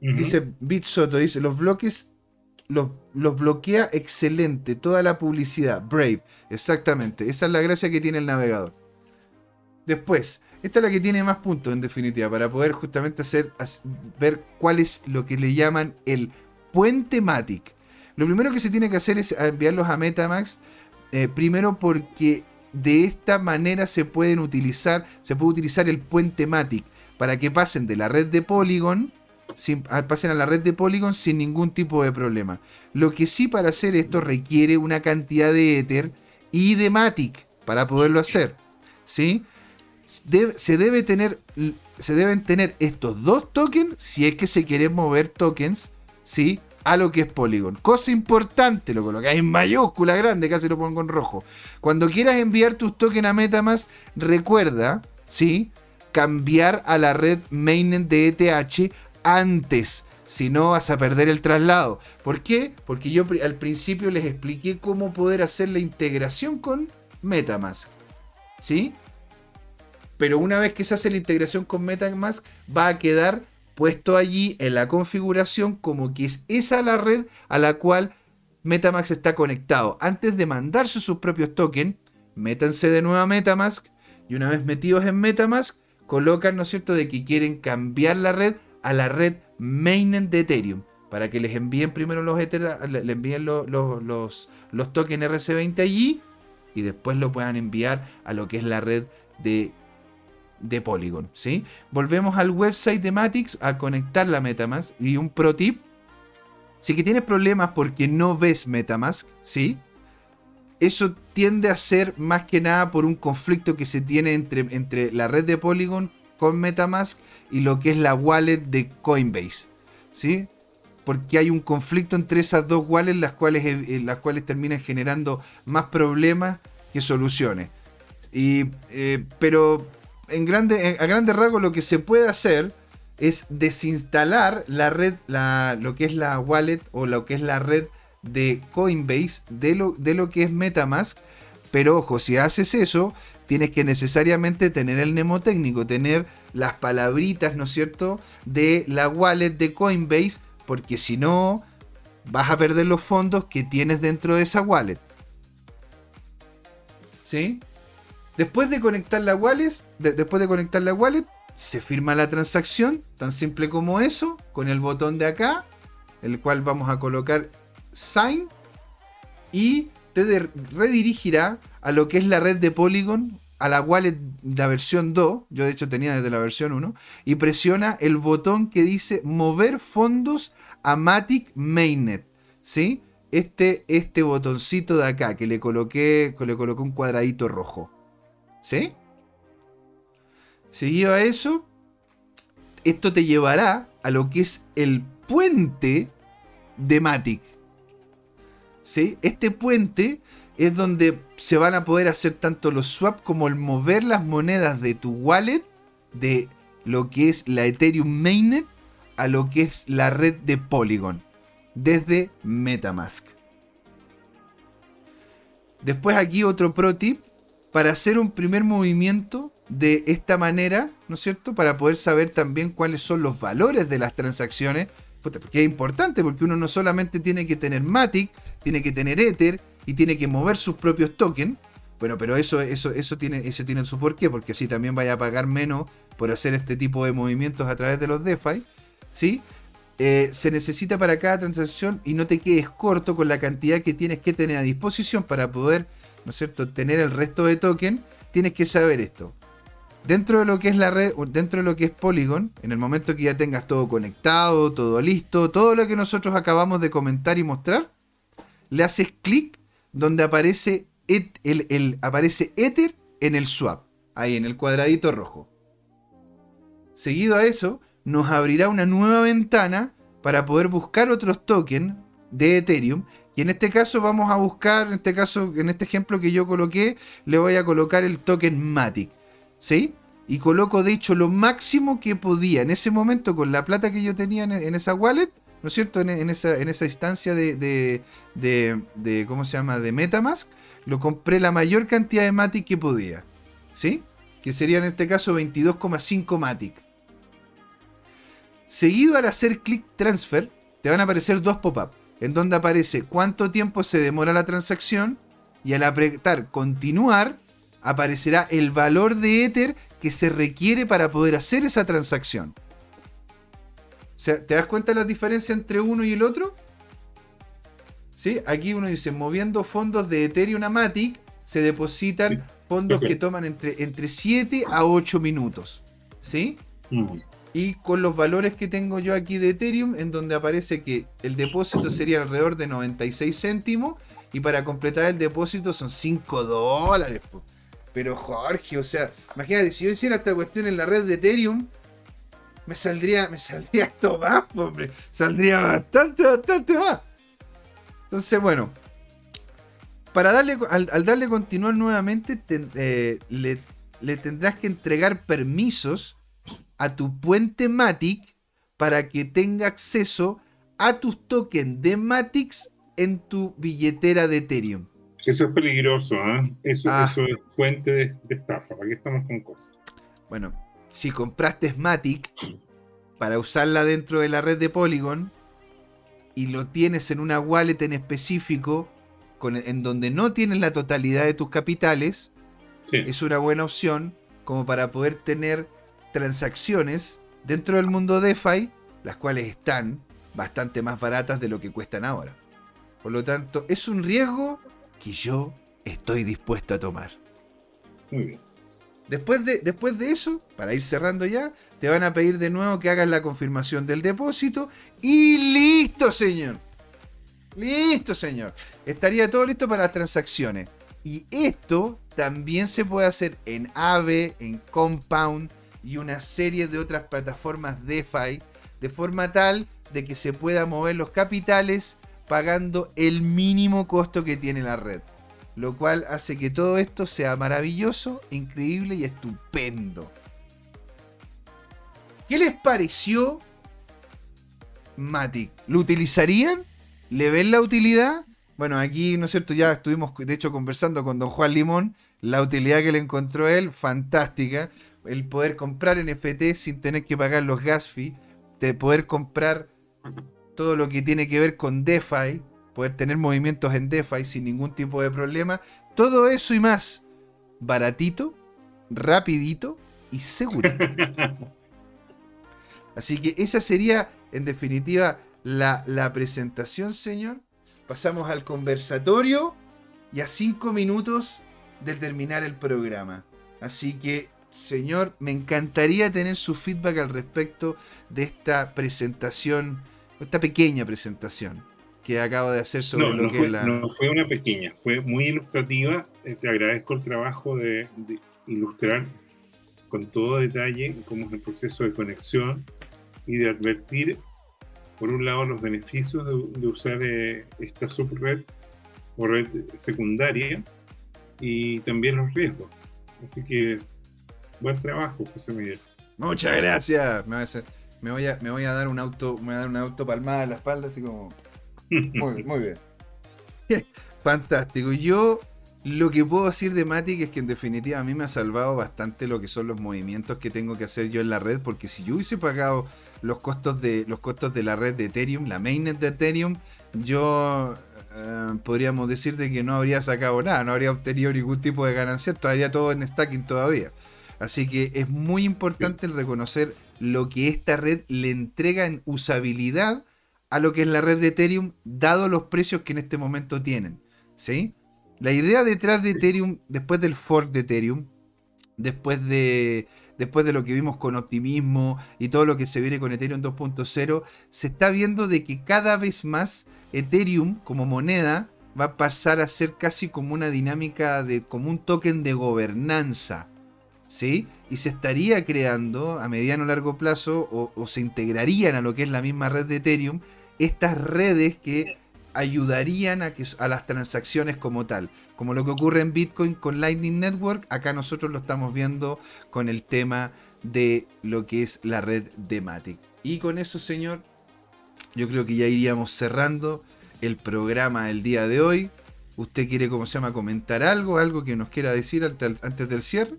Dice Bitsoto, dice, los bloques los, los, bloquea excelente, toda la publicidad. Brave, exactamente. Esa es la gracia que tiene el navegador. Después, esta es la que tiene más puntos en definitiva, para poder justamente hacer, ver cuál es lo que le llaman el puente Matic. Lo primero que se tiene que hacer es enviarlos a Metamax, eh, primero porque de esta manera se pueden utilizar, se puede utilizar el puente Matic para que pasen de la red de Polygon, pasen a la red de Polygon sin ningún tipo de problema. Lo que sí para hacer esto requiere una cantidad de Ether y de Matic para poderlo hacer. ¿Sí? se, debe tener, se deben tener estos dos tokens si es que se quieren mover tokens, ¿sí? A lo que es Polygon. Cosa importante, lo colocáis en mayúscula grande, casi lo pongo en rojo. Cuando quieras enviar tus tokens a Metamask, recuerda, ¿sí? Cambiar a la red mainnet de ETH antes. Si no, vas a perder el traslado. ¿Por qué? Porque yo al principio les expliqué cómo poder hacer la integración con Metamask. ¿Sí? pero una vez que se hace la integración con MetaMask, va a quedar puesto allí en la configuración como que es esa la red a la cual Metamask está conectado. Antes de mandarse sus propios tokens, métanse de nuevo a Metamask, Y una vez metidos en Metamask, colocan, ¿no es cierto?, de que quieren cambiar la red a la red mainnet de Ethereum. Para que les envíen primero los le envíen los, los, los tokens RC20 allí y después lo puedan enviar a lo que es la red de, de Polygon. ¿sí? Volvemos al website de Matix a conectar la Metamask. Y un pro tip: si que tienes problemas porque no ves Metamask, ¿sí? Eso tiende a ser más que nada por un conflicto que se tiene entre, entre la red de Polygon con Metamask y lo que es la wallet de Coinbase. ¿Sí? Porque hay un conflicto entre esas dos wallets, las cuales, eh, las cuales terminan generando más problemas que soluciones. Y, eh, pero en grande, a grandes rasgos lo que se puede hacer es desinstalar la red, la, lo que es la wallet o lo que es la red de Coinbase de lo, de lo que es Metamask. Pero ojo, si haces eso, tienes que necesariamente tener el mnemotécnico, tener las palabritas, ¿no es cierto?, de la wallet de Coinbase, porque si no, vas a perder los fondos que tienes dentro de esa wallet. ¿Sí? Después de conectar la wallet, después de conectar la wallet, se firma la transacción, tan simple como eso, con el botón de acá, el cual vamos a colocar Sign, y te redirigirá a lo que es la red de Polygon, a la wallet de la versión 2, yo de hecho tenía desde la versión 1, y presiona el botón que dice mover fondos a Matic Mainnet, ¿sí? Este, este botoncito de acá que le coloqué, que le coloqué un cuadradito rojo. ¿Sí? Seguido a eso, esto te llevará a lo que es el puente de Matic. ¿Sí? Este puente es donde se van a poder hacer tanto los swaps como el mover las monedas de tu wallet, de lo que es la Ethereum Mainnet, a lo que es la red de Polygon, desde Metamask. Después aquí otro pro tip para hacer un primer movimiento de esta manera, ¿no es cierto? Para poder saber también cuáles son los valores de las transacciones, porque es importante, porque uno no solamente tiene que tener Matic, tiene que tener Ether y tiene que mover sus propios tokens. Bueno, pero eso, eso, eso, tiene, eso tiene su porqué, porque así también vaya a pagar menos por hacer este tipo de movimientos a través de los DeFi, ¿sí? Eh, se necesita para cada transacción y no te quedes corto con la cantidad que tienes que tener a disposición para poder, ¿no es cierto?, tener el resto de token, tienes que saber esto. Dentro de lo que es la red, dentro de lo que es Polygon, en el momento que ya tengas todo conectado, todo listo, todo lo que nosotros acabamos de comentar y mostrar, le haces clic donde aparece, el, aparece Ether en el swap, ahí en el cuadradito rojo. Seguido a eso, nos abrirá una nueva ventana para poder buscar otros tokens de Ethereum. Y en este caso vamos a buscar, en este caso, en este ejemplo que yo coloqué, le voy a colocar el token Matic. ¿Sí? Y coloco de hecho lo máximo que podía en ese momento con la plata que yo tenía en, esa wallet, ¿no es cierto? En, esa, en esa instancia de, de, de, ¿cómo se llama? De Metamask, lo compré la mayor cantidad de Matic que podía. ¿Sí? Que sería en este caso 22,5 Matic. Seguido al hacer clic transfer, te van a aparecer dos pop-up, en donde aparece cuánto tiempo se demora la transacción y al apretar continuar aparecerá el valor de Ether que se requiere para poder hacer esa transacción. O sea, ¿te das cuenta de la diferencia entre uno y el otro? ¿Sí? Aquí uno dice, moviendo fondos de Ethereum a Matic, se depositan fondos que toman entre, entre 7 a 8 minutos. ¿Sí? Mm y con los valores que tengo yo aquí de Ethereum, en donde aparece que el depósito sería alrededor de 96 céntimos y para completar el depósito son 5 dólares. Pero Jorge, o sea, imagínate, si yo hiciera esta cuestión en la red de Ethereum, me saldría, me saldría esto más, hombre. Saldría bastante, bastante más. Entonces, bueno, para darle, al, darle continuar nuevamente, eh, le, le tendrás que entregar permisos a tu puente Matic para que tenga acceso a tus tokens de Matix en tu billetera de Ethereum. Eso es peligroso, ¿eh? eso, ah. eso, es fuente de, estafa. ¿Para qué estamos con cosas? Bueno, si compraste Matic para usarla dentro de la red de Polygon y lo tienes en una wallet en específico con, en donde no tienes la totalidad de tus capitales, es una buena opción como para poder tener transacciones dentro del mundo DeFi, las cuales están bastante más baratas de lo que cuestan ahora. Por lo tanto, es un riesgo que yo estoy dispuesto a tomar. Muy bien. Después de, después de eso, para ir cerrando ya, te van a pedir de nuevo que hagas la confirmación del depósito y listo, señor. Listo, señor. Estaría todo listo para las transacciones. Y esto también se puede hacer en Aave, en Compound y una serie de otras plataformas DeFi, de forma tal de que se pueda mover los capitales pagando el mínimo costo que tiene la red. Lo cual hace que todo esto sea maravilloso, increíble y estupendo. ¿Qué les pareció Matic? ¿Lo utilizarían? ¿Le ven la utilidad? Bueno, aquí, ¿no es cierto? Ya estuvimos, de hecho, conversando con don Juan Limón. La utilidad que le encontró él, fantástica. El poder comprar NFT sin tener que pagar los gas fees. De poder comprar todo lo que tiene que ver con DeFi. Poder tener movimientos en DeFi sin ningún tipo de problema. Todo eso y más. Baratito, rapidito y seguro. Así que esa sería, en definitiva, la, la presentación, señor. Pasamos al conversatorio y a cinco minutos de terminar el programa. Así que, señor, me encantaría tener su feedback al respecto de esta presentación, esta pequeña presentación que acabo de hacer sobre lo que fue, es la. No fue una pequeña, fue muy ilustrativa. Eh, te agradezco el trabajo de, de ilustrar con todo detalle cómo es el proceso de conexión y de advertir, por un lado, los beneficios de, usar eh, esta subred o red secundaria y también los riesgos. Así que, buen trabajo, José Miguel. Muchas gracias. Me voy a, me voy a, dar un auto, me voy a dar una auto palmada en la espalda, así como. Muy, muy bien. Fantástico. Yo lo que puedo decir de Matic es que en definitiva a mí me ha salvado bastante lo que son los movimientos que tengo que hacer yo en la red, porque si yo hubiese pagado los costos de, los costos de la red de Ethereum, la mainnet de Ethereum, yo eh, podríamos decir de que no habría sacado nada, no habría obtenido ningún tipo de ganancia, estaría todo en stacking todavía. Así que es muy importante el reconocer lo que esta red le entrega en usabilidad a lo que es la red de Ethereum, dado los precios que en este momento tienen. ¿Sí? La idea detrás de Ethereum, después del fork de Ethereum, después de, después de lo que vimos con optimismo y todo lo que se viene con Ethereum 2.0, se está viendo de que cada vez más Ethereum como moneda va a pasar a ser casi como una dinámica de como un token de gobernanza. ¿Sí? Y se estaría creando a mediano o largo plazo o, se integrarían a lo que es la misma red de Ethereum estas redes que ayudarían a, a las transacciones como tal. Como lo que ocurre en Bitcoin con Lightning Network, acá nosotros lo estamos viendo con el tema de lo que es la red de Matic. Y con eso, señor, yo creo que ya iríamos cerrando el programa del día de hoy. ¿Usted quiere, como se llama, comentar algo? ¿Algo que nos quiera decir antes del cierre?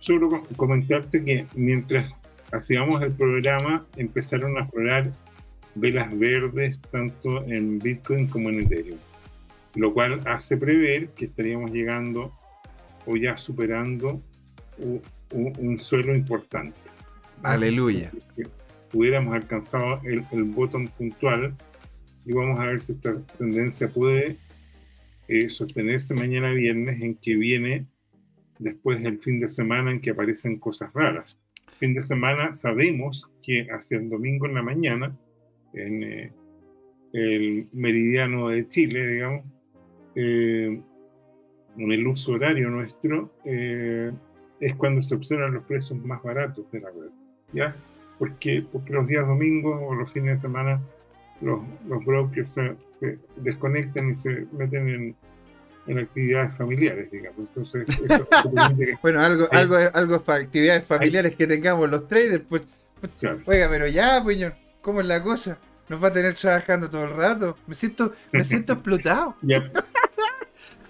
Solo comentarte que mientras hacíamos el programa empezaron a explorar velas verdes tanto en Bitcoin como en Ethereum, lo cual hace prever que estaríamos llegando o ya superando un, suelo importante. Aleluya. Hubiéramos alcanzado el, el puntual y vamos a ver si esta tendencia puede eh, sostenerse mañana viernes en que viene después del fin de semana en que aparecen cosas raras. Fin de semana sabemos que hacia el domingo en la mañana en eh, el meridiano de Chile, digamos, eh, en el uso horario nuestro, eh, es cuando se observan los precios más baratos de la red. ¿Ya? Porque, porque los días domingos o los fines de semana los, los brokers se, desconectan y se meten en, en actividades familiares, digamos. Entonces, eso, bueno, algo, algo, algo para actividades familiares que tengamos los traders, pues, pues oiga, pero ya, pues, ¿Cómo es la cosa? ¿Nos va a tener trabajando todo el rato? Me siento, me siento explotado.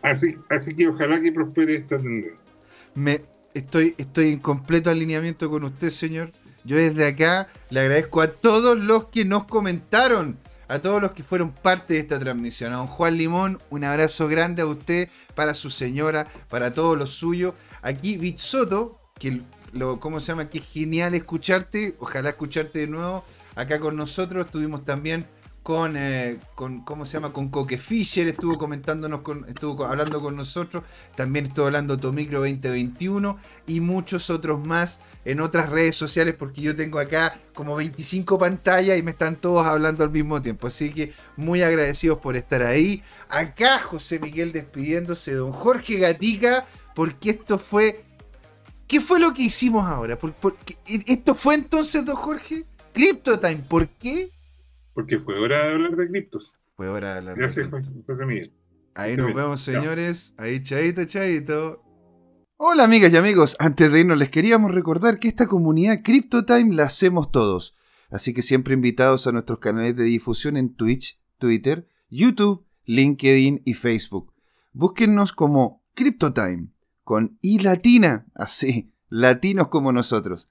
Así, así que ojalá que prospere esta tendencia. Me, estoy, estoy en completo alineamiento con usted, señor. Yo desde acá le agradezco a todos los que nos comentaron. a todos los que fueron parte de esta transmisión. A don Juan Limón, un abrazo grande a usted, para su señora, para todos los suyos. Aquí Bitsoto, que lo, ¿cómo se llama? Que genial escucharte. Ojalá escucharte de nuevo acá con nosotros. Estuvimos también con, eh, con, ¿cómo se llama? Con Coque Fischer, estuvo comentándonos, estuvo hablando con nosotros, también estuvo hablando Tomicro 2021 y muchos otros más en otras redes sociales porque yo tengo acá como 25 pantallas y me están todos hablando al mismo tiempo, así que muy agradecidos por estar ahí. Acá José Miguel despidiéndose, don Jorge Gatica, porque esto fue... ¿Qué fue lo que hicimos ahora? ¿Por, esto fue entonces, don Jorge? CryptoTime, ¿por qué? Porque fue hora de hablar de criptos. Fue hora de hablar Gracias, de José Miguel. Ahí nos vemos, señores. Ahí, chaito, chaito. Hola, amigas y amigos. Antes de irnos, les queríamos recordar que esta comunidad CryptoTime la hacemos todos. Así que siempre invitados a nuestros canales de difusión en Twitch, Twitter, YouTube, LinkedIn y Facebook. Búsquennos como CryptoTime, con I latina, así, latinos como nosotros.